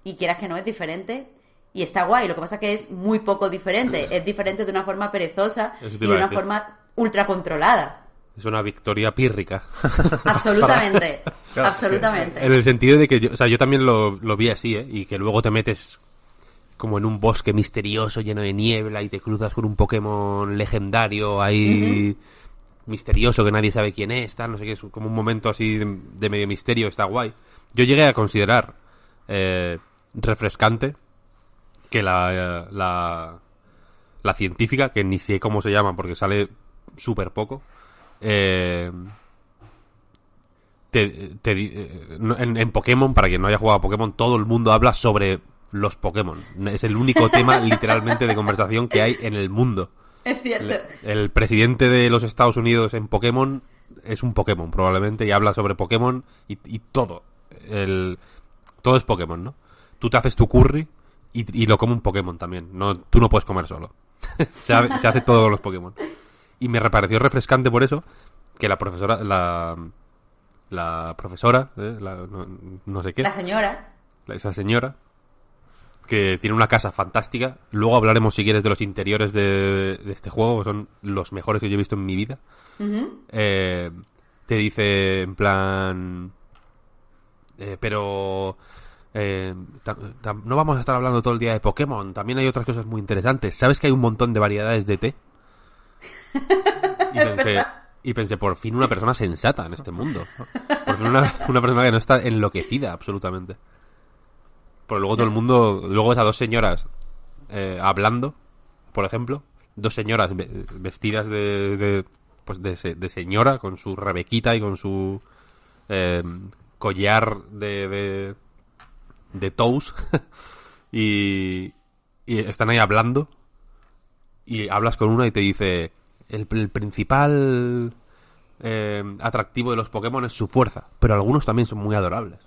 Y quieras que no, es diferente. Y está guay. Lo que pasa es que es muy poco diferente. Es diferente de una forma perezosa y de una forma ultra controlada. Es una victoria pírrica. Absolutamente. Absolutamente. En el sentido de que yo, o sea, yo también lo, lo vi así, ¿eh? Y que luego te metes como en un bosque misterioso lleno de niebla y te cruzas con un Pokémon legendario ahí misterioso que nadie sabe quién es, tal, no sé qué, es como un momento así de, de medio misterio, está guay. Yo llegué a considerar eh, refrescante que la, eh, la, la científica, que ni sé cómo se llama porque sale súper poco, eh, te, te eh, en, en Pokémon, para quien no haya jugado a Pokémon, todo el mundo habla sobre los Pokémon. Es el único tema literalmente de conversación que hay en el mundo. Es cierto. El, el presidente de los Estados Unidos en Pokémon es un Pokémon probablemente y habla sobre Pokémon y, y todo. El, todo es Pokémon, ¿no? Tú te haces tu curry y, y lo come un Pokémon también. No, tú no puedes comer solo. se, ha- se hace todos los Pokémon. Y me pareció refrescante por eso que la profesora, la, la profesora, eh, la- no, no sé qué, La señora. esa señora, que tiene una casa fantástica. Luego hablaremos, si quieres, de los interiores de, de este juego, que son los mejores que yo he visto en mi vida. Eh, te dice, en plan... eh, pero... eh, no vamos a estar hablando todo el día de Pokémon. También hay otras cosas muy interesantes. ¿Sabes que hay un montón de variedades de té? Y pensé, Y pensé, por fin una persona sensata en este mundo. Por fin una, una persona que no está enloquecida absolutamente. Porque luego todo el mundo, luego esas dos señoras eh, hablando, por ejemplo, dos señoras ve- vestidas de, de, pues de, se- de señora, con su rebequita y con su eh, collar de, de, de toes, y, están ahí hablando, y hablas con una y te dice, el, el principal eh, atractivo de los Pokémon es su fuerza, pero algunos también son muy adorables.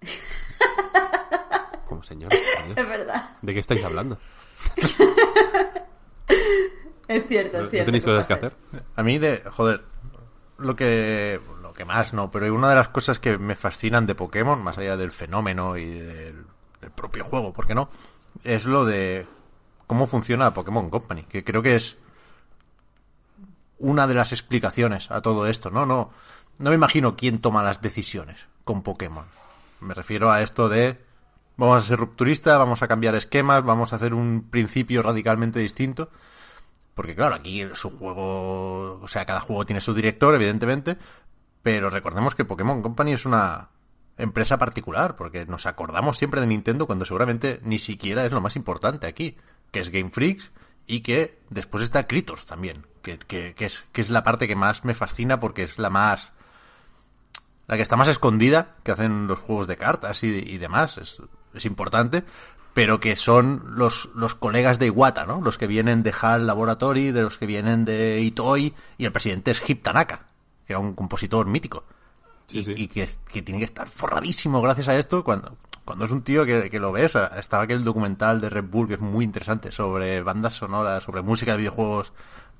Como. Dios. Es verdad. ¿De qué estáis hablando? Es cierto, ¿No, es cierto. tenéis cosas que hacer? A mí, de, joder, lo que, lo que más no, pero una de las cosas que me fascinan de Pokémon, más allá del fenómeno y del, del propio juego, ¿por qué no? Es lo de cómo funciona Pokémon Company, que creo que es una de las explicaciones a todo esto, ¿no? No, no me imagino quién toma las decisiones con Pokémon. Me refiero a esto de vamos a ser rupturista, vamos a cambiar esquemas, vamos a hacer un principio radicalmente distinto. Porque claro, aquí su juego, o sea, cada juego tiene su director, evidentemente, pero recordemos que Pokémon Company es una empresa particular, porque nos acordamos siempre de Nintendo cuando seguramente ni siquiera es lo más importante aquí, que es Game Freaks y que después está Critters también, que, que, que es, que es la parte que más me fascina porque es la más... La que está más escondida, que hacen los juegos de cartas y, y demás, es, es importante, pero que son los, los colegas de Iwata, ¿no? Los que vienen de HAL Laboratory, de los que vienen de Itoi, y el presidente es Hip Tanaka, que era un compositor mítico. Sí, y, sí. y que, es- que tiene que estar forradísimo gracias a esto cuando, cuando es un tío que, que lo ves. Estaba aquel documental de Red Bull que es muy interesante sobre bandas sonoras, sobre música de videojuegos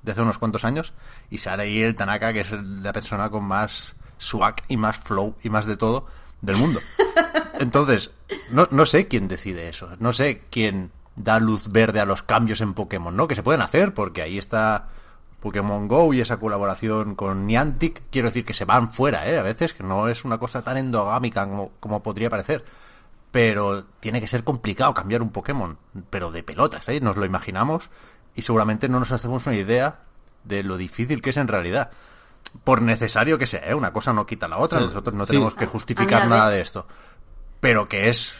de hace unos cuantos años. Y sale ahí el Tanaka, que es la persona con más swag y más flow y más de todo del mundo. Entonces, no, no sé quién decide eso. No sé quién da luz verde a los cambios en Pokémon, ¿no? Que se pueden hacer, porque ahí está Pokémon Go y esa colaboración con Niantic. Quiero decir que se van fuera, ¿eh? A veces, que no es una cosa tan endogámica como, como podría parecer. Pero tiene que ser complicado cambiar un Pokémon. Pero de pelotas, ¿eh? Nos lo imaginamos y seguramente no nos hacemos una idea de lo difícil que es en realidad. Por necesario que sea, ¿eh? Una cosa no quita la otra. Sí. Nosotros no Sí. tenemos que justificar nada de esto. Pero que es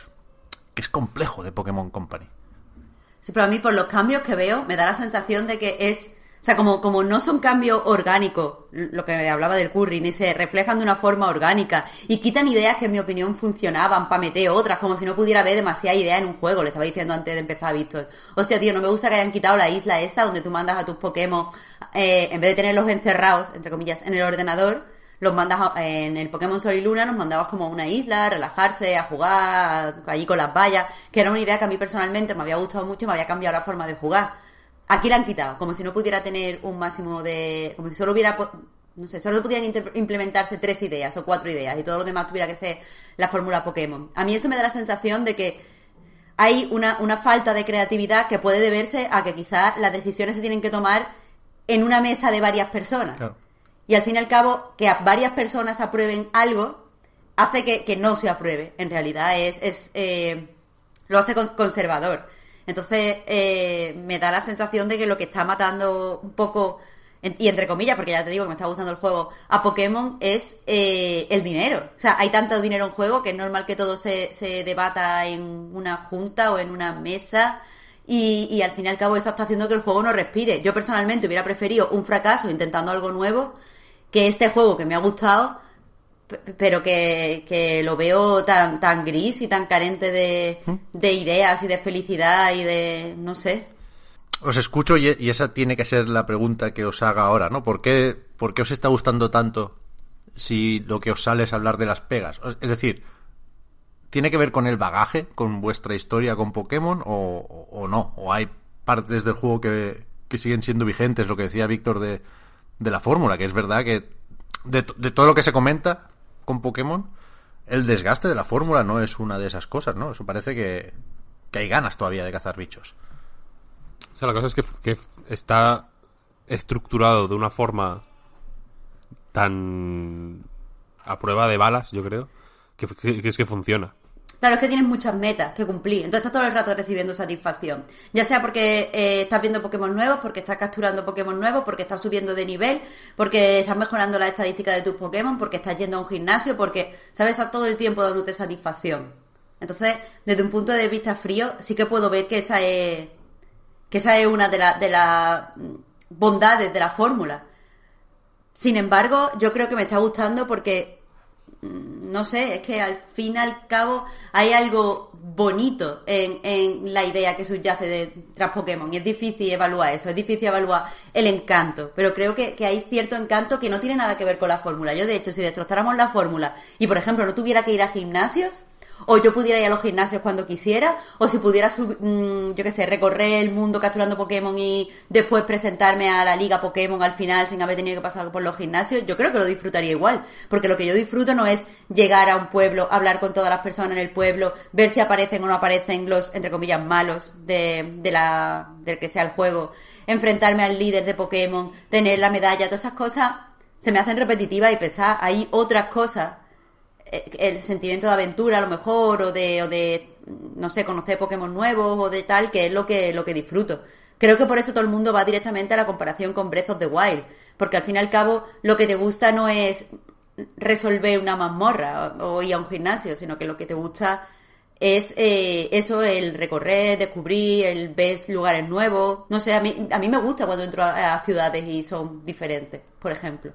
que es complejo de Pokémon Company. Sí, pero a mí por los cambios que veo me da la sensación de que es, o sea, como, como no son cambios orgánicos, lo que hablaba del curry, ni se reflejan de una forma orgánica y quitan ideas que en mi opinión funcionaban para meter otras, como si no pudiera haber demasiada idea en un juego, le estaba diciendo antes de empezar Víctor. Hostia, tío, no me gusta que hayan quitado la isla esta donde tú mandas a tus Pokémon, eh, en vez de tenerlos encerrados, entre comillas, en el ordenador, los mandas en el Pokémon Sol y Luna, nos mandabas como a una isla, a relajarse, a jugar, allí con las vallas, que era una idea que a mí personalmente me había gustado mucho y me había cambiado la forma de jugar. Aquí la han quitado, como si no pudiera tener un máximo de... como si solo hubiera... no sé, solo pudieran implementarse tres ideas o cuatro ideas y todo lo demás tuviera que ser la fórmula Pokémon. A mí esto me da la sensación de que hay una, una falta de creatividad que puede deberse a que quizás las decisiones se tienen que tomar en una mesa de varias personas. Claro. Y al fin y al cabo, que varias personas aprueben algo, hace que, que no se apruebe. En realidad es, es eh, lo hace con- conservador. Entonces, eh, me da la sensación de que lo que está matando un poco, y entre comillas, porque ya te digo que me está gustando el juego, a Pokémon es eh, el dinero. O sea, hay tanto dinero en juego que es normal que todo se, se debata en una junta o en una mesa. Y, y al fin y al cabo eso está haciendo que el juego no respire. Yo personalmente hubiera preferido un fracaso intentando algo nuevo que este juego que me ha gustado, pero que, que lo veo tan, tan gris y tan carente de, de ideas y de felicidad y de, no sé. Os escucho y, y esa tiene que ser la pregunta que os haga ahora, ¿no? ¿Por qué, por qué os está gustando tanto si lo que os sale es hablar de las pegas? Es decir, ¿tiene que ver con el bagaje, con vuestra historia con Pokémon o- o no? ¿O hay partes del juego que, que siguen siendo vigentes? Lo que decía Víctor de, de la fórmula, que es verdad que de, to- de todo lo que se comenta con Pokémon, el desgaste de la fórmula no es una de esas cosas, ¿no? Eso parece que, que hay ganas todavía de cazar bichos. O sea, la cosa es que, que está estructurado de una forma tan a prueba de balas, yo creo, que es que funciona. Claro, es que tienes muchas metas que cumplir, entonces estás todo el rato recibiendo satisfacción. Ya sea porque eh, estás viendo Pokémon nuevos, porque estás capturando Pokémon nuevos, porque estás subiendo de nivel, porque estás mejorando la estadística de tus Pokémon, porque estás yendo a un gimnasio, porque, ¿sabes? Estás todo el tiempo dándote satisfacción. Entonces, desde un punto de vista frío, sí que puedo ver que esa es, que esa es una de, la- de las bondades de la fórmula. Sin embargo, yo creo que me está gustando porque no sé, es que al fin y al cabo hay algo bonito en, en la idea que subyace de tras Pokémon y es difícil evaluar eso, es difícil evaluar el encanto, pero creo que, que hay cierto encanto que no tiene nada que ver con la fórmula. Yo, de hecho, si destrozáramos la fórmula y, por ejemplo, no tuviera que ir a gimnasios, o yo pudiera ir a los gimnasios cuando quisiera, o si pudiera, sub- mm, yo qué sé, recorrer el mundo capturando Pokémon y después presentarme a la liga Pokémon al final sin haber tenido que pasar por los gimnasios, yo creo que lo disfrutaría igual, porque lo que yo disfruto no es llegar a un pueblo, hablar con todas las personas en el pueblo, ver si aparecen o no aparecen los, entre comillas, malos de, de la, del que sea el juego, enfrentarme al líder de Pokémon, tener la medalla, todas esas cosas se me hacen repetitivas y pesadas. Hay otras cosas el sentimiento de aventura a lo mejor o de, o de no sé conocer Pokémon nuevos o de tal que es lo que lo que disfruto. Creo que por eso todo el mundo va directamente a la comparación con Breath of the Wild porque al fin y al cabo lo que te gusta no es resolver una mazmorra o, ir a un gimnasio sino que lo que te gusta es eh, eso el recorrer descubrir el ver lugares nuevos. No sé a mí a mí me gusta cuando entro a, a ciudades y son diferentes por ejemplo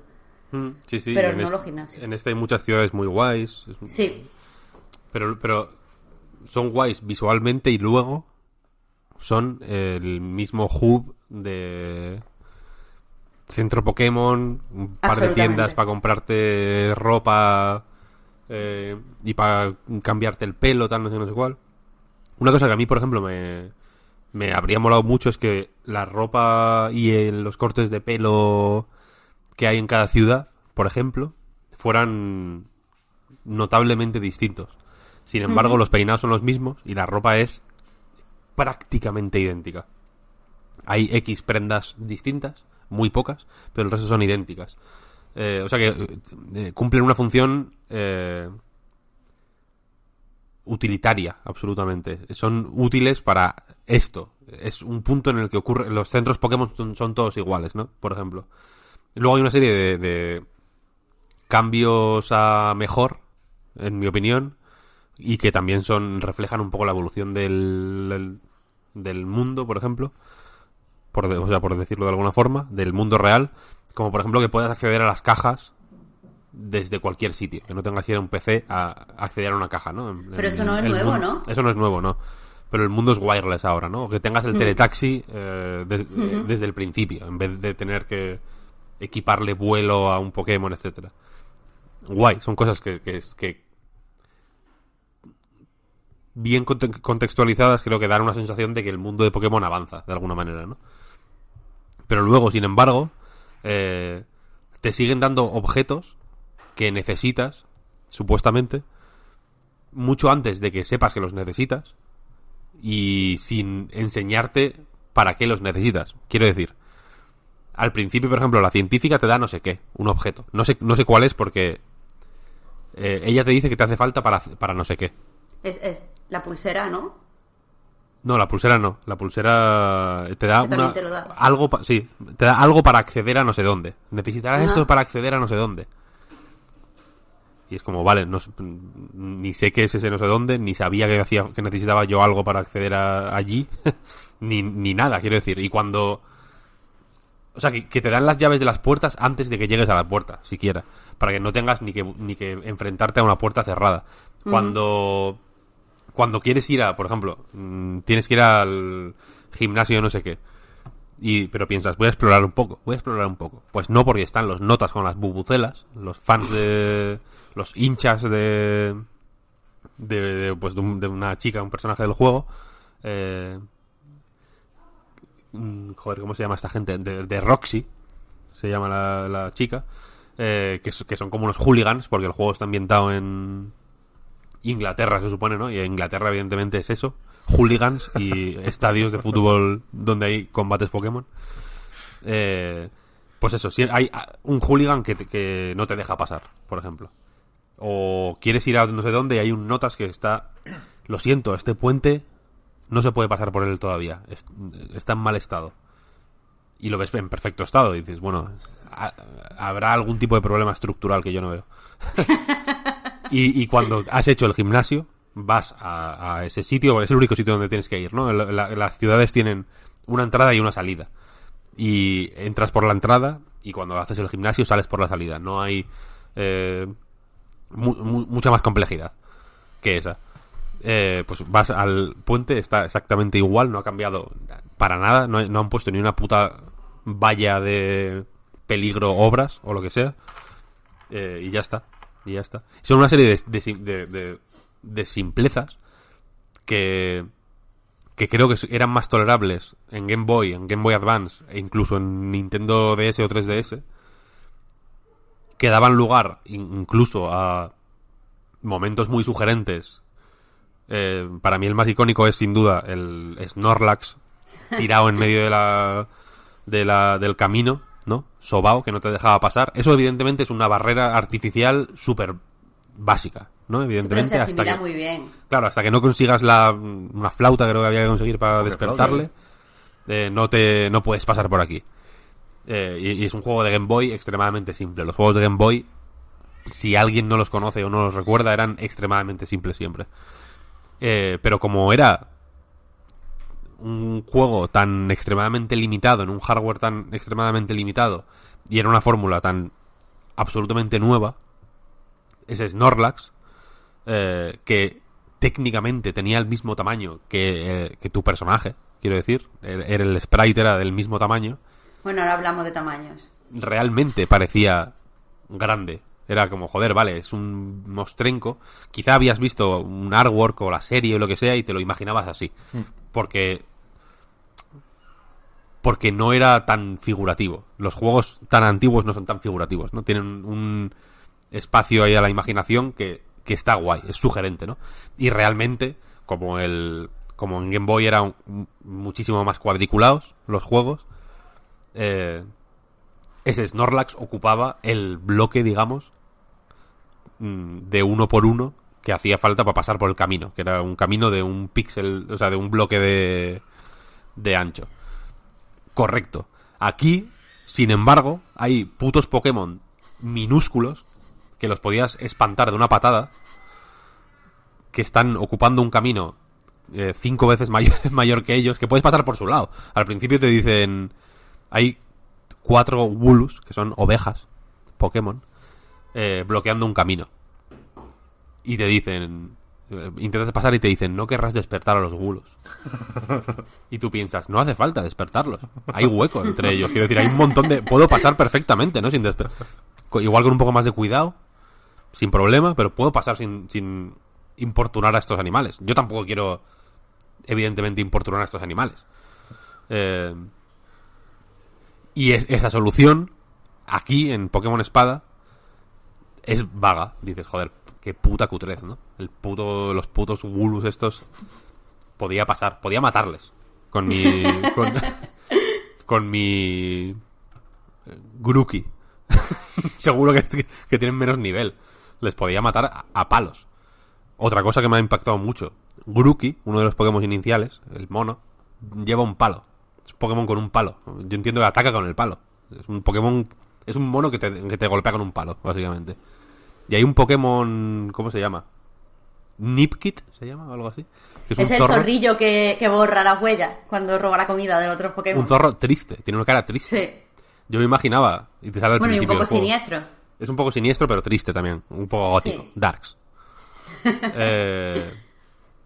Sí, sí. Pero no este- los gimnasios. En este hay muchas ciudades muy guays. es- sí Pero, pero son guays visualmente y luego son el mismo hub de centro Pokémon, un par de tiendas para comprarte ropa eh, y para cambiarte el pelo, tal, no sé, no sé cuál. Una cosa que a mí, por ejemplo, me, me habría molado mucho es que la ropa y el- los cortes de pelo que hay en cada ciudad, por ejemplo, fueran notablemente distintos. Sin embargo, los peinados son los mismos y la ropa es prácticamente idéntica. Hay X prendas distintas, muy pocas, pero el resto son idénticas. Eh, o sea que eh, eh, cumplen una función eh, utilitaria, absolutamente. Son útiles para esto. Es un punto en el que ocurre. Los centros Pokémon son, son todos iguales, ¿no? Por ejemplo. Luego hay una serie de, de cambios a mejor, en mi opinión, y que también son reflejan un poco la evolución del, del, del mundo, por ejemplo, por, de- o sea, por decirlo de alguna forma, del mundo real, como por ejemplo que puedas acceder a las cajas desde cualquier sitio, que no tengas que ir a un PC a acceder a una caja, ¿no? En- Pero en eso no es nuevo, mundo- ¿no? Eso no es nuevo, ¿no? Pero el mundo es wireless ahora, ¿no? O que tengas Mm. el teletaxi eh, de- eh, desde el principio, en vez de tener que equiparle vuelo a un Pokémon, etcétera. Guay, son cosas que, que, que bien conte- contextualizadas creo que dan una sensación de que el mundo de Pokémon avanza, de alguna manera, ¿no? Pero luego, sin embargo, eh, te siguen dando objetos que necesitas, supuestamente, mucho antes de que sepas que los necesitas y sin enseñarte para qué los necesitas. Quiero decir, al principio, por ejemplo, la científica te da no sé qué, un objeto. No sé, no sé cuál es porque eh, ella te dice que te hace falta para, para no sé qué. Es, es la pulsera, ¿no? No, la pulsera no. La pulsera te da una- te lo da. algo, pa- sí, te da algo para acceder a no sé dónde. Necesitarás Ajá. esto para acceder a no sé dónde. Y es como, vale, no, sé- ni sé qué es ese no sé dónde, ni sabía que hacía, que necesitaba yo algo para acceder a, allí, ni, ni nada, quiero decir. Y cuando, o sea, que, que te dan las llaves de las puertas antes de que llegues a la puerta, siquiera. Para que no tengas ni que, ni que enfrentarte a una puerta cerrada. Cuando, cuando quieres ir a, por ejemplo, mm, tienes que ir al gimnasio no sé qué. Y, pero piensas, voy a explorar un poco, voy a explorar un poco. Pues no, porque están los notas con las bubucelas, los fans de. los hinchas de. de, de, pues de, un- de una chica, un personaje del juego. Eh, joder, ¿cómo se llama esta gente? De, de Roxy, se llama la, la chica. eh, que, son como unos hooligans, porque el juego está ambientado en Inglaterra, se supone, ¿no? Y en Inglaterra, evidentemente, es eso. Hooligans y estadios de fútbol donde hay combates Pokémon. Eh, pues eso, si hay un hooligan que, te- que no te deja pasar, por ejemplo. o quieres ir a no sé dónde y hay un notas que está... Lo siento, este puente no se puede pasar por él todavía. es- está en mal estado. Y lo ves en perfecto estado. Y dices, bueno, ha- habrá algún tipo de problema estructural que yo no veo. y, y cuando has hecho el gimnasio, vas a, a ese sitio, es el único sitio donde tienes que ir, ¿no? La- la- las ciudades tienen una entrada y una salida. Y entras por la entrada y cuando haces el gimnasio sales por la salida. No hay eh, mu- mu- mucha más complejidad que esa. Eh, pues vas al puente, está exactamente igual, no ha cambiado para nada, no, han puesto ni una puta valla de peligro obras o lo que sea. Eh, y ya está, y ya está. Son una serie de, de de- simplezas que, que creo que eran más tolerables en Game Boy, en Game Boy Advance e incluso en Nintendo DS o 3DS, que daban lugar in- incluso a momentos muy sugerentes. Eh, para mí el más icónico es sin duda el Snorlax tirado en medio de la, de la del camino, ¿no? Sobao, que no te dejaba pasar. Eso evidentemente es una barrera artificial súper básica, ¿no? Pero Evidentemente se hasta que... muy bien. Claro, hasta que no consigas la, una flauta, creo que había que conseguir para despertarle, eh, no te no puedes pasar por aquí. Eh, y, y es un juego de Game Boy extremadamente simple. Los juegos de Game Boy, si alguien no los conoce o no los recuerda, eran extremadamente simples siempre. Eh, pero como era un juego tan extremadamente limitado, en un hardware tan extremadamente limitado, y era una fórmula tan absolutamente nueva, ese Snorlax, eh, que técnicamente tenía el mismo tamaño que, eh, que tu personaje, quiero decir, era, era el sprite era del mismo tamaño, Bueno, ahora hablamos de tamaños. realmente parecía grande. Era como, joder, vale, es un mostrenco. Quizá habías visto un artwork o la serie o lo que sea y te lo imaginabas así. Porque. Porque no era tan figurativo. Los juegos tan antiguos no son tan figurativos, ¿no? Tienen un espacio ahí a la imaginación que, que está guay, es sugerente, ¿no? Y realmente, como el. Como en Game Boy eran muchísimo más cuadriculados los juegos, eh, ese Snorlax ocupaba el bloque, digamos, de uno por uno que hacía falta para pasar por el camino, que era un camino de un píxel, o sea, de un bloque de, de ancho. Correcto. Aquí, sin embargo, hay putos Pokémon minúsculos que los podías espantar de una patada, que están ocupando un camino eh, cinco veces mayor, mayor que ellos, que puedes pasar por su lado. Al principio te dicen, hay cuatro Woolus, que son ovejas, Pokémon, eh, bloqueando un camino. Y te dicen, eh, intentas pasar y te dicen, no querrás despertar a los Woolus. y tú piensas, no hace falta despertarlos. Hay hueco entre ellos. Quiero decir, hay un montón de... Puedo pasar perfectamente, ¿no? Sin despertar. Igual con un poco más de cuidado, sin problema, pero puedo pasar sin, sin importunar a estos animales. Yo tampoco quiero, evidentemente, importunar a estos animales. Eh, y es- esa solución, aquí en Pokémon Espada, es vaga. Dices, joder, qué puta cutrez, ¿no? El puto, los putos Woolus estos podía pasar, podía matarles. Con mi. con, con mi. eh, Grookey. Seguro que, que tienen menos nivel. Les podía matar a, a palos. Otra cosa que me ha impactado mucho. Grookey, uno de los Pokémon iniciales, el mono, lleva un palo. Es un Pokémon con un palo. Yo entiendo que ataca con el palo. Es un Pokémon. Es un mono que te, que te golpea con un palo, básicamente. Y hay un Pokémon. ¿Cómo se llama? Nipkit, ¿se llama? O algo así. Que Es, un el zorro, zorrillo que, que borra las huellas cuando roba la comida de otros Pokémon. un zorro triste. Tiene una cara triste. Sí. Yo me imaginaba. Y te sale al Bueno, y un principio poco del siniestro. Es un poco siniestro, pero triste también. Un poco gótico. Sí. Darks. Eh,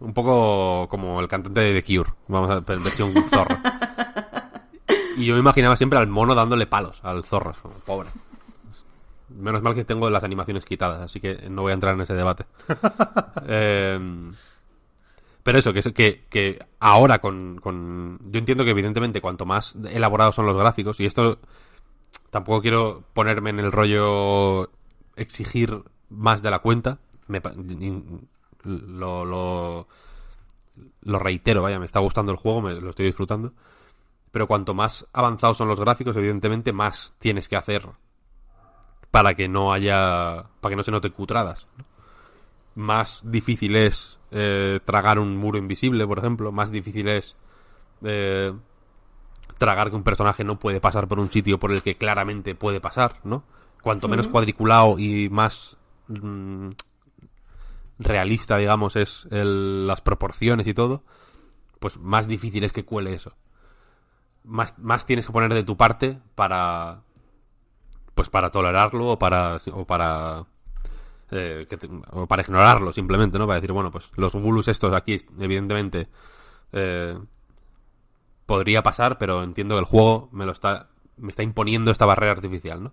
un poco como el cantante de The Cure. Vamos a ver, versión zorro. Y yo me imaginaba siempre al mono dándole palos al zorro. Pobre. Menos mal que tengo las animaciones quitadas, así que no voy a entrar en ese debate. Eh, pero eso, que, que, que ahora con, con... Yo entiendo que evidentemente cuanto más elaborados son los gráficos, y esto tampoco quiero ponerme en el rollo exigir más de la cuenta. Me lo, lo, lo reitero, vaya, me está gustando el juego, me, lo estoy disfrutando. Pero cuanto más avanzados son los gráficos, evidentemente más tienes que hacer para que no haya, para que no se noten cutradas. ¿no? Más difícil es eh, tragar un muro invisible, por ejemplo. Más difícil es eh, tragar que un personaje no puede pasar por un sitio por el que claramente puede pasar, ¿no? Cuanto menos cuadriculado y más mm, realista, digamos, es el- las proporciones y todo, pues más difícil es que cuele eso. Más, más tienes que poner de tu parte para pues para tolerarlo o para o para eh, o para ignorarlo simplemente, ¿no? Para decir, bueno, pues los gulus estos aquí, evidentemente, eh, podría pasar, pero entiendo que el juego me lo está me está imponiendo esta barrera artificial, ¿no?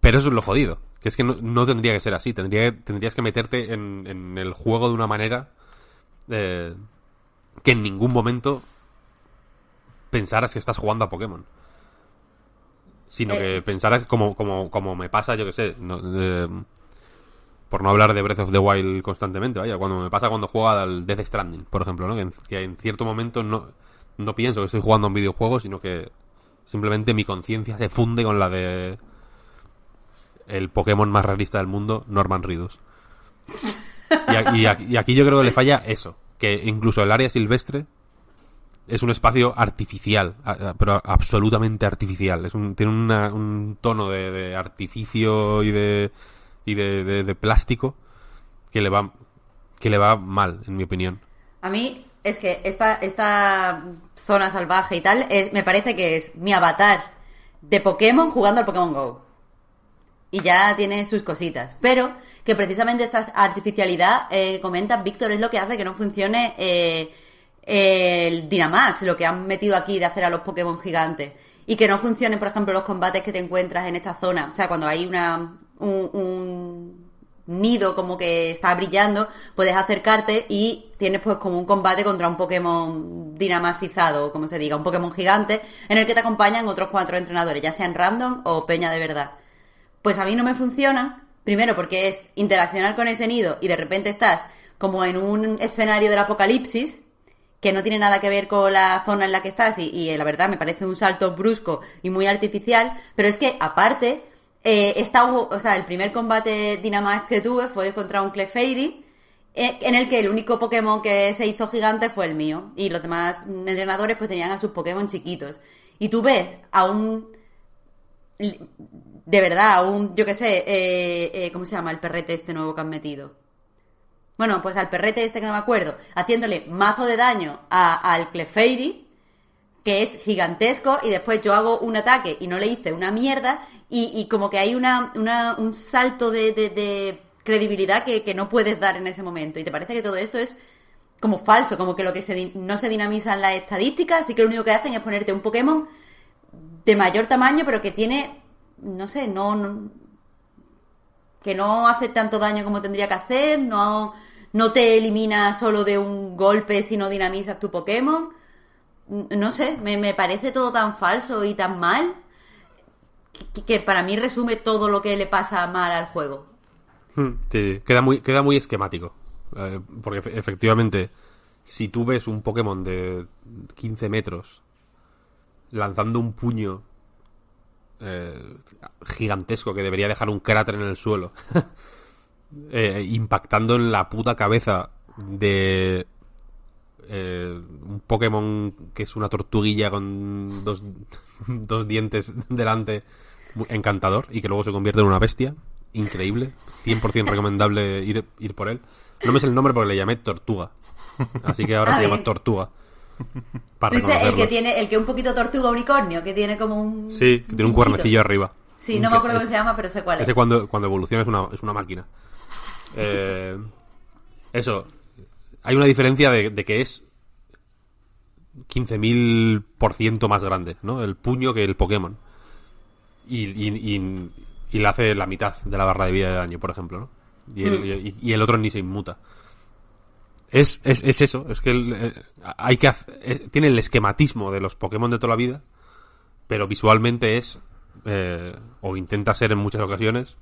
Pero eso es lo jodido, que es que no, no tendría que ser así, tendría tendrías que meterte en, en el juego de una manera eh, que en ningún momento pensaras que estás jugando a Pokémon. Sino Eh. que pensaras como, como, como me pasa, yo que sé, no, eh, por no hablar de Breath of the Wild constantemente, vaya, cuando me pasa cuando juego al Death Stranding, por ejemplo, ¿no? Que en, que en cierto momento no, no pienso que estoy jugando a un videojuego, sino que simplemente mi conciencia se funde con la de el Pokémon más realista del mundo, Norman Reedus. Y, y y aquí yo creo que le falla eso, que incluso el área silvestre es un espacio artificial, pero absolutamente artificial. Es tiene un tono de, artificio y de y de plástico que le va que le va mal, en mi opinión. A mí es que esta, esta zona salvaje y tal, es, me parece que es mi avatar de Pokémon jugando al Pokémon Go. Y ya tiene sus cositas. Pero que precisamente esta artificialidad, eh, comenta Víctor, es lo que hace que no funcione eh, el Dynamax, lo que han metido aquí de hacer a los Pokémon gigantes. Y que no funcionen, por ejemplo, los combates que te encuentras en esta zona. O sea, cuando hay una un- un nido como que está brillando, puedes acercarte y tienes pues como un combate contra un Pokémon dinamazizado, o como se diga, un Pokémon gigante, en el que te acompañan otros cuatro entrenadores, ya sean random o peña de verdad. Pues a mí no me funciona, primero porque es interaccionar con ese nido y de repente estás como en un escenario del apocalipsis, que no tiene nada que ver con la zona en la que estás y, eh, la verdad me parece un salto brusco y muy artificial, pero es que aparte, eh, esta, o sea, el primer combate Dynamax que tuve fue contra un Clefairy, eh, en el que el único Pokémon que se hizo gigante fue el mío y los demás entrenadores pues tenían a sus Pokémon chiquitos. Y tú ves a un de verdad, un, yo qué sé, eh, eh, ¿cómo se llama el perrete este nuevo que han metido? Bueno, pues al perrete este que no me acuerdo, haciéndole mazo de daño a- al Clefairy, que es gigantesco, y después yo hago un ataque y no le hice una mierda, y, como que hay una, un salto de, credibilidad que, no puedes dar en ese momento. Y te parece que todo esto es como falso, como que lo que se, no se dinamizan las estadísticas, así que lo único que hacen es ponerte un Pokémon de mayor tamaño, pero que tiene, no sé, no, no- que no hace tanto daño como tendría que hacer, no, no te elimina solo de un golpe si no dinamizas tu Pokémon. No sé, me, parece todo tan falso y tan mal que, para mí resume todo lo que le pasa mal al juego. Hmm, Sí, queda muy, queda muy esquemático. Eh, porque efe- efectivamente, si tú ves un Pokémon de 15 metros lanzando un puño eh, gigantesco que debería dejar un cráter en el suelo, eh, impactando en la puta cabeza de eh, un Pokémon que es una tortuguilla con dos, dos dientes delante, encantador, y que luego se convierte en una bestia, increíble, 100% recomendable ir, ir por él. No me sé el nombre porque le llamé Tortuga, así que ahora Ah, se llama. Tortuga. Para Tú dices el que tiene, el que un poquito tortuga unicornio, que tiene como un. Sí, que tiene un cuernecillo arriba. Sí, no me acuerdo es- cómo se llama, pero sé cuál es. Ese cuando, cuando evoluciona es una, es una máquina. Eh, eso. Hay una diferencia de, de que es 15.000% más grande, ¿no? El puño que el Pokémon. Y, y, y- y le hace la mitad de la barra de vida de daño, por ejemplo, ¿no? Y el, y- el otro ni se inmuta. Es, es, es eso, es que el- eh, hay que es- tiene el esquematismo de los Pokémon de toda la vida, pero visualmente es, eh, o intenta ser en muchas ocasiones,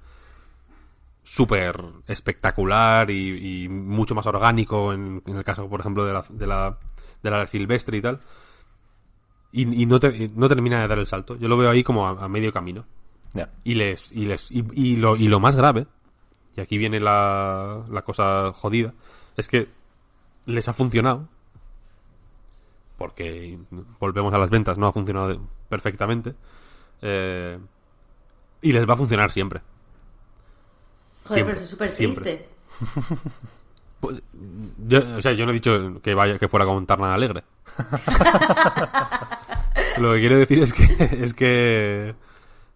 súper espectacular y, y mucho más orgánico en, en el caso, por ejemplo, de la, de la, de la silvestre y tal. Y, y no, te- y no termina de dar el salto. Yo lo veo ahí como a, a medio camino. Y les, y les, y, y lo, y lo más grave, y aquí viene la, la cosa jodida, es que les ha funcionado. Porque volvemos a las ventas, no ha funcionado perfectamente. eh, y les va a funcionar siempre. Joder, Siempre, pero es súper triste. Pues, yo, o sea, yo no he dicho que vaya que fuera con Tarna alegre. Lo que quiero decir es que es que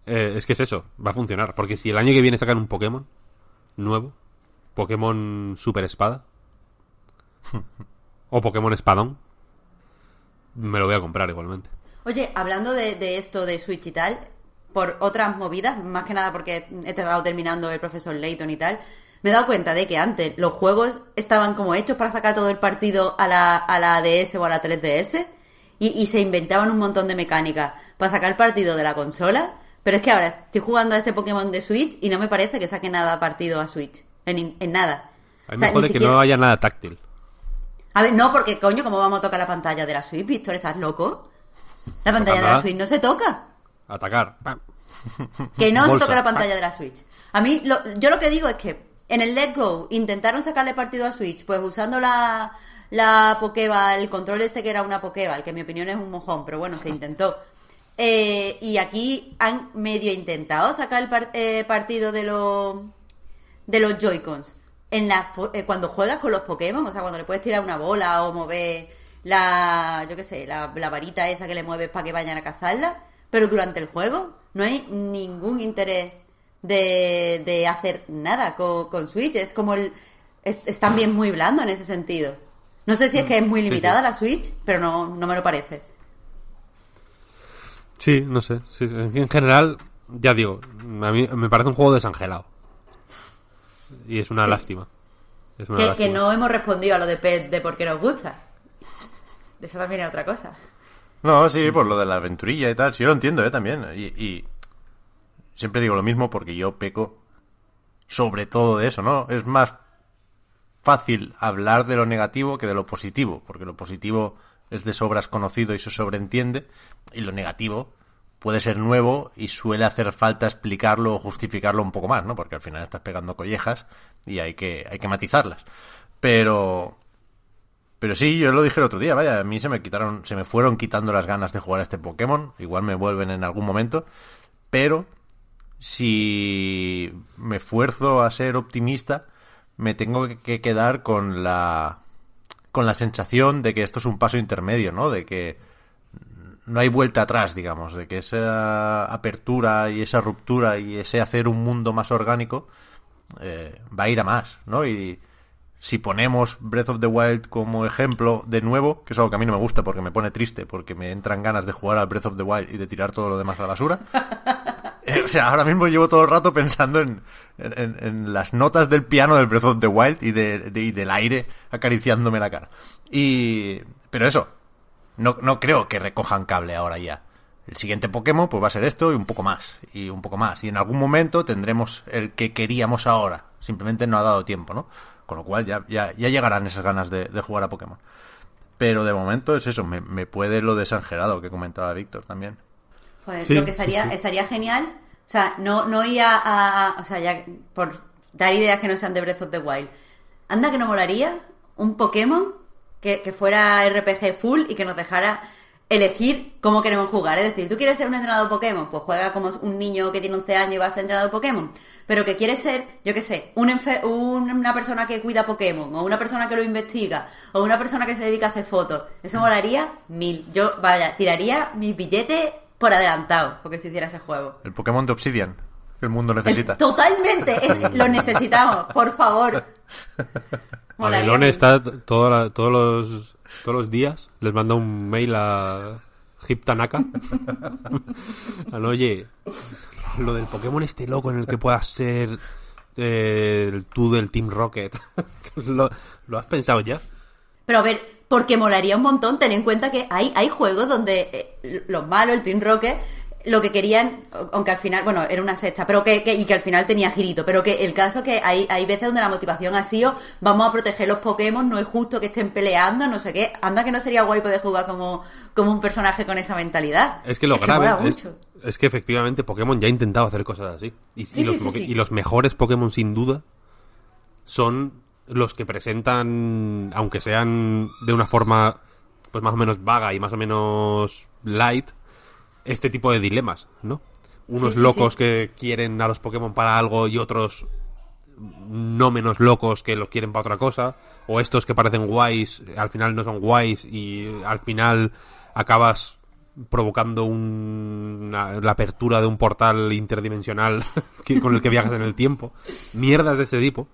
eh, es que es eso, va a funcionar, porque si el año que viene sacan un Pokémon nuevo, Pokémon Super Espada o Pokémon Espadón, me lo voy a comprar igualmente. Oye, hablando de, de esto de Switch y tal, por otras movidas, más que nada porque he estado terminando el profesor Layton y tal, me he dado cuenta de que antes los juegos estaban como hechos para sacar todo el partido a la, a la DS o a la 3DS y, y se inventaban un montón de mecánicas para sacar partido de la consola, pero es que ahora estoy jugando a este Pokémon de Switch y no me parece que saque nada partido a Switch, en, en nada. A mí O sea, me jode ni que no haya nada táctil. A ver, no, porque coño, ¿cómo vamos a tocar la pantalla de la Switch, Víctor? ¿Estás loco? La pantalla de la. Switch no se toca. Atacar. ¡pam! Que no se toca la pantalla de la Switch. A mí, lo- yo lo que digo es que en el Let Go intentaron sacarle partido a Switch, pues usando la, la Pokéball, el control este que era una Pokéball, que en mi opinión es un mojón, pero bueno, se intentó. Eh, y aquí han medio intentado sacar el par- eh, partido de los de los Joy-Cons. En la, eh, cuando juegas con los Pokémon, o sea, cuando le puedes tirar una bola o mover la, yo qué sé, la, la varita esa que le mueves para que vayan a cazarla, pero durante el juego no hay ningún interés de, de hacer nada con, con Switch. Es como el, es, es también muy blando en ese sentido. No sé si es que es muy Sí, limitada sí. la Switch, pero no, no me lo parece. Sí, no sé. sí, sí. En general, ya digo, a mí me parece un juego desangelado. Y es una lástima. Es una Que, lástima. que no hemos respondido a lo de Pet de por qué nos gusta. Eso también es otra cosa. No, sí, por lo de la aventurilla y tal. Sí, yo lo entiendo, ¿eh? También. Y, y siempre digo lo mismo porque yo peco sobre todo de eso, ¿no? Es más fácil hablar de lo negativo que de lo positivo, porque lo positivo es de sobras conocido y se sobreentiende, y lo negativo puede ser nuevo y suele hacer falta explicarlo o justificarlo un poco más, ¿no? Porque al final estás pegando collejas y hay que, hay que matizarlas. Pero, pero sí, yo lo dije el otro día, vaya, a mí se me quitaron, se me fueron quitando las ganas de jugar a este Pokémon, igual me vuelven en algún momento, pero si me esfuerzo a ser optimista, me tengo que quedar con la con la sensación de que esto es un paso intermedio, ¿no? De que no hay vuelta atrás, digamos, de que esa apertura y esa ruptura y ese hacer un mundo más orgánico eh, va a ir a más, ¿no? Y si ponemos Breath of the Wild como ejemplo de nuevo, que es algo que a mí no me gusta porque me pone triste, porque me entran ganas de jugar al Breath of the Wild y de tirar todo lo demás a la basura. Eh, o sea, ahora mismo llevo todo el rato pensando en, en- en las notas del piano del Breath of the Wild y, de, de- y del aire acariciándome la cara. Y... Pero eso, no, no creo que recojan cable ahora ya. El siguiente Pokémon pues va a ser esto y un poco más, y un poco más. Y en algún momento tendremos el que queríamos ahora. Simplemente no ha dado tiempo, ¿no? Con lo cual ya, ya, ya llegarán esas ganas de, de jugar a Pokémon. Pero de momento es eso, me, me puede lo desangelado que comentaba Víctor también. Joder, Sí, lo que estaría, sí, sí. estaría genial, o sea, no, no ir a, a- a- o sea, ya por dar ideas que no sean de Breath of the Wild. Anda que no molaría un Pokémon que, que fuera RPG full y que nos dejara elegir cómo queremos jugar. Es decir, tú quieres ser un entrenador Pokémon, pues juega como un niño que tiene 11 años y va a ser entrenador Pokémon. Pero que quieres ser, yo qué sé, un enfer- una persona que cuida Pokémon, o una persona que lo investiga, o una persona que se dedica a hacer fotos. Eso molaría mil. Yo, vaya, tiraría mis billetes por adelantado, porque se hiciera ese juego. El Pokémon de Obsidian, que el mundo necesita. Totalmente, lo necesitamos, por favor. Mil. está toda la- todos los todos los días les manda un mail a Hip Tanaka. Al, Oye, lo del Pokémon este loco en el que puedas ser eh, el tú del Team Rocket. ¿Lo, lo has pensado ya? Pero a ver, porque molaría un montón, ten en cuenta que hay, hay juegos donde eh, los malos, el Twin Rocket, lo que querían, aunque al final, bueno, era una sexta, pero que, que- y que al final tenía girito, pero que el caso que hay, hay veces donde la motivación ha sido, vamos a proteger los Pokémon, no es justo que estén peleando, no sé qué, anda que no sería guay poder jugar como, como un personaje con esa mentalidad. Es que lo mola grave es, mucho. es que efectivamente Pokémon ya ha intentado hacer cosas así. Y, Sí, y los, sí, sí. y los mejores Pokémon, sin duda, son los que presentan, aunque sean de una forma pues más o menos vaga y más o menos light, este tipo de dilemas, ¿no? Unos Sí, sí, locos sí. que quieren a los Pokémon para algo y otros no menos locos que los quieren para otra cosa, o estos que parecen guays, al final no son guays y al final acabas provocando un- una- la apertura de un portal interdimensional que- con el que viajas en el tiempo. Mierdas de ese tipo.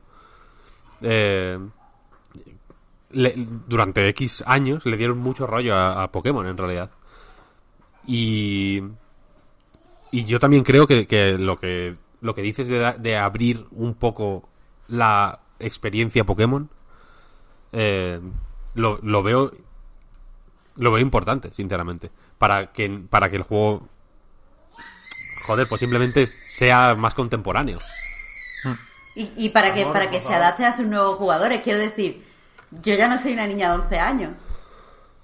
Eh, le- durante X años le dieron mucho rollo a, a Pokémon en realidad. Y y yo también creo que, que lo que lo que dices de, de abrir un poco la experiencia Pokémon eh, lo, lo veo lo veo importante sinceramente para que para que el juego joder pues simplemente sea más contemporáneo. Y, y para que, para que se adapte a sus nuevos jugadores, quiero decir, yo ya no soy una niña de 11 años.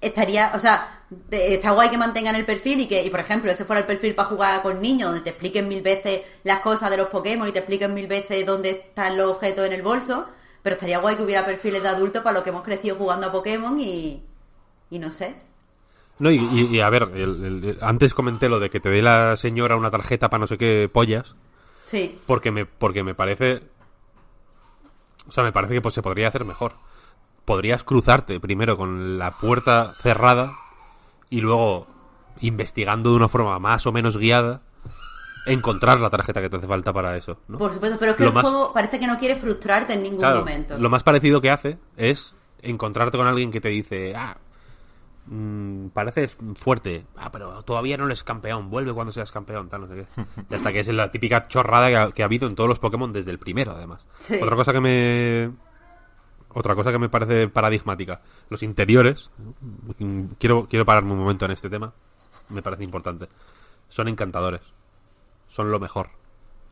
Estaría, o sea, está guay que mantengan el perfil y que, y por ejemplo, ese fuera el perfil para jugar con niños, donde te expliquen mil veces las cosas de los Pokémon y te expliquen mil veces dónde están los objetos en el bolso, pero estaría guay que hubiera perfiles de adultos para los que hemos crecido jugando a Pokémon y, y no sé. no y, y- y a ver el- antes comenté lo de que te dé la señora una tarjeta para no sé qué pollas Sí, porque me porque me parece o sea me parece que pues se podría hacer mejor podrías cruzarte primero con la puerta cerrada y luego investigando de una forma más o menos guiada encontrar la tarjeta que te hace falta para eso ¿no? por supuesto, pero es que Lo el más- juego parece que no quiere frustrarte en ningún Claro, momento. lo más parecido que hace es encontrarte con alguien que te dice ah mm, pareces fuerte ah pero todavía no eres campeón vuelve cuando seas campeón tal no sé qué y hasta que es la típica chorrada que ha, que ha habido en todos los Pokémon desde el primero además Sí. otra cosa que me otra cosa que me parece paradigmática. Los interiores mm, quiero quiero pararme un momento en este tema me parece importante. Son encantadores. Son lo mejor.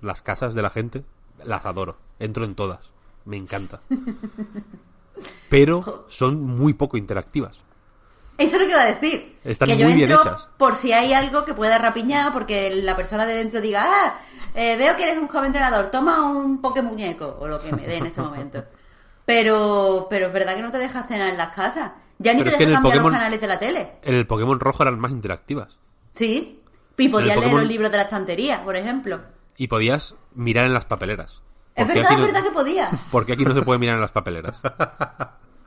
Las casas de la gente las adoro. Entro en todas. Me encanta. Pero son muy poco interactivas. Eso es lo que iba a decir. Están que yo muy bien entro hechas. por si hay algo que pueda rapiñar, porque la persona de dentro diga, ah, eh, veo que eres un joven entrenador, toma un Pokémuñeco, o lo que me dé en ese momento. Pero, pero es verdad que no te deja cenar en las casas. Ya ni Pero te deja cambiar Pokémon- los canales de la tele. en el Pokémon rojo eran más interactivas Sí. Y podías leer los libros de la estantería, por ejemplo. y podías mirar en las papeleras Es ¿Por qué verdad, es no- verdad que podía. porque aquí no se puede mirar en las papeleras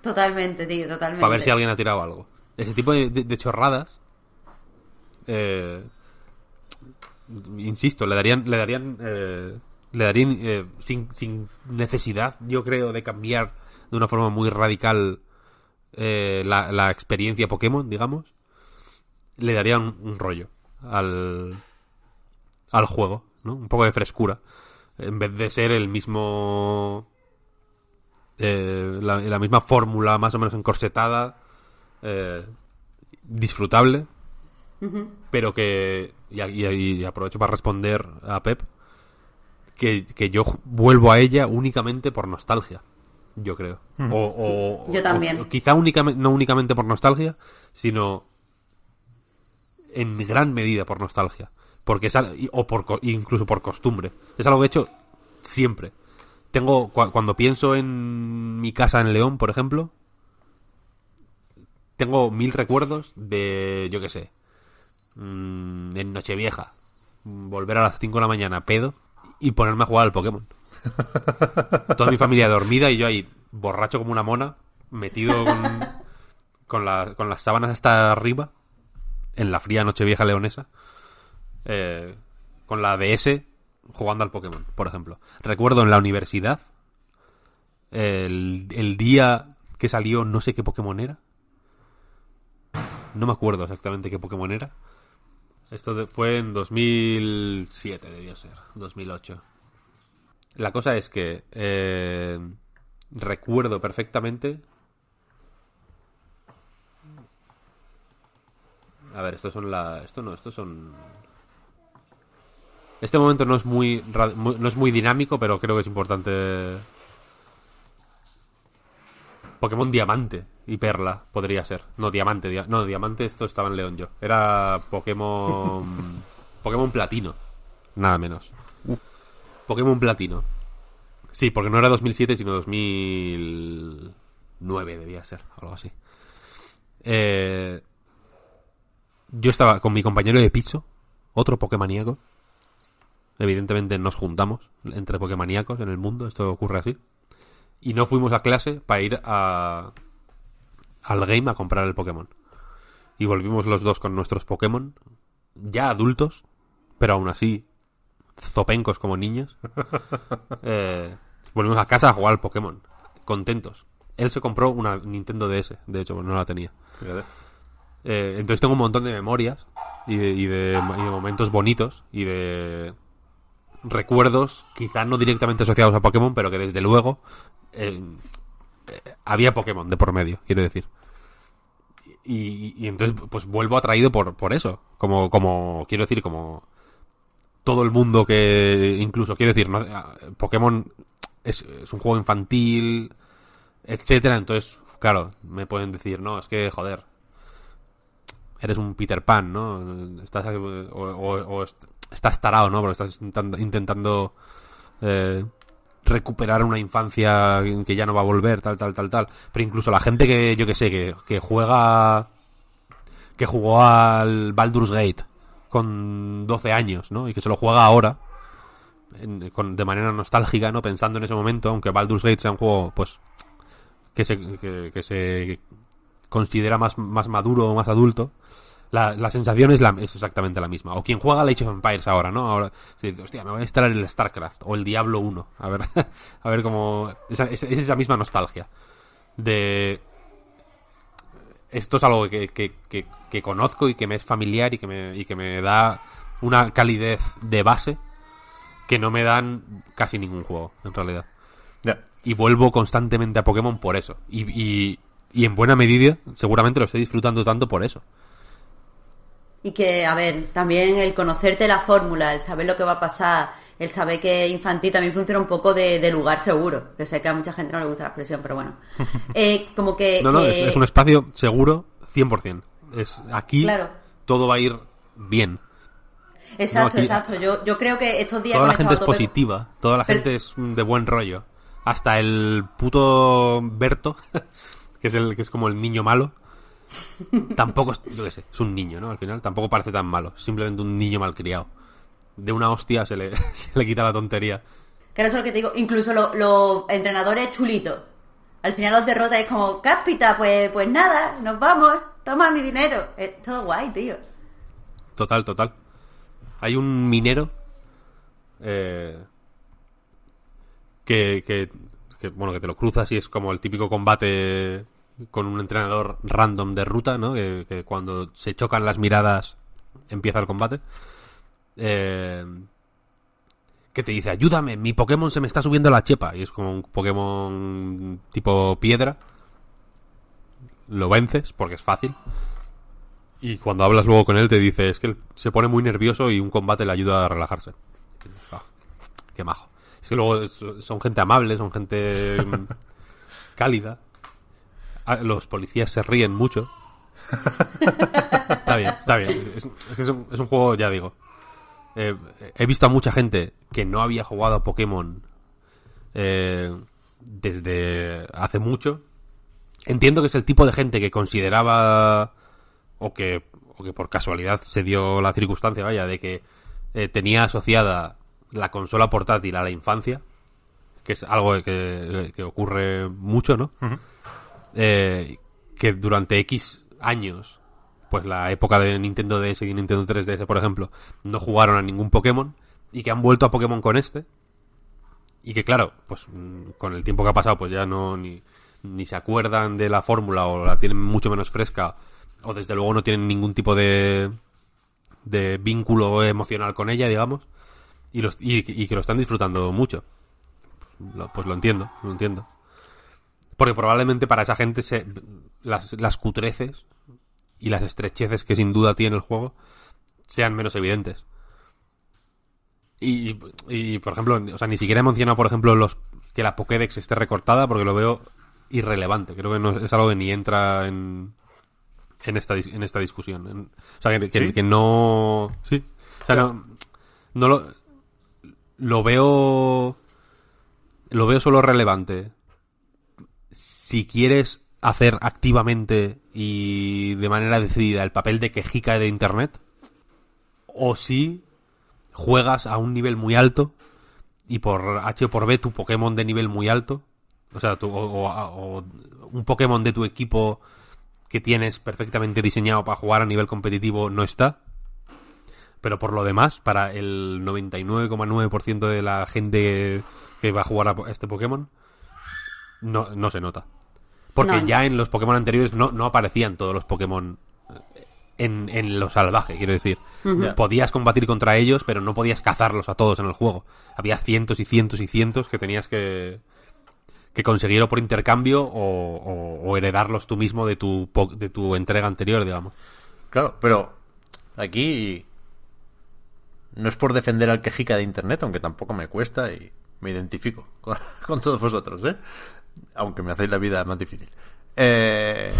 Totalmente, tío, totalmente. para ver si alguien ha tirado algo. Ese tipo de, de- de chorradas, eh, insisto, le darían, le darían, eh, le darían eh, sin, sin necesidad, yo creo, de cambiar de una forma muy radical eh, la, la experiencia Pokémon, digamos, le darían un, un rollo al, al juego, ¿no? Un poco de frescura. En vez de ser el mismo eh, la, la misma fórmula más o menos encorsetada, eh, disfrutable, pero que, y, y- y aprovecho para responder a Pep, que, que yo vuelvo a ella únicamente por nostalgia, yo creo. O, o- Yo también. o quizá únicamente, no únicamente por nostalgia, sino en gran medida por nostalgia. Porque es o por, incluso por costumbre. Es algo que he hecho siempre. Tengo, cua- cuando pienso en mi casa en León, por ejemplo, tengo mil recuerdos de, yo qué sé, mm, en Nochevieja, volver a las 5 de la mañana pedo y ponerme a jugar al Pokémon. Toda mi familia dormida y yo ahí borracho como una mona, metido con, con, la- con las sábanas hasta arriba, en la fría Nochevieja leonesa, eh, con la DS jugando al Pokémon, por ejemplo. Recuerdo en la universidad, el, el día que salió no sé qué Pokémon era. No me acuerdo exactamente qué Pokémon era. Esto fue en 2007, debió ser, 2008. La cosa es que eh, recuerdo perfectamente. A ver, estos son la. Esto no, estos son. Este momento no es muy- no es muy dinámico, pero creo que es importante. Pokémon Diamante y Perla podría ser. No, Diamante, dia- no, Diamante esto estaba en León yo. Era Pokémon Pokémon Platino. Nada menos. Pokémon Platino. Sí, porque no era 2007, sino 2009 debía ser, algo así. Eh, yo estaba con mi compañero de piso, otro Pokémoníaco. Evidentemente nos juntamos entre Pokémoníacos en el mundo, esto ocurre así. Y no fuimos a clase para ir a, al game a comprar el Pokémon. Y volvimos los dos con nuestros Pokémon, ya adultos, pero aún así zopencos como niños. Eh, volvimos a casa a jugar al Pokémon, contentos. Él se compró una Nintendo DS, de hecho, no la tenía. Eh, entonces tengo un montón de memorias y de, y de- y de momentos bonitos y de recuerdos, quizás no directamente asociados a Pokémon, pero que desde luego eh, eh, había Pokémon de por medio, quiero decir. Y, entonces pues vuelvo atraído por, por eso, como, como, quiero decir, como todo el mundo que, incluso, quiero decir, ¿no? Pokémon es, es un juego infantil, etcétera, entonces, claro, me pueden decir, no, es que, joder, eres un Peter Pan, ¿no? Estás, o, o- o est- estás tarado, ¿no? Porque estás intentando, intentando eh, recuperar una infancia que ya no va a volver, tal, tal, tal, tal. Pero incluso la gente que, yo que sé, que, que juega, que jugó al Baldur's Gate con 12 años, ¿no? Y que se lo juega ahora, en- con- de manera nostálgica, ¿no? Pensando en ese momento, aunque Baldur's Gate sea un juego, pues, que se, que, se considera más, más maduro o más adulto, la, la sensación es, la, es exactamente la misma. O quien juega a Age of Empires ahora, ¿no? Ahora, se dice, hostia, me voy a instalar el StarCraft o el Diablo 1. A ver, a ver cómo... Esa, es, es esa misma nostalgia. De... Esto es algo que, que, que, que conozco y que me es familiar y que me, y que me da una calidez de base que no me dan casi ningún juego, en realidad y vuelvo constantemente a Pokémon por eso. Y, y, y en buena medida, seguramente lo estoy disfrutando tanto por eso. Y que, a ver, también el conocerte la fórmula, el saber lo que va a pasar, el saber que infantil también funciona un poco de, de lugar seguro. Que sé que a mucha gente no le gusta la expresión, pero bueno. Eh, como que. No, no, es, es un espacio seguro 100%. Es, aquí Claro. todo va a ir bien. Exacto, no, aquí- exacto. Yo, yo creo que estos días. Toda la gente es positiva, toda la Pero- gente es de buen rollo. Hasta el puto Berto, que es el que es como el niño malo. Tampoco es, yo qué sé, es un niño, ¿no? Al final tampoco parece tan malo, simplemente un niño malcriado. De una hostia se le, se le quita la tontería. Claro, eso es lo que te digo. Incluso lo- los entrenadores chulitos. Al final los derrotas es como, cáspita, pues, pues nada, nos vamos, toma mi dinero. Es todo guay, tío. Total, total. Hay un minero eh, que, que, que, bueno, que te lo cruzas y es como el típico combate con un entrenador random de ruta, ¿no? Que, que cuando se chocan las miradas empieza el combate. Eh, que te dice, ayúdame, mi Pokémon se me está subiendo la chepa. Y es como un Pokémon tipo piedra. Lo vences porque es fácil. Y cuando hablas luego con él te dice, es que se pone muy nervioso y un combate le ayuda a relajarse. "Ah, qué majo. Es que luego son gente amable, son gente cálida. Ah, Los policías se ríen mucho. está bien, está bien. Es, un juego, ya digo. Eh, he visto a mucha gente que no había jugado a Pokémon eh, desde hace mucho. Entiendo que es el tipo de gente que consideraba o que, o que por casualidad se dio la circunstancia, vaya, de que eh, tenía asociada la consola portátil a la infancia, que es algo que, que ocurre mucho, ¿no? Eh, que durante X años, pues la época de Nintendo DS y Nintendo 3DS, por ejemplo, no jugaron a ningún Pokémon y que han vuelto a Pokémon con este. Y que claro, pues mm, con el tiempo que ha pasado, pues ya no ni, se acuerdan de la fórmula o la tienen mucho menos fresca o desde luego no tienen ningún tipo de de vínculo emocional con ella, digamos, y, que lo están disfrutando mucho. Pues lo entiendo, lo entiendo. Porque probablemente para esa gente se, las, las cutreces y las estrecheces que sin duda tiene el juego sean menos evidentes. Y, y, por ejemplo, o sea, ni siquiera he mencionado, por ejemplo, los que la Pokédex esté recortada porque lo veo irrelevante. Creo que no es algo que ni entra en, en esta en esta discusión. En- o sea, que, que- ¿Sí? que no... Sí. O sea, no, no lo, lo veo, lo veo solo relevante. Si quieres hacer activamente y de manera decidida el papel de quejica de Internet, o si juegas a un nivel muy alto y por H o por B tu Pokémon de nivel muy alto, o sea, tu- o, un Pokémon de tu equipo que tienes perfectamente diseñado para jugar a nivel competitivo no está. Pero por lo demás, para el 99,9% de la gente que va a jugar a este Pokémon, no se nota. Porque No. ya en los Pokémon anteriores no, no aparecían todos los Pokémon eh, en, en lo salvaje, quiero decir. Podías combatir contra ellos, pero no podías cazarlos a todos en el juego. Había cientos y cientos y cientos que tenías que, que conseguir o por intercambio o, o- o heredarlos tú mismo de tu, po- de tu entrega anterior, digamos. Claro, pero aquí no es por defender al quejica de internet, aunque tampoco me cuesta y me identifico con, con todos vosotros, ¿eh? Aunque me hacéis la vida más difícil. Eh,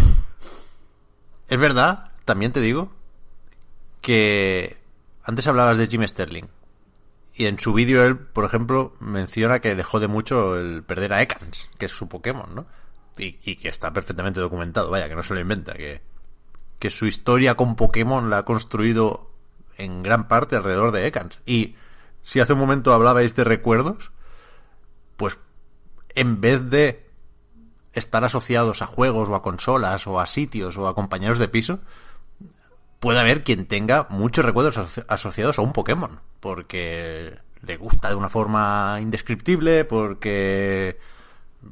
es verdad, también te digo, que antes hablabas de Jim Sterling. Y en su vídeo él, por ejemplo, menciona que le jode mucho el perder a Ekans, que es su Pokémon, ¿no? Y, y que está perfectamente documentado, vaya, que no se lo inventa, que, que su historia con Pokémon la ha construido en gran parte alrededor de Ekans. Y si hace un momento hablabais de recuerdos, pues en vez de estar asociados a juegos o a consolas o a sitios o a compañeros de piso, puede haber quien tenga muchos recuerdos aso- asociados a un Pokémon, porque le gusta de una forma indescriptible, porque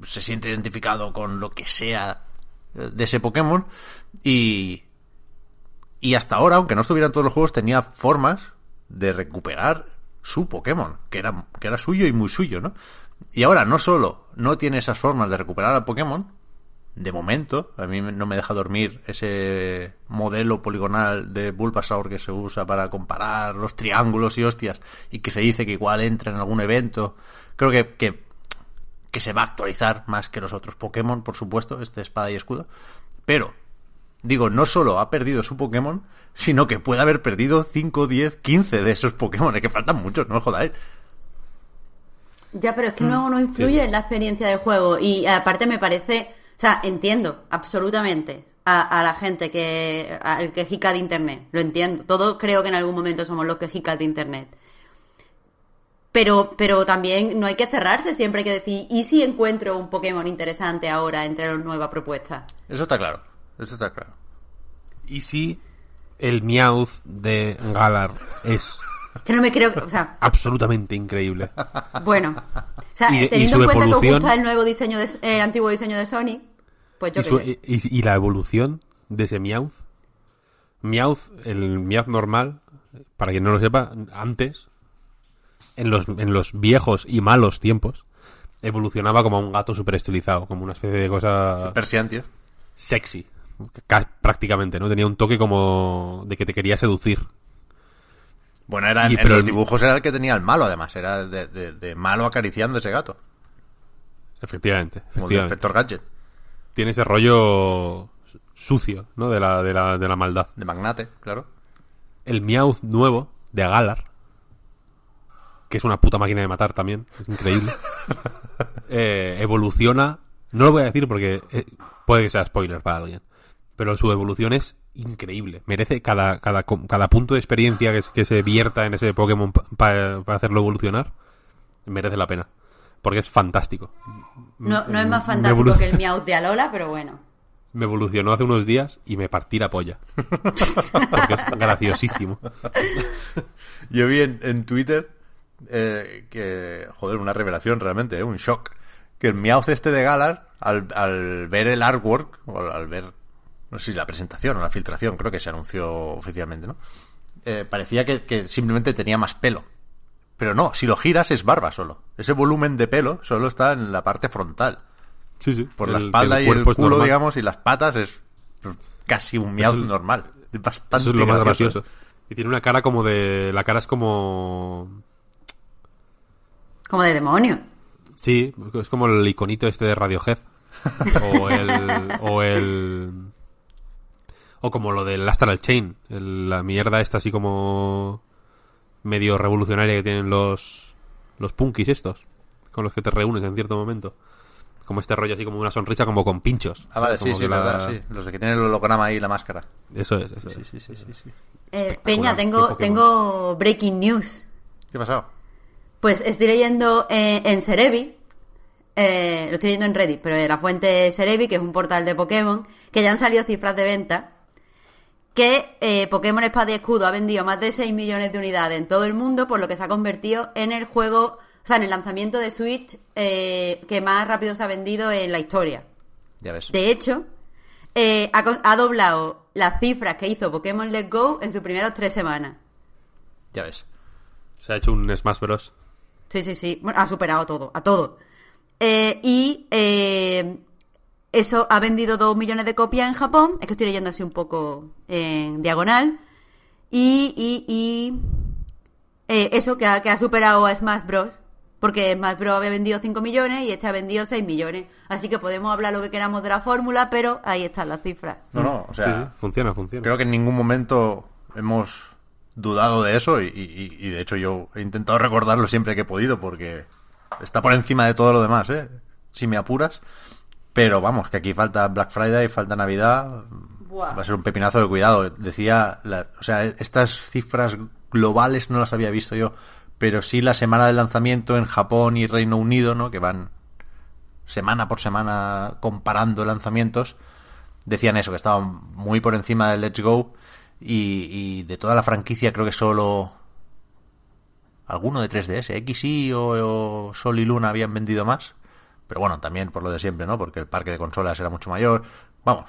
se siente identificado con lo que sea eh, de ese Pokémon y y hasta ahora, aunque no estuvieran todos los juegos, tenía formas de recuperar su Pokémon, que era, que era suyo y muy suyo, ¿no? Y ahora no solo no tiene esas formas de recuperar al Pokémon, de momento, a mí no me deja dormir ese modelo poligonal de Bulbasaur que se usa para comparar los triángulos y hostias, y que se dice que igual entra en algún evento. Creo que, que, que se va a actualizar más que los otros Pokémon, por supuesto, este espada y escudo. Pero, digo, no solo ha perdido su Pokémon, sino que puede haber perdido 5, 10, 15 de esos Pokémon, que faltan muchos, no os jodáis. Ya, pero es que no, no influye en la experiencia del juego. Y aparte me parece. O sea, entiendo absolutamente a, a la gente que. al quejica de internet. Lo entiendo. Todos creo que en algún momento somos los quejicas de internet. Pero, pero también no hay que cerrarse, siempre hay que decir, ¿y si encuentro un Pokémon interesante ahora entre las nuevas propuestas? Eso está claro, eso está claro. ¿Y si el Meowth de Galar es Que no me creo, o sea, absolutamente increíble? bueno. O sea, Y- y teniendo en cuenta que os gusta el nuevo diseño, de, el antiguo diseño de Sony, pues yo y, su- y- y la evolución de ese Meowth. Meowth, el Meowth normal, para quien no lo sepa, antes, en los, en los viejos y malos tiempos, evolucionaba como un gato super estilizado, como una especie de cosa Persian, tío. sexy, ca- prácticamente, ¿no? Tenía un toque como de que te quería seducir. Bueno, era, en pero los dibujos era el que tenía el malo, además. Era de, de- de malo acariciando ese gato. Efectivamente, Como el. Inspector Gadget. Tiene ese rollo sucio, ¿no? De la, de la, de la maldad. De Magnate, claro. el Meowth nuevo de Galar, que es una puta máquina de matar también, es increíble, eh, evoluciona, no lo voy a decir porque eh, puede que sea spoiler para alguien, pero su evolución es increíble, merece cada, cada, com- cada punto de experiencia que, se- que se vierta en ese Pokémon para hacerlo evolucionar, merece la pena, porque es fantástico. No, no es más fantástico que el Meowth de Alola, pero bueno. Me evolucionó hace unos días y me partí la polla, porque es graciosísimo. Yo vi en, en Twitter eh, que, joder, una revelación realmente, eh, un shock. Que el Meowth este de Galar, al, al ver el artwork, o al ver, no sé si la presentación o la filtración, creo que se anunció oficialmente, ¿no? Eh, parecía que, que simplemente tenía más pelo. Pero no, si lo giras es barba solo. Ese volumen de pelo solo está en la parte frontal. Sí, sí. Por la El- espalda y el culo, digamos, y las patas es casi un es- normal. Es bastante Eso es lo más gracioso. gracioso. Y tiene una cara como de... La cara es como... Como de demonio. Sí, es como el iconito este de Radiohead. O el... o el... O como lo del Astral Chain. el- la mierda esta así como... medio revolucionaria que tienen los, los punkis estos, con los que te reúnes en cierto momento. Como este rollo así como una sonrisa como con pinchos. Ah, vale, sí, sí, la- verdad, sí. Los de que tienen el holograma ahí y la máscara. Eso es, eso Sí, es. sí, sí, sí, sí. Eh, Peña, tengo, tengo breaking news. ¿Qué ha pasado? Pues estoy leyendo eh, en Cerebi, eh, lo estoy leyendo en Reddit, pero en la fuente Cerebi, que es un portal de Pokémon, que ya han salido cifras de venta, que eh, Pokémon Espada y Escudo ha vendido más de 6 millones de unidades en todo el mundo, por lo que se ha convertido en el juego, o sea, en el lanzamiento de Switch eh, que más rápido se ha vendido en la historia. Ya ves. De hecho, eh, ha, doblado las cifras que hizo Pokémon Let's Go en sus primeras tres semanas. Ya ves. Se ha hecho un Smash Bros. Sí, sí, sí. Bueno, ha superado todo, a todo. Eh, y eh, eso ha vendido 2 millones de copias en Japón. Es que estoy leyendo así un poco en diagonal. Y, y, y eh, eso que ha, que ha superado a Smash Bros. Porque Smash Bros. había vendido 5 millones y este ha vendido 6 millones. Así que podemos hablar lo que queramos de la fórmula, pero ahí están las cifras. No, no, o sea, sí, sí, funciona, funciona. creo que en ningún momento hemos dudado de eso y, y- y de hecho yo he intentado recordarlo siempre que he podido porque está por encima de todo lo demás, ¿eh? Si me apuras. Pero vamos, que aquí falta Black Friday, falta Navidad. Buah. Va a ser un pepinazo de cuidado. Decía, la- o sea, estas cifras globales no las había visto yo, pero sí la semana de lanzamiento en Japón y Reino Unido, ¿no? Que van semana por semana comparando lanzamientos, decían eso, que estaban muy por encima del Let's Go y, y de toda la franquicia creo que solo alguno de 3DS, XY o, o Sol y Luna habían vendido más. Pero bueno, también por lo de siempre, ¿no? Porque el parque de consolas era mucho mayor. Vamos,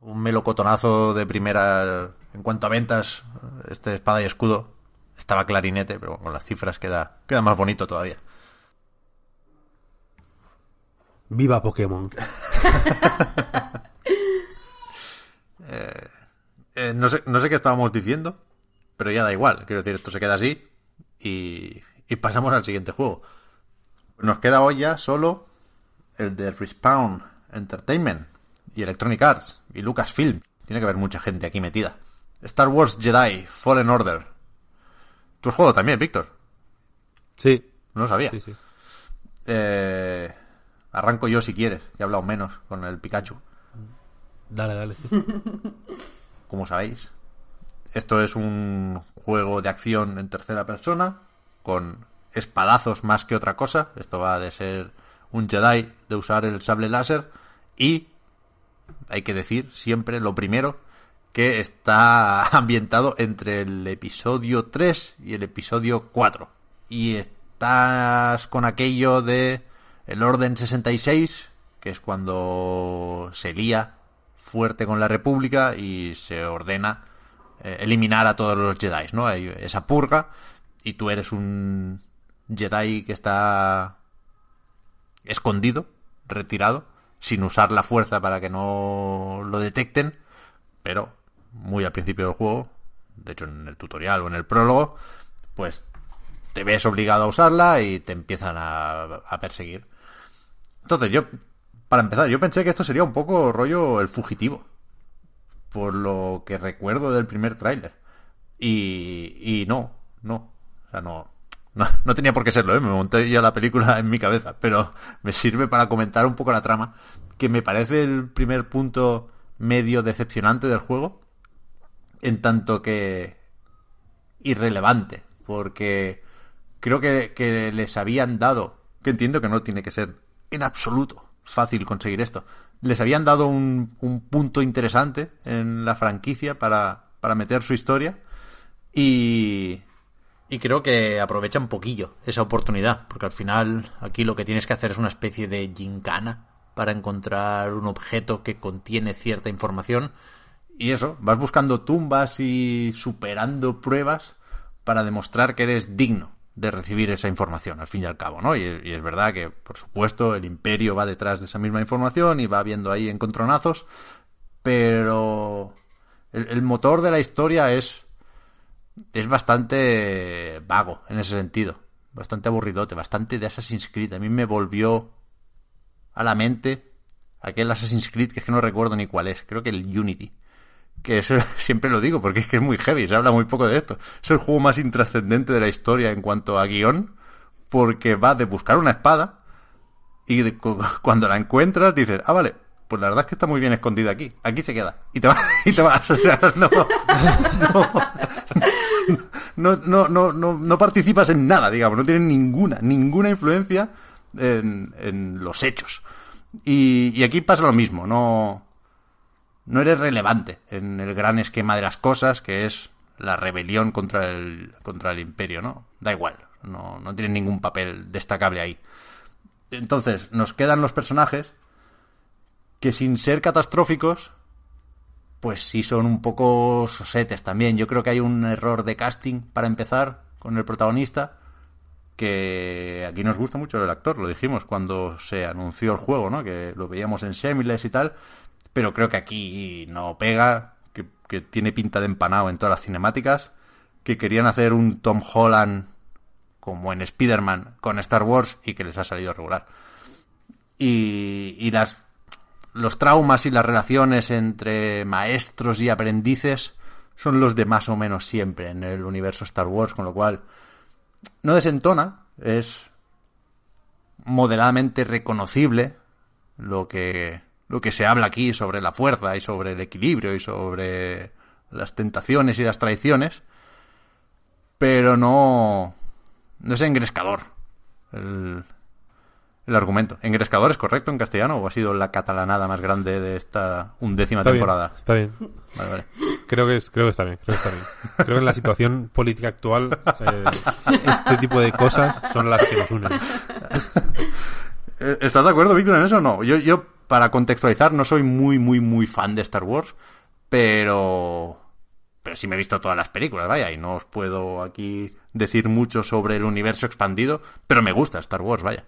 un melocotonazo de primera en cuanto a ventas. Este espada y escudo estaba clarinete, pero con las cifras queda, queda más bonito todavía. Viva Pokémon. Eh, no, sé, no sé qué estábamos diciendo, pero ya da igual. Quiero decir, esto se queda así y, y pasamos al siguiente juego. Nos queda hoy ya solo el de Respawn Entertainment y Electronic Arts y Lucasfilm. Tiene que haber mucha gente aquí metida. Star Wars Jedi Fallen Order. Tu juego también, Víctor. Sí, No lo sabía. sí, sí. Eh, arranco yo si quieres, que he hablado menos con el Pikachu. Dale, dale. como sabéis. Esto es un juego de acción en tercera persona, con espadazos más que otra cosa. Esto va de ser un Jedi, de usar el sable láser y, hay que decir siempre lo primero, que está ambientado entre el episodio 3 y el episodio 4. Y estás con aquello de el Orden 66, que es cuando se lía fuerte con la República y se ordena eh, eliminar a todos los Jedi, ¿no? Hay esa purga y tú eres un Jedi que está escondido, retirado, sin usar la fuerza para que no lo detecten, pero muy al principio del juego, de hecho en el tutorial o en el prólogo, pues te ves obligado a usarla y te empiezan a, a perseguir. Entonces yo, para empezar, yo pensé que esto sería un poco rollo el fugitivo, por lo que recuerdo del primer tráiler. Y, y no, no, o sea, no, no, no tenía por qué serlo, ¿eh? me monté ya la película en mi cabeza, pero me sirve para comentar un poco la trama, que me parece el primer punto medio decepcionante del juego, en tanto que irrelevante, porque creo que, que les habían dado, que entiendo que no tiene que ser en absoluto fácil conseguir esto, les habían dado un, un punto interesante en la franquicia para, para meter su historia y, y creo que aprovecha un poquillo esa oportunidad, porque al final aquí lo que tienes que hacer es una especie de gincana para encontrar un objeto que contiene cierta información y eso, vas buscando tumbas y superando pruebas para demostrar que eres digno de recibir esa información, al fin y al cabo, ¿no? Y, es verdad que, por supuesto, el imperio va detrás de esa misma información y va viendo ahí encontronazos, pero el motor de la historia es es bastante vago en ese sentido, bastante aburridote, bastante de Assassin's Creed. A mí me volvió a la mente aquel Assassin's Creed que es que no recuerdo ni cuál es, creo que el Unity, que eso siempre lo digo porque es que es muy heavy, se habla muy poco de esto. Es el juego más intrascendente de la historia en cuanto a guion, porque va de buscar una espada y de- cu- cuando la encuentras dices, ah, vale, pues la verdad es que está muy bien escondida aquí, aquí se queda. Y te vas, y te vas, o sea, no, no, no, no, no, no participas en nada, digamos, no tienes ninguna, ninguna influencia en, en los hechos. Y, y aquí pasa lo mismo, no, no eres relevante en el gran esquema de las cosas, que es la rebelión contra el, contra el imperio, ¿no? Da igual, no, no tienes ningún papel destacable ahí. Entonces, nos quedan los personajes que sin ser catastróficos, pues sí son un poco sosetes también. Yo creo que hay un error de casting para empezar con el protagonista, que aquí nos gusta mucho el actor, lo dijimos cuando se anunció el juego, ¿no? Que lo veíamos en Semiles y tal, pero creo que aquí no pega, que, que tiene pinta de empanado en todas las cinemáticas, que querían hacer un Tom Holland como en Spider-Man con Star Wars y que les ha salido regular. Y, y las los traumas y las relaciones entre maestros y aprendices son los de más o menos siempre en el universo Star Wars, con lo cual no desentona, es moderadamente reconocible lo que lo que se habla aquí sobre la fuerza y sobre el equilibrio y sobre las tentaciones y las traiciones, pero no no es engrescador el, el argumento. ¿Engrescador es correcto en castellano o ha sido la catalanada más grande de esta undécima Está bien, temporada? está bien. Vale, vale. Creo que, es- creo que está bien, creo que está bien. Creo que en la situación política actual eh, este tipo de cosas son las que nos unen. Eh, ¿Estás de acuerdo, Víctor, en eso o no? Yo, yo, para contextualizar, no soy muy, muy, muy fan de Star Wars, pero... Pero sí me he visto todas las películas, vaya, y no os puedo aquí decir mucho sobre el universo expandido, pero me gusta Star Wars, vaya.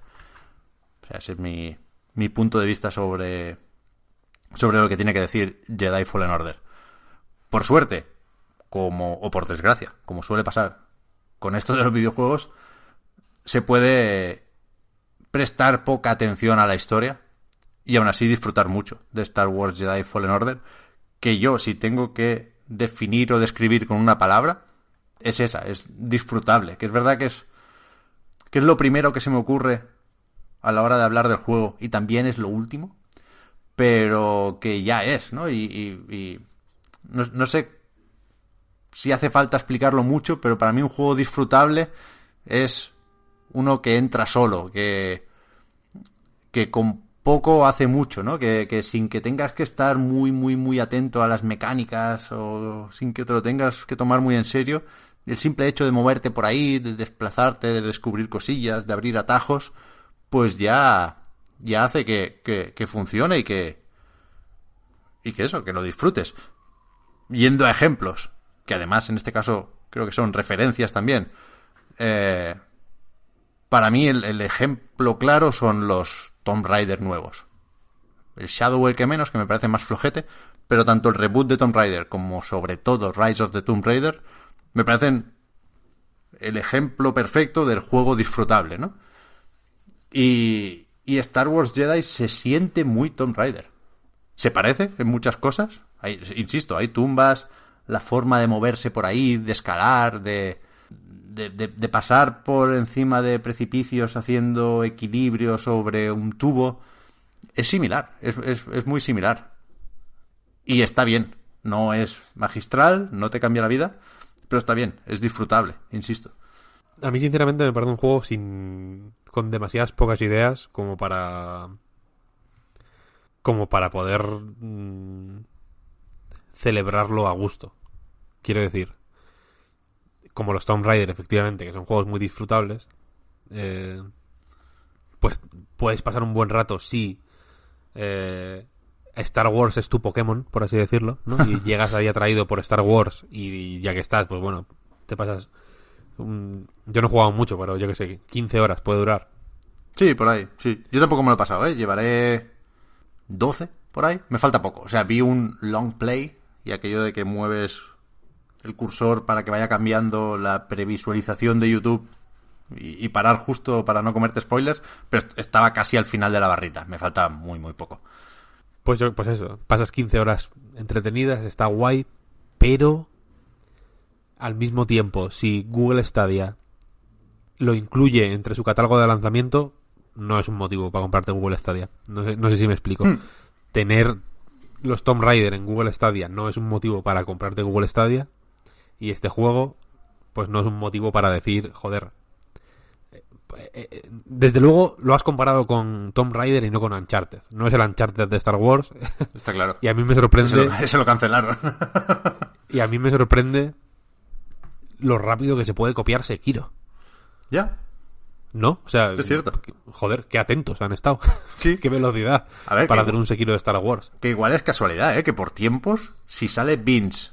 O sea, ese es mi, mi punto de vista sobre, sobre lo que tiene que decir Jedi Fallen Order. Por suerte, como, o por desgracia, como suele pasar con esto de los videojuegos, se puede prestar poca atención a la historia y aún así disfrutar mucho de Star Wars Jedi Fallen Order, que yo si tengo que definir o describir con una palabra, es esa, es disfrutable, que es verdad que es que es lo primero que se me ocurre a la hora de hablar del juego y también es lo último, pero que ya es, ¿no? Y, y- y no, no sé si hace falta explicarlo mucho, pero para mí un juego disfrutable es uno que entra solo, que, que con poco hace mucho, ¿no? Que, que sin que tengas que estar muy, muy, muy atento a las mecánicas o sin que te lo tengas que tomar muy en serio, el simple hecho de moverte por ahí, de desplazarte, de descubrir cosillas, de abrir atajos, pues ya, ya hace que, que, que funcione y que, y que eso, que lo disfrutes. Yendo a ejemplos, que además en este caso creo que son referencias también. Eh, para mí el, el ejemplo claro son los Tomb Raider nuevos. El Shadow el que menos, que me parece más flojete, pero tanto el reboot de Tomb Raider como sobre todo Rise of the Tomb Raider me parecen el ejemplo perfecto del juego disfrutable, ¿no? Y, Star Wars Jedi se siente muy Tomb Raider. Se parece en muchas cosas. Hay, insisto, hay tumbas, la forma de moverse por ahí, de escalar, de, de, de- de pasar por encima de precipicios haciendo equilibrio sobre un tubo. Es similar, es, es- es muy similar. Y está bien. No es magistral, no te cambia la vida, pero está bien, es disfrutable, insisto. A mí, sinceramente, me parece un juego sin con demasiadas pocas ideas como para como para poder mm, celebrarlo a gusto. Quiero decir, como los Tomb Raider, efectivamente, que son juegos muy disfrutables, eh, pues puedes pasar un buen rato si eh, Star Wars es tu Pokémon, por así decirlo, ¿no? Y llegas ahí atraído por Star Wars y ya que estás, pues bueno, te pasas... un- Yo no he jugado mucho, pero yo que sé, 15 horas puede durar. Sí, por ahí, sí. Yo tampoco me lo he pasado, ¿eh? Llevaré 12 por ahí. Me falta poco. O sea, vi un long play y aquello de que mueves el cursor para que vaya cambiando la previsualización de YouTube y, y parar justo para no comerte spoilers, pero estaba casi al final de la barrita. Me falta muy, muy poco. Pues, yo- pues eso, pasas 15 horas entretenidas, está guay, pero al mismo tiempo, si Google Stadia lo incluye entre su catálogo de lanzamiento, no es un motivo para comprarte Google Stadia. No sé, no sé si me explico. Hmm. Tener los Tomb Raider en Google Stadia no es un motivo para comprarte Google Stadia. Y este juego, pues no es un motivo para decir, joder. eh, eh, Desde luego lo has comparado con Tomb Raider y no con Uncharted. No es el Uncharted de Star Wars. Está claro. y a mí me sorprende. lo, ese lo cancelaron. Y a mí me sorprende lo rápido que se puede copiar Sekiro. ya. ¿No? O sea, Es cierto. joder, qué atentos han estado. Sí. qué velocidad A ver, para que- hacer un Sekiro de Star Wars. Que igual es casualidad, ¿eh? Que por tiempos, si sale Vince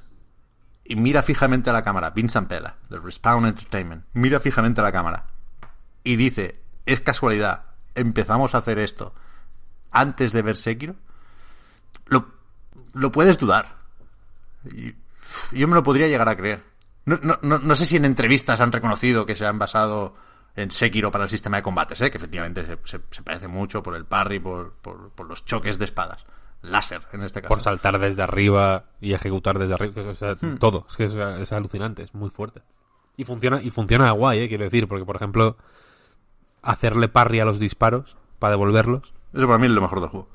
y mira fijamente a la cámara, Vince Zampella, de Respawn Entertainment, mira fijamente a la cámara y dice, es casualidad, empezamos a hacer esto antes de ver Sekiro, lo, lo puedes dudar. Y yo me lo podría llegar a creer. No, no, no, no sé si en entrevistas han reconocido que se han basado en Sekiro para el sistema de combates, ¿eh? que efectivamente se, se- se parece mucho por el parry, por, por, por los choques de espadas. Láser, en este caso. Por saltar desde arriba y ejecutar desde arriba. que, o sea, Hmm. todo. Es que es, es alucinante, es muy fuerte. Y funciona, y funciona guay, eh, quiero decir, porque por ejemplo, hacerle parry a los disparos para devolverlos Eso para mí es lo mejor del juego.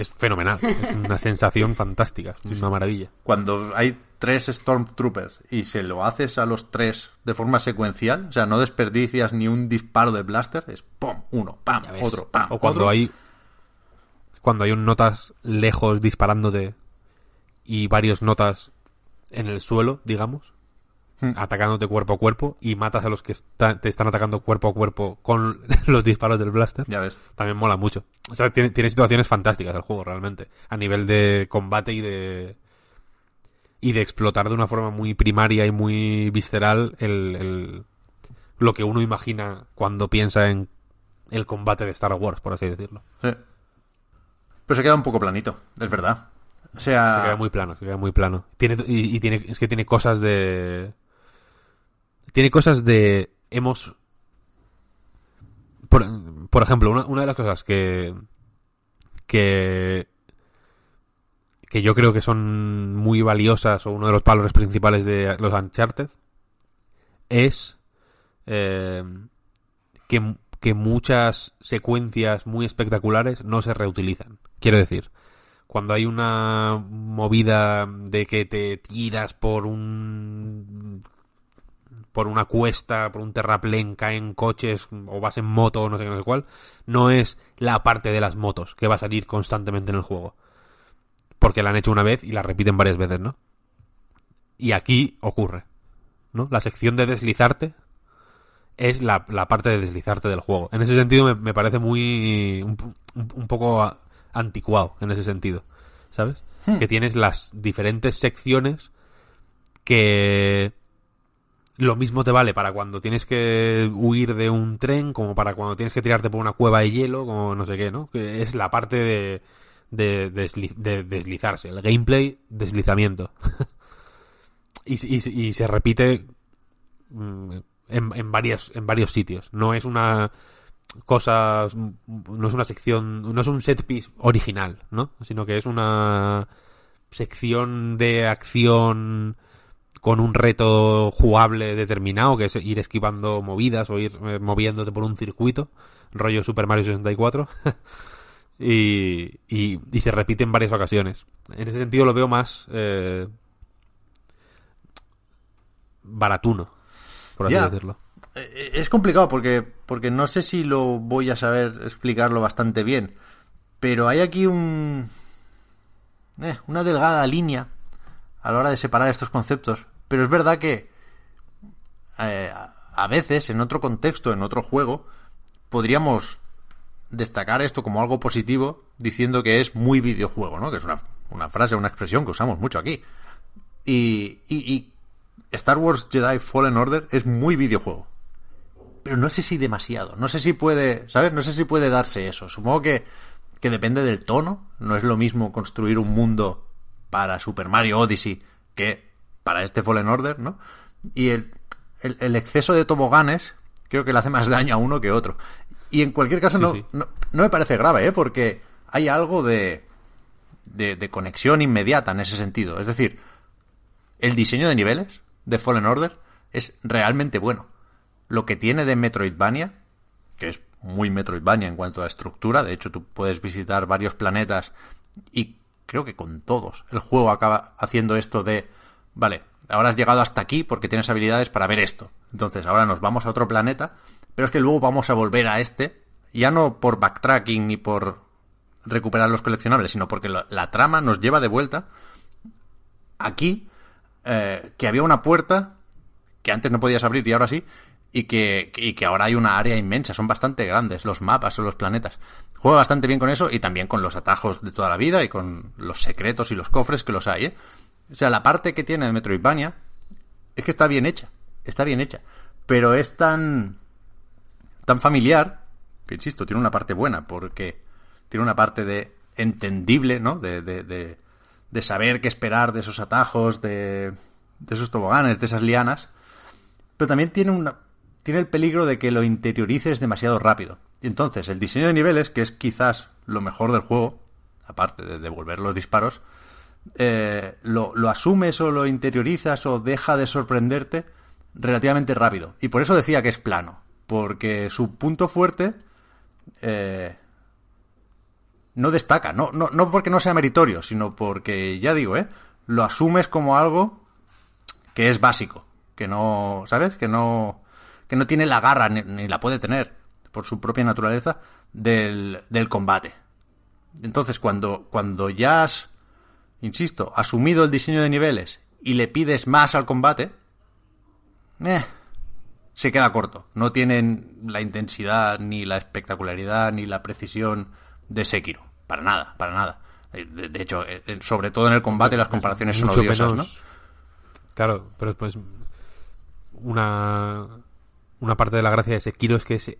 Es fenomenal. es una sensación fantástica, es una maravilla. Cuando hay tres Stormtroopers y se lo haces a los tres de forma secuencial, o sea, no desperdicias ni un disparo de blaster, es pum, uno, pam, otro, pam, o cuando otro. hay cuando hay un notas lejos disparándote y varios notas en el suelo, digamos, Hmm. atacándote cuerpo a cuerpo y matas a los que está- te están atacando cuerpo a cuerpo con los disparos del blaster. Ya ves. También mola mucho. O sea, tiene, tiene situaciones fantásticas el juego realmente, a nivel de combate y de y de explotar de una forma muy primaria y muy visceral el, el- lo que uno imagina cuando piensa en el combate de Star Wars, por así decirlo. Sí. Pero se queda un poco planito, es verdad. O sea, Se queda muy plano, se queda muy plano. Tiene, y, y tiene, es que tiene cosas de. Tiene cosas de. Hemos. Por, por ejemplo, una, una de las cosas que. que. que yo creo que son muy valiosas, o uno de los valores principales de los Uncharted, es. eh, que, que muchas secuencias muy espectaculares no se reutilizan. Quiero decir, cuando hay una movida de que te tiras por un por una cuesta, por un terraplén, caen coches o vas en moto o no sé qué, no sé cuál, no es la parte de las motos que va a salir constantemente en el juego. Porque la han hecho una vez y la repiten varias veces, ¿no? Y aquí ocurre, ¿no? La sección de deslizarte es la, la parte de deslizarte del juego. En ese sentido me, me parece muy... un, poco anticuado en ese sentido, ¿sabes? Que tienes las diferentes secciones que lo mismo te vale para cuando tienes que huir de un tren, como para cuando tienes que tirarte por una cueva de hielo, como no sé qué, ¿no? Que es la parte de, de, de deslizarse, el gameplay, deslizamiento. y, se- y y se repite mm, en, en, en varios sitios. No es una cosa, no es una sección, no es un set piece original, ¿no? Sino que es una sección de acción con un reto jugable determinado, que es ir esquivando movidas o ir eh, moviéndote por un circuito, rollo Super Mario 64, y, y, y se repite en varias ocasiones. En ese sentido lo veo más eh, baratuno, por así decirlo. Eh, Es complicado porque, porque no sé si lo voy a saber explicarlo bastante bien. Pero hay aquí un. eh, una delgada línea a la hora de separar estos conceptos. Pero es verdad que. eh, a veces, en otro contexto, en otro juego, podríamos destacar esto como algo positivo diciendo que es muy videojuego, ¿no? Que es una, una frase, una expresión que usamos mucho aquí. Y, y, Star Wars Jedi Fallen Order es muy videojuego. Pero no sé si demasiado. No sé si puede, ¿sabes? No sé si puede darse eso. Supongo que, que depende del tono. No es lo mismo construir un mundo para Super Mario Odyssey que para este Fallen Order, ¿no? Y el, el, el exceso de toboganes creo que le hace más daño a uno que a otro. Y en cualquier caso Sí, no, sí. no, no me parece grave, ¿eh? Porque hay algo de, de, de conexión inmediata en ese sentido. Es decir, el diseño de niveles de Fallen Order es realmente bueno. Lo que tiene de Metroidvania, que es muy Metroidvania en cuanto a estructura, de hecho tú puedes visitar varios planetas y creo que con todos el juego acaba haciendo esto de, vale, ahora has llegado hasta aquí porque tienes habilidades para ver esto. Entonces ahora nos vamos a otro planeta, pero es que luego vamos a volver a este, ya no por backtracking ni por recuperar los coleccionables, sino porque la, trama nos lleva de vuelta aquí, eh, que había una puerta que antes no podías abrir y ahora sí, y que, y que ahora hay una área inmensa, son bastante grandes los mapas o los planetas. Juega bastante bien con eso y también con los atajos de toda la vida y con los secretos y los cofres que los hay, ¿eh? O sea, la parte que tiene de Metroidvania es que está bien hecha, está bien hecha, pero es tan tan familiar que insisto, tiene una parte buena porque tiene una parte de entendible, ¿no? De, de, de, de saber qué esperar de esos atajos, de, de esos toboganes, de esas lianas, pero también tiene una tiene el peligro de que lo interiorices demasiado rápido. Y entonces, el diseño de niveles, que es quizás lo mejor del juego, aparte de devolver los disparos, eh, lo, asumes o lo interiorizas o deja de sorprenderte relativamente rápido. Y por eso decía que es plano. Porque su punto fuerte eh, no destaca. No, no, no porque no sea meritorio, sino porque, ya digo, ¿eh? lo asumes como algo que es básico. Que no, ¿sabes? Que no, que no tiene la garra, ni, ni la puede tener, por su propia naturaleza, del, del combate. Entonces, cuando, cuando ya has, insisto, asumido el diseño de niveles y le pides más al combate, eh, se queda corto. No tienen la intensidad, ni la espectacularidad, ni la precisión de Sekiro. Para nada, para nada. De, de hecho, eh, sobre todo en el combate las comparaciones son odiosas, menos- ¿no? Claro, pero pues una una parte de la gracia de Sekiro es que es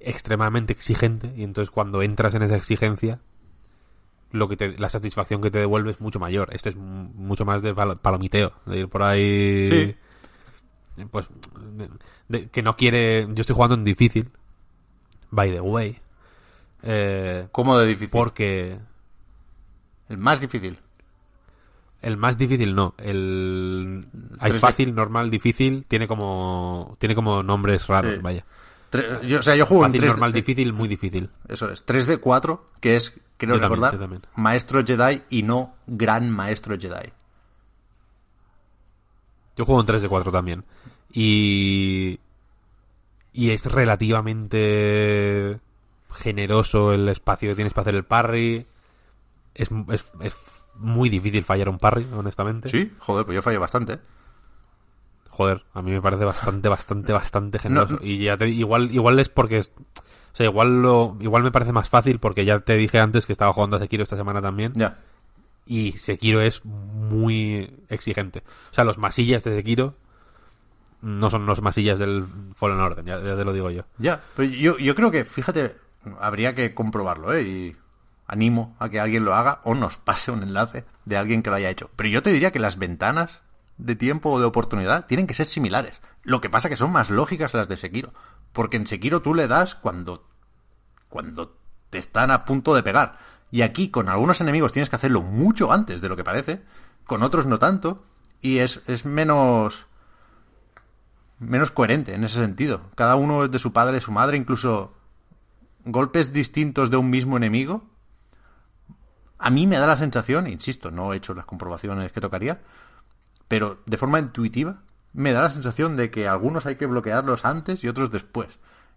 extremadamente exigente y entonces cuando entras en esa exigencia lo que te, la satisfacción que te devuelve es mucho mayor. Este es mucho más de palo- palomiteo, de ir por ahí pues de- de- que no quiere, yo estoy jugando en difícil by the way. Eh, ¿Cómo de difícil? porque El más difícil. El más difícil no. El hay 3D. fácil, normal, difícil. Tiene como tiene como nombres raros, Sí. vaya. Tre- yo, o sea, yo juego Fácil, en 3 normal, difícil, muy difícil. Eso es, 3 de 4, que es, creo Yo recordar, también. Maestro Jedi y no Gran Maestro Jedi. Yo juego en 3 de 4 también. Y y es relativamente generoso el espacio que tienes para hacer el parry. Es, es, es muy difícil fallar un parry, honestamente. Sí, joder, pues yo fallo bastante. Joder, a mí me parece bastante, bastante, bastante generoso. No, y ya te, igual, igual es porque, es- o sea, igual lo, igual me parece más fácil porque ya te dije antes que estaba jugando a Sekiro esta semana también. Ya. Y Sekiro es muy exigente. O sea, los masillas de Sekiro no son los masillas del Fallen Order, ya, ya te lo digo yo. Ya, pero yo, yo creo que, fíjate, habría que comprobarlo, ¿eh? Y animo a que alguien lo haga o nos pase un enlace de alguien que lo haya hecho. Pero yo te diría que las ventanas de tiempo o de oportunidad tienen que ser similares. Lo que pasa que son más lógicas las de Sekiro. Porque en Sekiro tú le das cuando, cuando te están a punto de pegar. Y aquí con algunos enemigos tienes que hacerlo mucho antes de lo que parece. Con otros no tanto. Y es, es menos menos coherente en ese sentido. Cada uno es de su padre, su madre, incluso golpes distintos de un mismo enemigo. A mí me da la sensación, insisto, no he hecho las comprobaciones que tocaría, pero de forma intuitiva me da la sensación de que algunos hay que bloquearlos antes y otros después.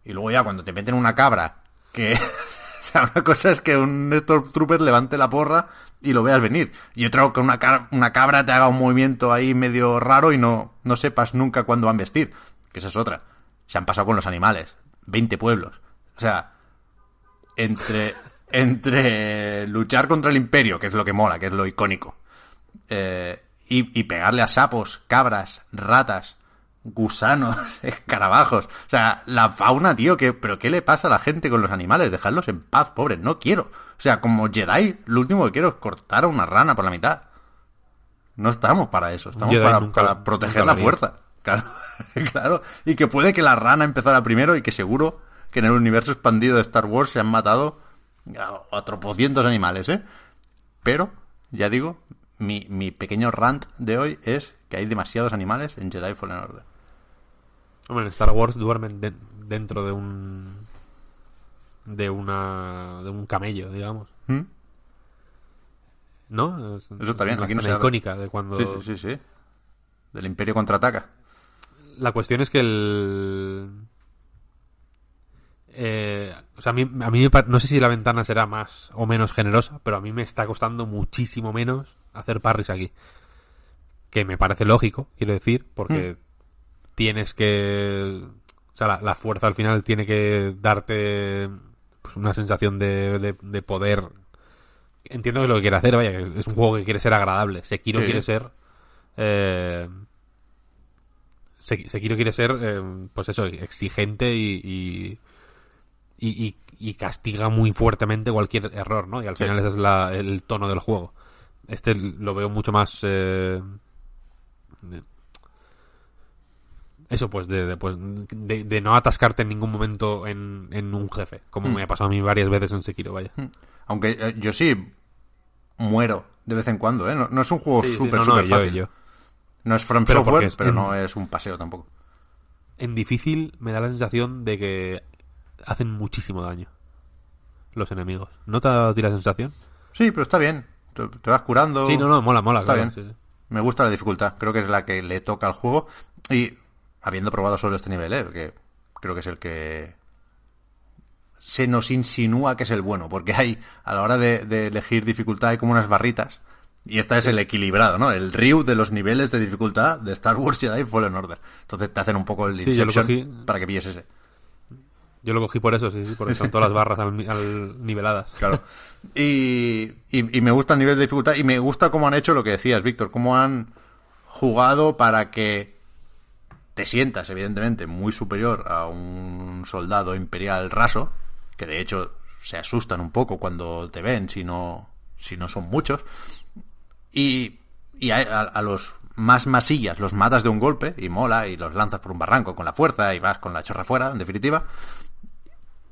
Y luego ya cuando te meten una cabra, que... o sea, una cosa es que un Stormtrooper levante la porra y lo veas venir. Y otra que una, una cabra te haga un movimiento ahí medio raro y no, no sepas nunca cuándo van a vestir. Que esa es otra. Se han pasado con los animales. 20 pueblos. O sea, entre, entre luchar contra el imperio, que es lo que mola, que es lo icónico, eh, y, y pegarle a sapos, cabras, ratas, gusanos, escarabajos. O sea, la fauna, tío, que, pero ¿qué le pasa a la gente con los animales? Dejadlos en paz, pobres, no quiero. O sea, como Jedi, lo último que quiero es cortar a una rana por la mitad. No estamos para eso, estamos Jedi para, nunca- para proteger la fuerza. Claro, claro. Y que puede que la rana empezara primero y que seguro que en el universo expandido de Star Wars se han matado a tropocientos animales, ¿eh? Pero, ya digo, mi, mi pequeño rant de hoy es que hay demasiados animales en Jedi Fallen Order. Hombre, en Star Wars duermen de- dentro de un. de una. de un camello, digamos. ¿Mm? ¿No? Es- Eso está bien, es una aquí no se icónica de cuando. Sí, sí, sí, sí. Del Imperio contraataca. La cuestión es que el. Eh, o sea, a mí, a mí no sé si la ventana será más o menos generosa, pero a mí me está costando muchísimo menos hacer parries aquí. Que me parece lógico, quiero decir, porque tienes que. O sea, la, la fuerza al final tiene que darte pues, una sensación de, de, de poder. Entiendo que es lo que quiere hacer, vaya, es un juego que quiere ser agradable. Sekiro Sí. quiere ser. Eh, Se- Sekiro quiere ser, eh, pues eso, exigente y, y, y, y- y castiga muy fuertemente cualquier error, ¿no? Y al Sí. final ese es la- el tono del juego. Este lo veo mucho más... eh, eso, pues, de, de, pues, de, de no atascarte en ningún momento en, en un jefe, como Mm. me ha pasado a mí varias veces en Sekiro, vaya. Aunque eh, yo sí muero de vez en cuando, ¿eh? No, no es un juego Sí, sí, súper, no, no, súper yo- fácil. yo. No es From Pero Software, es pero en- no es un paseo tampoco. En difícil me da la sensación de que hacen muchísimo daño los enemigos. ¿No te da la sensación? Sí, pero está bien. Te, te vas curando. Sí, no, no, mola, mola, Está claro, bien. sí, sí. Me gusta la dificultad. Creo que es la que le toca al juego. Y habiendo probado solo este nivel, ¿eh? que creo que es el que se nos insinúa que es el bueno. Porque hay, a la hora de, de elegir dificultad, hay como unas barritas. Y esta es el equilibrado, ¿no? El Ryu de los niveles de dificultad de Star Wars Jedi Fallen Order. Entonces te hacen un poco el Sí, Inception cogí. para que pilles ese. Yo lo cogí por eso, sí, sí, porque están todas las barras al, al- niveladas. Claro. Y, y, me gusta el nivel de dificultad y me gusta cómo han hecho lo que decías, Víctor, cómo han jugado para que te sientas, evidentemente, muy superior a un soldado imperial raso, que de hecho se asustan un poco cuando te ven, si no, si no son muchos. Y, y a, a- a los más masillas los matas de un golpe y mola y los lanzas por un barranco con la fuerza y vas con la chorra fuera, en definitiva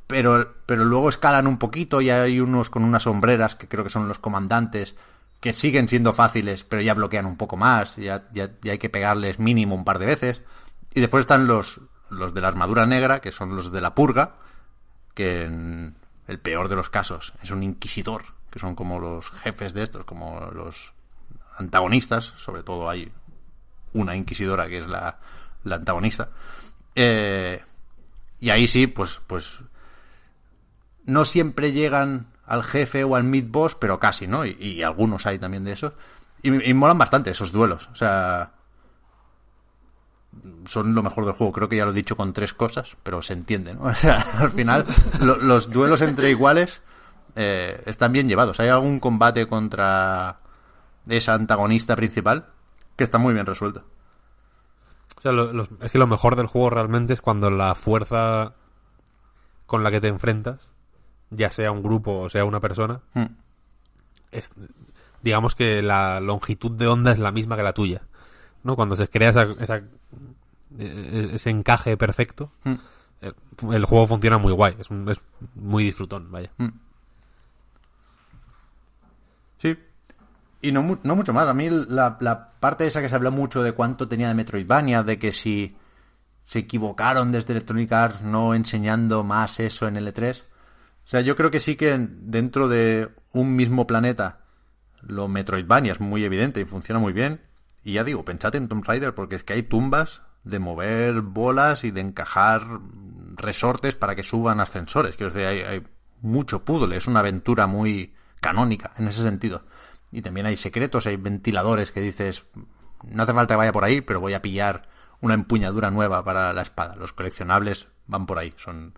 pero, pero luego escalan un poquito y hay unos con unas sombreras que creo que son los comandantes que siguen siendo fáciles, pero ya bloquean un poco más, ya, ya, hay que pegarles mínimo un par de veces. Y después están los, los de la armadura negra, que son los de la purga, que en el peor de los casos es un inquisidor, que son como los jefes de estos, como los antagonistas, sobre todo hay una inquisidora que es la, la antagonista. Eh, y ahí sí, pues, pues no siempre llegan al jefe o al mid boss, pero casi, ¿no? Y, y algunos hay también de esos. Y, y molan bastante esos duelos. O sea, son lo mejor del juego. Creo que ya lo he dicho con tres cosas, pero se entiende, ¿no? O sea, al final, lo- los duelos entre iguales eh, están bien llevados. Hay algún combate contra esa antagonista principal que está muy bien resuelto. O sea, es que lo mejor del juego realmente es cuando la fuerza con la que te enfrentas, ya sea un grupo o sea una persona, Hmm. es, digamos que la longitud de onda es la misma que la tuya. ¿No? Cuando se crea esa, esa- eh, ese encaje perfecto, Hmm. el, el juego funciona muy guay. Es, un- es muy disfrutón, vaya. Sí. Y no, no mucho más. A mí la, la parte esa que se habla mucho de cuánto tenía de Metroidvania, de que si se equivocaron desde Electronic Arts no enseñando más eso en L3. O sea, yo creo que sí que en- dentro de un mismo planeta lo Metroidvania es muy evidente y funciona muy bien. Y ya digo, pensad en Tomb Raider porque es que hay tumbas de mover bolas y de encajar resortes para que suban ascensores. Quiero decir, hay, hay mucho puzzle, es una aventura muy canónica en ese sentido. Y también hay secretos, hay ventiladores que dices, no hace falta que vaya por ahí, pero voy a pillar una empuñadura nueva para la espada. Los coleccionables van por ahí, son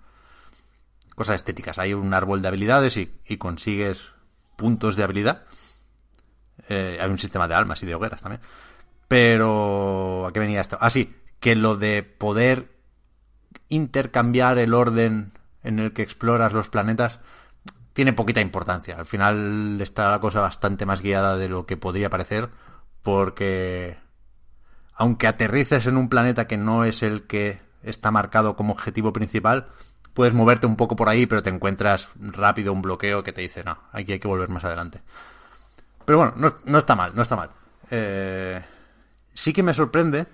cosas estéticas. Hay un árbol de habilidades y, y consigues puntos de habilidad. Eh, hay un sistema de almas y de hogueras también. Pero, ¿a qué venía esto? Ah, sí, que lo de poder intercambiar el orden en el que exploras los planetas tiene poquita importancia. Al final está la cosa bastante más guiada de lo que podría parecer, porque aunque aterrices en un planeta que no es el que está marcado como objetivo principal, puedes moverte un poco por ahí, pero te encuentras rápido un bloqueo que te dice, no, aquí hay que volver más adelante. Pero bueno, no, no está mal, no está mal. Eh, sí que me sorprende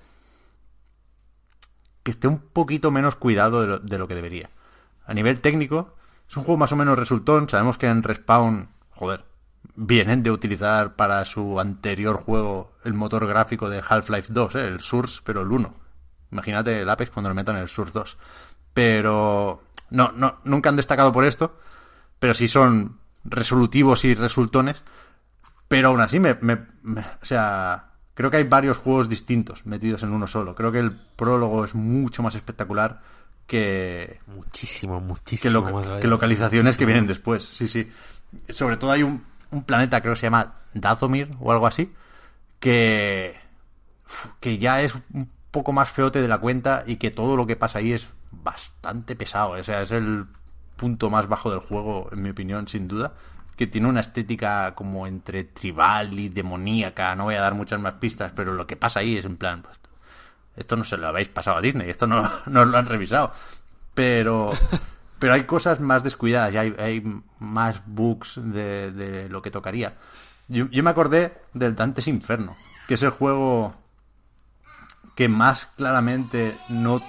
que esté un poquito menos cuidado de lo, de lo que debería. A nivel técnico, es un juego más o menos resultón. Sabemos que en Respawn, joder, vienen de utilizar para su anterior juego el motor gráfico de Half-Life 2, ¿eh? el Source, pero el 1. Imagínate el Apex cuando le metan el Source 2. Pero no, no, nunca han destacado por esto, pero sí son resolutivos y resultones. Pero aún así, me, me- me- o sea, creo que hay varios juegos distintos metidos en uno solo. Creo que el prólogo es mucho más espectacular que, Muchísimo, que, muchísimo más que localizaciones que vienen después. Sí, sí. Sobre todo hay un, un planeta, creo que se llama Dathomir o algo así, que, que ya es un poco más feote de la cuenta y que todo lo que pasa ahí es bastante pesado. O sea, es el punto más bajo del juego, en mi opinión, sin duda. Que tiene una estética como entre tribal y demoníaca. No voy a dar muchas más pistas, pero lo que pasa ahí es en plan, pues, esto no se lo habéis pasado a Disney, esto no, no lo han revisado. Pero, pero hay cosas más descuidadas y hay, hay más bugs de, de lo que tocaría. Yo, yo me acordé del Dante's Inferno, que es el juego que más claramente no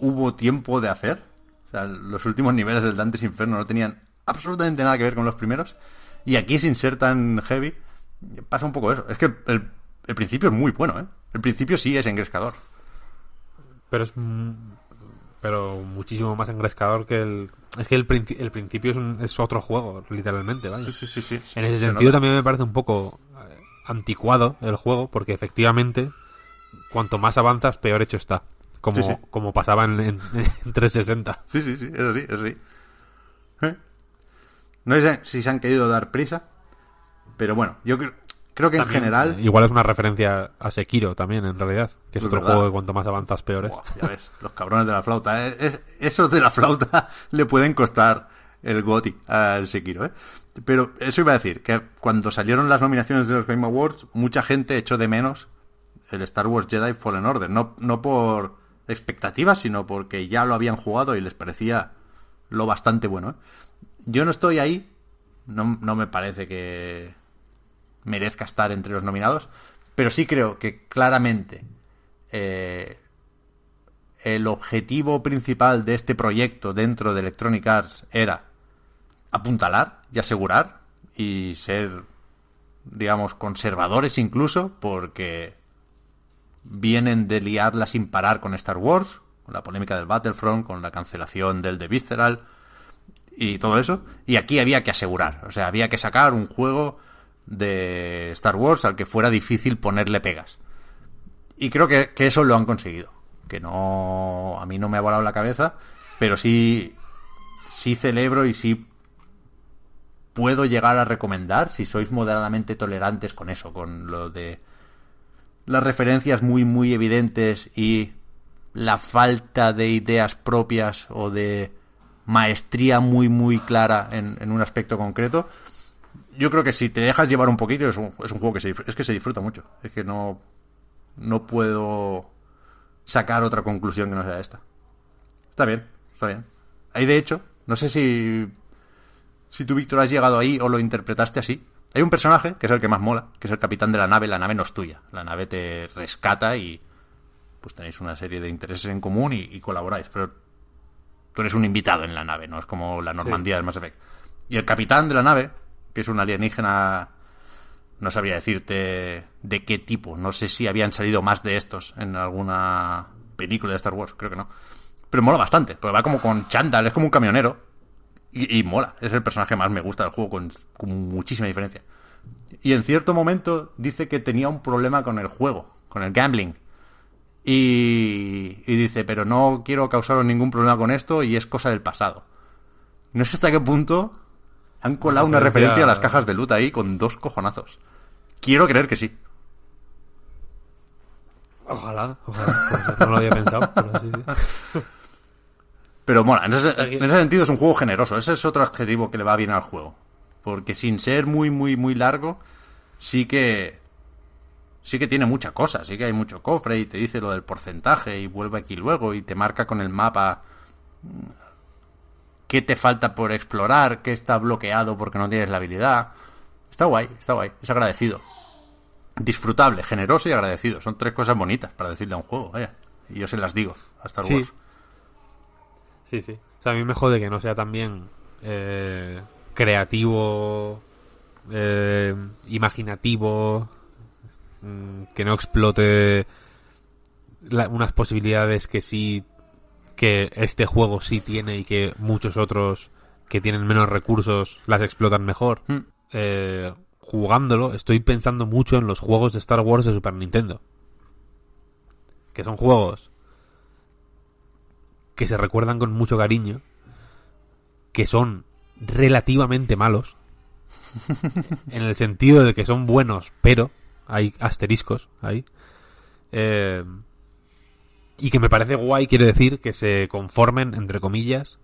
hubo tiempo de hacer. O sea, los últimos niveles del Dante's Inferno no tenían absolutamente nada que ver con los primeros. Y aquí, sin ser tan heavy, pasa un poco eso. Es que el, el principio es muy bueno, ¿eh? El principio sí es engrescador. Pero es. Pero muchísimo más engrescador que el. Es que el, el principio es, un- es otro juego, literalmente, ¿vale? Sí, sí, sí. En ese Se sentido también me parece un poco eh, anticuado el juego, porque efectivamente, cuanto más avanzas, peor hecho está. Como, Sí, sí. como pasaba en, en- en 360. Sí, sí, sí, eso sí, eso sí. ¿Eh? No sé si se han querido dar prisa, pero bueno, yo creo, creo que en general... eh, Igual es una referencia a Sekiro también, en realidad. Que es Es otro verdad. juego que cuanto más avanzas, peor es. Buah, ya ves, los cabrones de la flauta. ¿eh? Es- esos de la flauta le pueden costar el GOTY al Sekiro, ¿eh? Pero eso iba a decir, que cuando salieron las nominaciones de los Game Awards, mucha gente echó de menos el Star Wars Jedi Fallen Order. No, no por expectativas, sino porque ya lo habían jugado y les parecía lo bastante bueno. ¿eh? Yo no estoy ahí, no, no me parece que merezca estar entre los nominados, pero sí creo que claramente eh, el objetivo principal de este proyecto dentro de Electronic Arts era apuntalar y asegurar y ser, digamos, conservadores incluso, porque vienen de liarla sin parar con Star Wars, con la polémica del Battlefront, con la cancelación del de Visceral y todo eso. Y aquí había que asegurar, o sea, había que sacar un juego de Star Wars al que fuera difícil ponerle pegas. Y creo que, que eso lo han conseguido. Que no. A mí no me ha volado la cabeza. Pero sí. Sí celebro y sí. Puedo llegar a recomendar. Si sois moderadamente tolerantes con eso. Con lo de. Las referencias muy, muy evidentes. Y. La falta de ideas propias. O de. Maestría muy, muy clara en, en un aspecto concreto. Yo creo que si te dejas llevar un poquito. Es un, es un juego que se, es que se disfruta mucho. Es que no no puedo sacar otra conclusión que no sea esta. Está bien, está bien. Ahí de hecho, no sé si si tú Víctor has llegado ahí o lo interpretaste así. Hay un personaje que es el que más mola, que es el capitán de la nave. La nave no es tuya, la nave te rescata y pues tenéis una serie de intereses en común y, y colaboráis. Pero tú eres un invitado en la nave, no es como la Normandía del Mass Effect. Y el capitán de la nave, que es un alienígena no sabría decirte de qué tipo. No sé si habían salido más de estos en alguna película de Star Wars, creo que no. Pero mola bastante, porque va como con chándal, es como un camionero. Y, y mola, es el personaje que más me gusta del juego, con, con muchísima diferencia. Y en cierto momento dice que tenía un problema con el juego, con el gambling. Y, y dice, pero no quiero causaros ningún problema con esto y es cosa del pasado. No sé hasta qué punto han colado una referencia- referencia a las cajas de loot ahí con dos cojonazos. Quiero creer que sí. Ojalá, ojalá. Pues no lo había pensado, pero sí, sí. Pero bueno, en ese, en ese sentido es un juego generoso. Ese es otro adjetivo que le va bien al juego. Porque sin ser muy, muy, muy largo, sí que. Sí que tiene mucha cosa. Sí que hay mucho cofre y te dice lo del porcentaje y vuelve aquí luego y te marca con el mapa mm, qué te falta por explorar, qué está bloqueado porque no tienes la habilidad. Está guay, está guay, es agradecido. Disfrutable, generoso y agradecido. Son tres cosas bonitas para decirle a un juego, vaya. Y yo se las digo a Star Sí. Sí, sí. O sea, a mí me jode que no sea también eh, creativo, eh, imaginativo, mm, que no explote la- unas posibilidades que sí, que este juego sí tiene y que muchos otros que tienen menos recursos las explotan mejor. Hmm. Eh, jugándolo, estoy pensando mucho en los juegos de Star Wars de Super Nintendo. Que son juegos que se recuerdan con mucho cariño, que son relativamente malos, en el sentido de que son buenos, pero hay asteriscos ahí. Eh, y que me parece guay, quiere decir, que se conformen, entre comillas,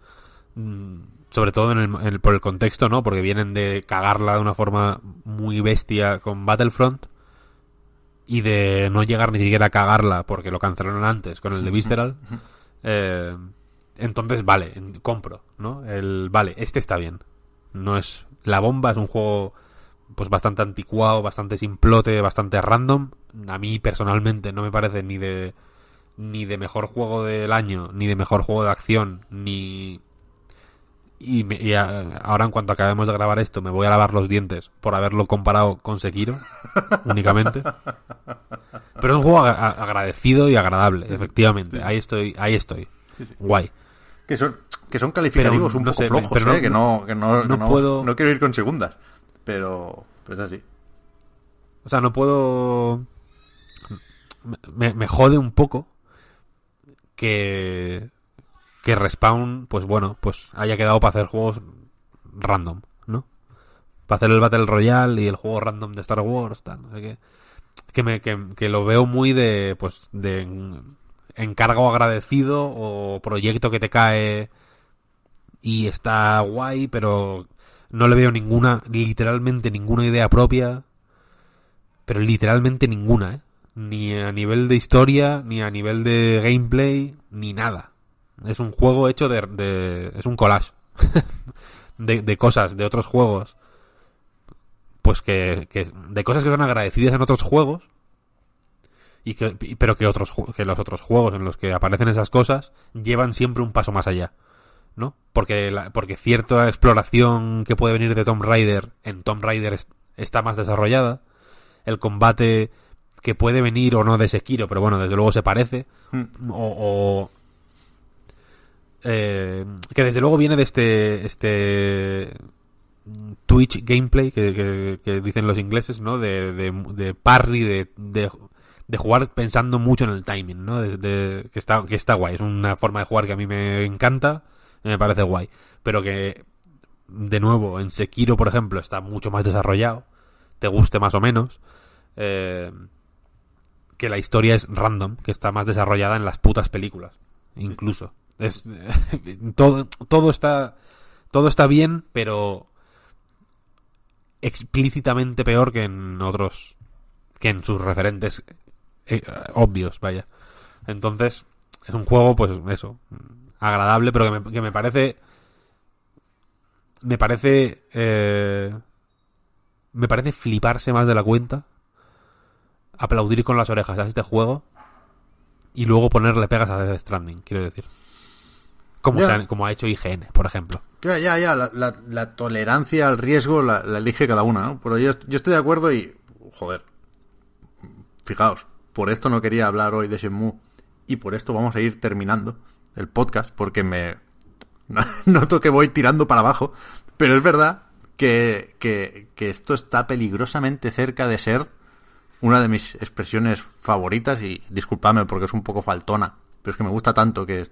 mm, sobre todo en el, en el- por el contexto, ¿no? Porque vienen de cagarla de una forma muy bestia con Battlefront y de no llegar ni siquiera a cagarla porque lo cancelaron antes con el de Visceral. Eh, entonces, vale, compro, ¿no? El, vale, este está bien. No es la bomba, es un juego pues bastante anticuado, bastante simplote, bastante random. A mí personalmente no me parece ni de ni de mejor juego del año, ni de mejor juego de acción, ni y, me- y a- ahora en cuanto acabemos de grabar esto me voy a lavar los dientes por haberlo comparado con Sekiro únicamente. Pero es un juego a- agradecido y agradable, efectivamente. Ahí estoy, ahí estoy. Guay. Que son, que son calificativos Pero, un no poco sé, flojos, pero no- ¿eh? que no, que no, no puedo- no quiero ir con segundas. Pero, pues así. O sea, no puedo. Me, me jode un poco que. Que Respawn, pues bueno, pues haya quedado para hacer juegos random, ¿no? Para hacer el Battle Royale y el juego random de Star Wars, tal, no sé qué. Que, me, que, que lo veo muy de, pues, de en- encargo agradecido o proyecto que te cae y está guay, pero no le veo ninguna, literalmente ninguna idea propia pero literalmente ninguna, ¿eh? Ni a nivel de historia, ni a nivel de gameplay, ni nada. Es un juego hecho de... de- es un collage. de, de cosas, de otros juegos. Pues que, que... De cosas que son agradecidas en otros juegos. Y que, pero que otros que los otros juegos en los que aparecen esas cosas llevan siempre un paso más allá. ¿No? Porque, la- porque cierta exploración que puede venir de Tomb Raider en Tomb Raider es- está más desarrollada el combate que puede venir o no de Sekiro, pero bueno, desde luego se parece. Mm. O, o, eh, que desde luego viene de este este Twitch gameplay que, dicen los ingleses, ¿no? De, de, de parry, de, de, jugar pensando mucho en el timing, ¿no? Que, está, que está guay. Es una forma de jugar que a mí me encanta me parece guay. Pero que, de nuevo, en Sekiro, por ejemplo, está mucho más desarrollado. Te guste más o menos. Eh, que la historia es random, que está más desarrollada en las putas películas, incluso. Es todo, todo está todo está bien, pero explícitamente peor que en otros que en sus referentes eh, obvios, vaya. Entonces, es un juego pues eso, agradable, pero que me, que me parece me parece eh, me parece fliparse más de la cuenta aplaudir con las orejas a este juego y luego ponerle pegas a Death Stranding, quiero decir. Como, han- ha hecho IGN, por ejemplo. Ya, ya, ya, la, la- la tolerancia al riesgo la, la elige cada una, ¿no? Pero yo, yo estoy de acuerdo y, joder, fijaos, por esto no quería hablar hoy de Shenmue y por esto vamos a ir terminando el podcast porque me noto que voy tirando para abajo, pero es verdad que, que, que esto está peligrosamente cerca de ser una de mis expresiones favoritas y disculpadme porque es un poco faltona, pero es que me gusta tanto que,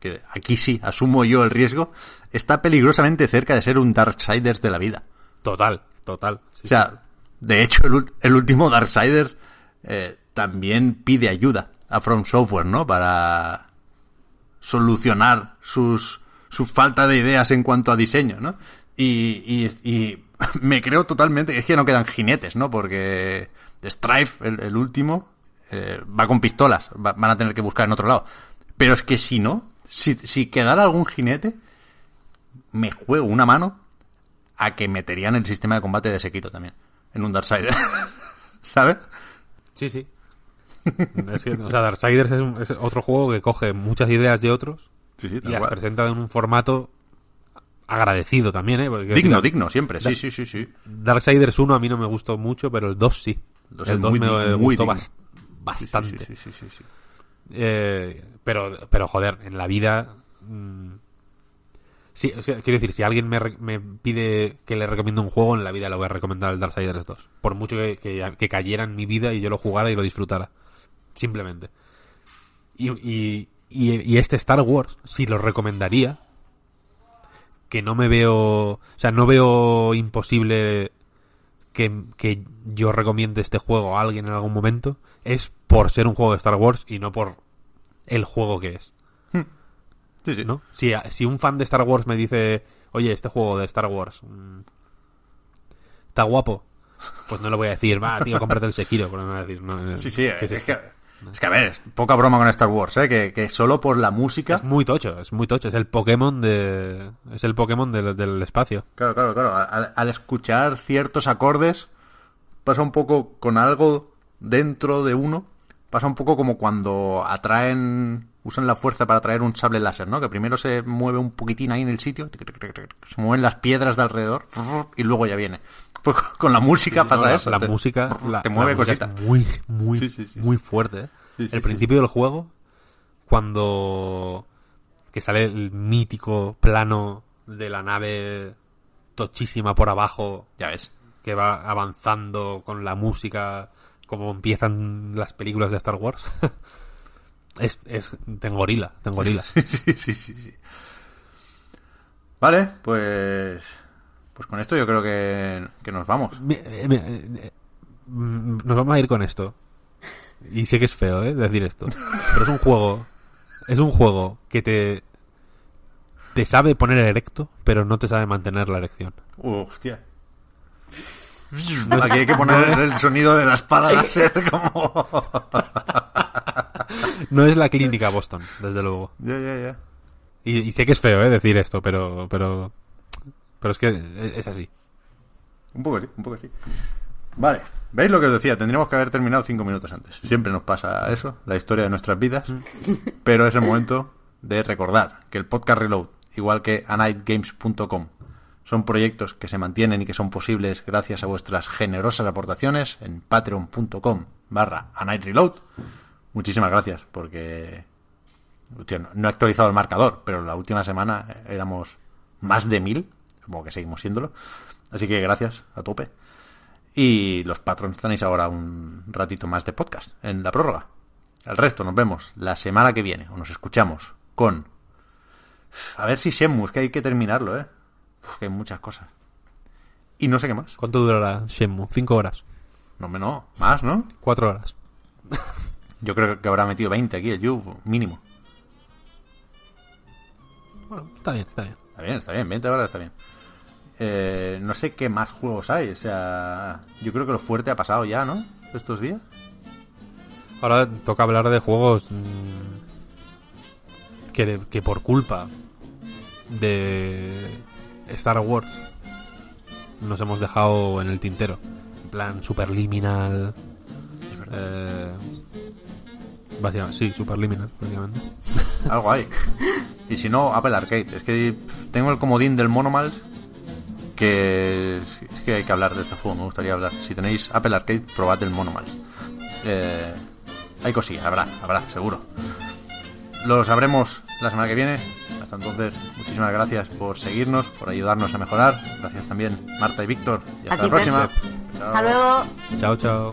que aquí sí asumo yo el riesgo, está peligrosamente cerca de ser un Darksiders de la vida. Total, total. Sí, O sea, de hecho el, el último Darksiders eh, también pide ayuda a From Software, ¿no? Para solucionar sus, su falta de ideas en cuanto a diseño, ¿no? Y, y, y me creo totalmente, es que no quedan jinetes, ¿no? Porque Strife, el, el último, eh, va con pistolas, va- van a tener que buscar en otro lado. Pero es que si no, si, si quedara algún jinete, me juego una mano a que meterían el sistema de combate de Sekiro también, en un Darksider. ¿Sabes? Sí, sí. Es que, o sea, Darksiders es, un- es otro juego que coge muchas ideas de otros Sí, sí, y las cual. presenta en un formato agradecido también, ¿eh? Porque, Digno, digno, siempre. Sí, sí, sí, sí. Darksiders 1 a mí no me gustó mucho, pero el 2 sí. El es 2 muy me muy gustó digno. bastante. Sí, sí, sí. Eh, pero, pero joder, en la vida. mm, sí, quiero decir, si alguien me, me pide que le recomiende un juego, en la vida le voy a recomendar el Darksiders 2. Por mucho que, que, cayera en mi vida y yo lo jugara y lo disfrutara. Simplemente. Y, y, y, y este Star Wars, sí lo recomendaría. Que no me veo. O sea, no veo imposible que, que yo recomiende este juego a alguien en algún momento es por ser un juego de Star Wars y no por el juego que es, Sí, sí. ¿no? Si, si un fan de Star Wars me dice, oye, este juego de Star Wars mm, está guapo, pues no le voy a decir, va, tío, cómprate el Sekiro, pero va a decir, no, Sí, sí, ¿qué es, que, es que, a ver, es poca broma con Star Wars, ¿eh? Que, que solo por la música... Es muy tocho, es muy tocho, es el Pokémon de, es el Pokémon del, del espacio. Claro, claro, claro. Al, al escuchar ciertos acordes, pasa un poco con algo dentro de uno. Pasa un poco como cuando atraen, usan la fuerza para atraer un sable láser, ¿no? Que primero se mueve un poquitín ahí en el sitio, se mueven las piedras de alrededor y luego ya viene. Pues con la música pasa No, la, eso. la te- música, la, te mueve la música cositas. muy, muy, Sí, sí, sí, muy fuerte. ¿eh? Sí, sí, el sí, principio del juego, cuando que sale el mítico plano de la nave tochísima por abajo Ya ves. que va avanzando con la música como empiezan las películas de Star Wars. es, es, tengo gorila, tengo gorila. sí, sí, sí, sí. Vale, pues... Pues con esto yo creo que, que nos vamos. Mi- eh, mi- eh, eh, mm, Nos vamos a ir con esto. Y sé que es feo, ¿eh? Decir esto. Pero es un juego. Es un juego que te. Te sabe poner erecto, pero no te sabe mantener la erección. Hostia. Aquí hay que poner el sonido de la espada láser como... No es la clínica Boston, desde luego. ya, ya, ya. Y, y sé que es feo, ¿eh? Decir esto, pero. Pero. Pero es que es es así. Un poco sí, un poco sí. Vale, ¿veis lo que os decía? Tendríamos que haber terminado cinco minutos antes. Siempre nos pasa eso, la historia de nuestras vidas. Pero es el momento de recordar que el podcast Reload, igual que anightgames.com, son proyectos que se mantienen y que son posibles gracias a vuestras generosas aportaciones en patreon.com barra anightreload. Muchísimas gracias, porque hostia, no- no he actualizado el marcador, pero la última semana éramos más de mil, supongo que seguimos siéndolo. Así que gracias a tope. Y los patrons tenéis ahora un ratito más de podcast en la prórroga. El resto nos vemos la semana que viene, o nos escuchamos con... A ver si Shenmue, es que hay que terminarlo, ¿eh? Uf, que hay muchas cosas. Y no sé qué más. ¿Cuánto durará Shenmue? ¿Cinco horas? No, me no. Más, ¿no? ¿Cuatro horas? Yo creo que habrá metido 20 aquí el Yu, mínimo. Bueno, está bien, está bien. Está bien, está bien, 20 horas está bien. Eh, no sé qué más juegos hay, o sea... Yo creo que lo fuerte ha pasado ya, ¿no? Estos días. Ahora toca hablar de juegos mm, que, que por culpa de Star Wars nos hemos dejado en el tintero. En plan, Superliminal. Eh, básicamente, sí, Superliminal, básicamente. Algo hay. Y si no, Apple Arcade. Es que pff, tengo el comodín del Monomals que es, que hay que hablar de este juego, me gustaría hablar. Si tenéis Apple Arcade, probad el Monomals. Eh, hay cosillas, habrá, habrá, seguro. Lo sabremos la semana que viene. Hasta entonces, muchísimas gracias por seguirnos, por ayudarnos a mejorar. Gracias también, Marta y Víctor. Y hasta A ti, la próxima. Chao. Hasta luego. Chao, chao.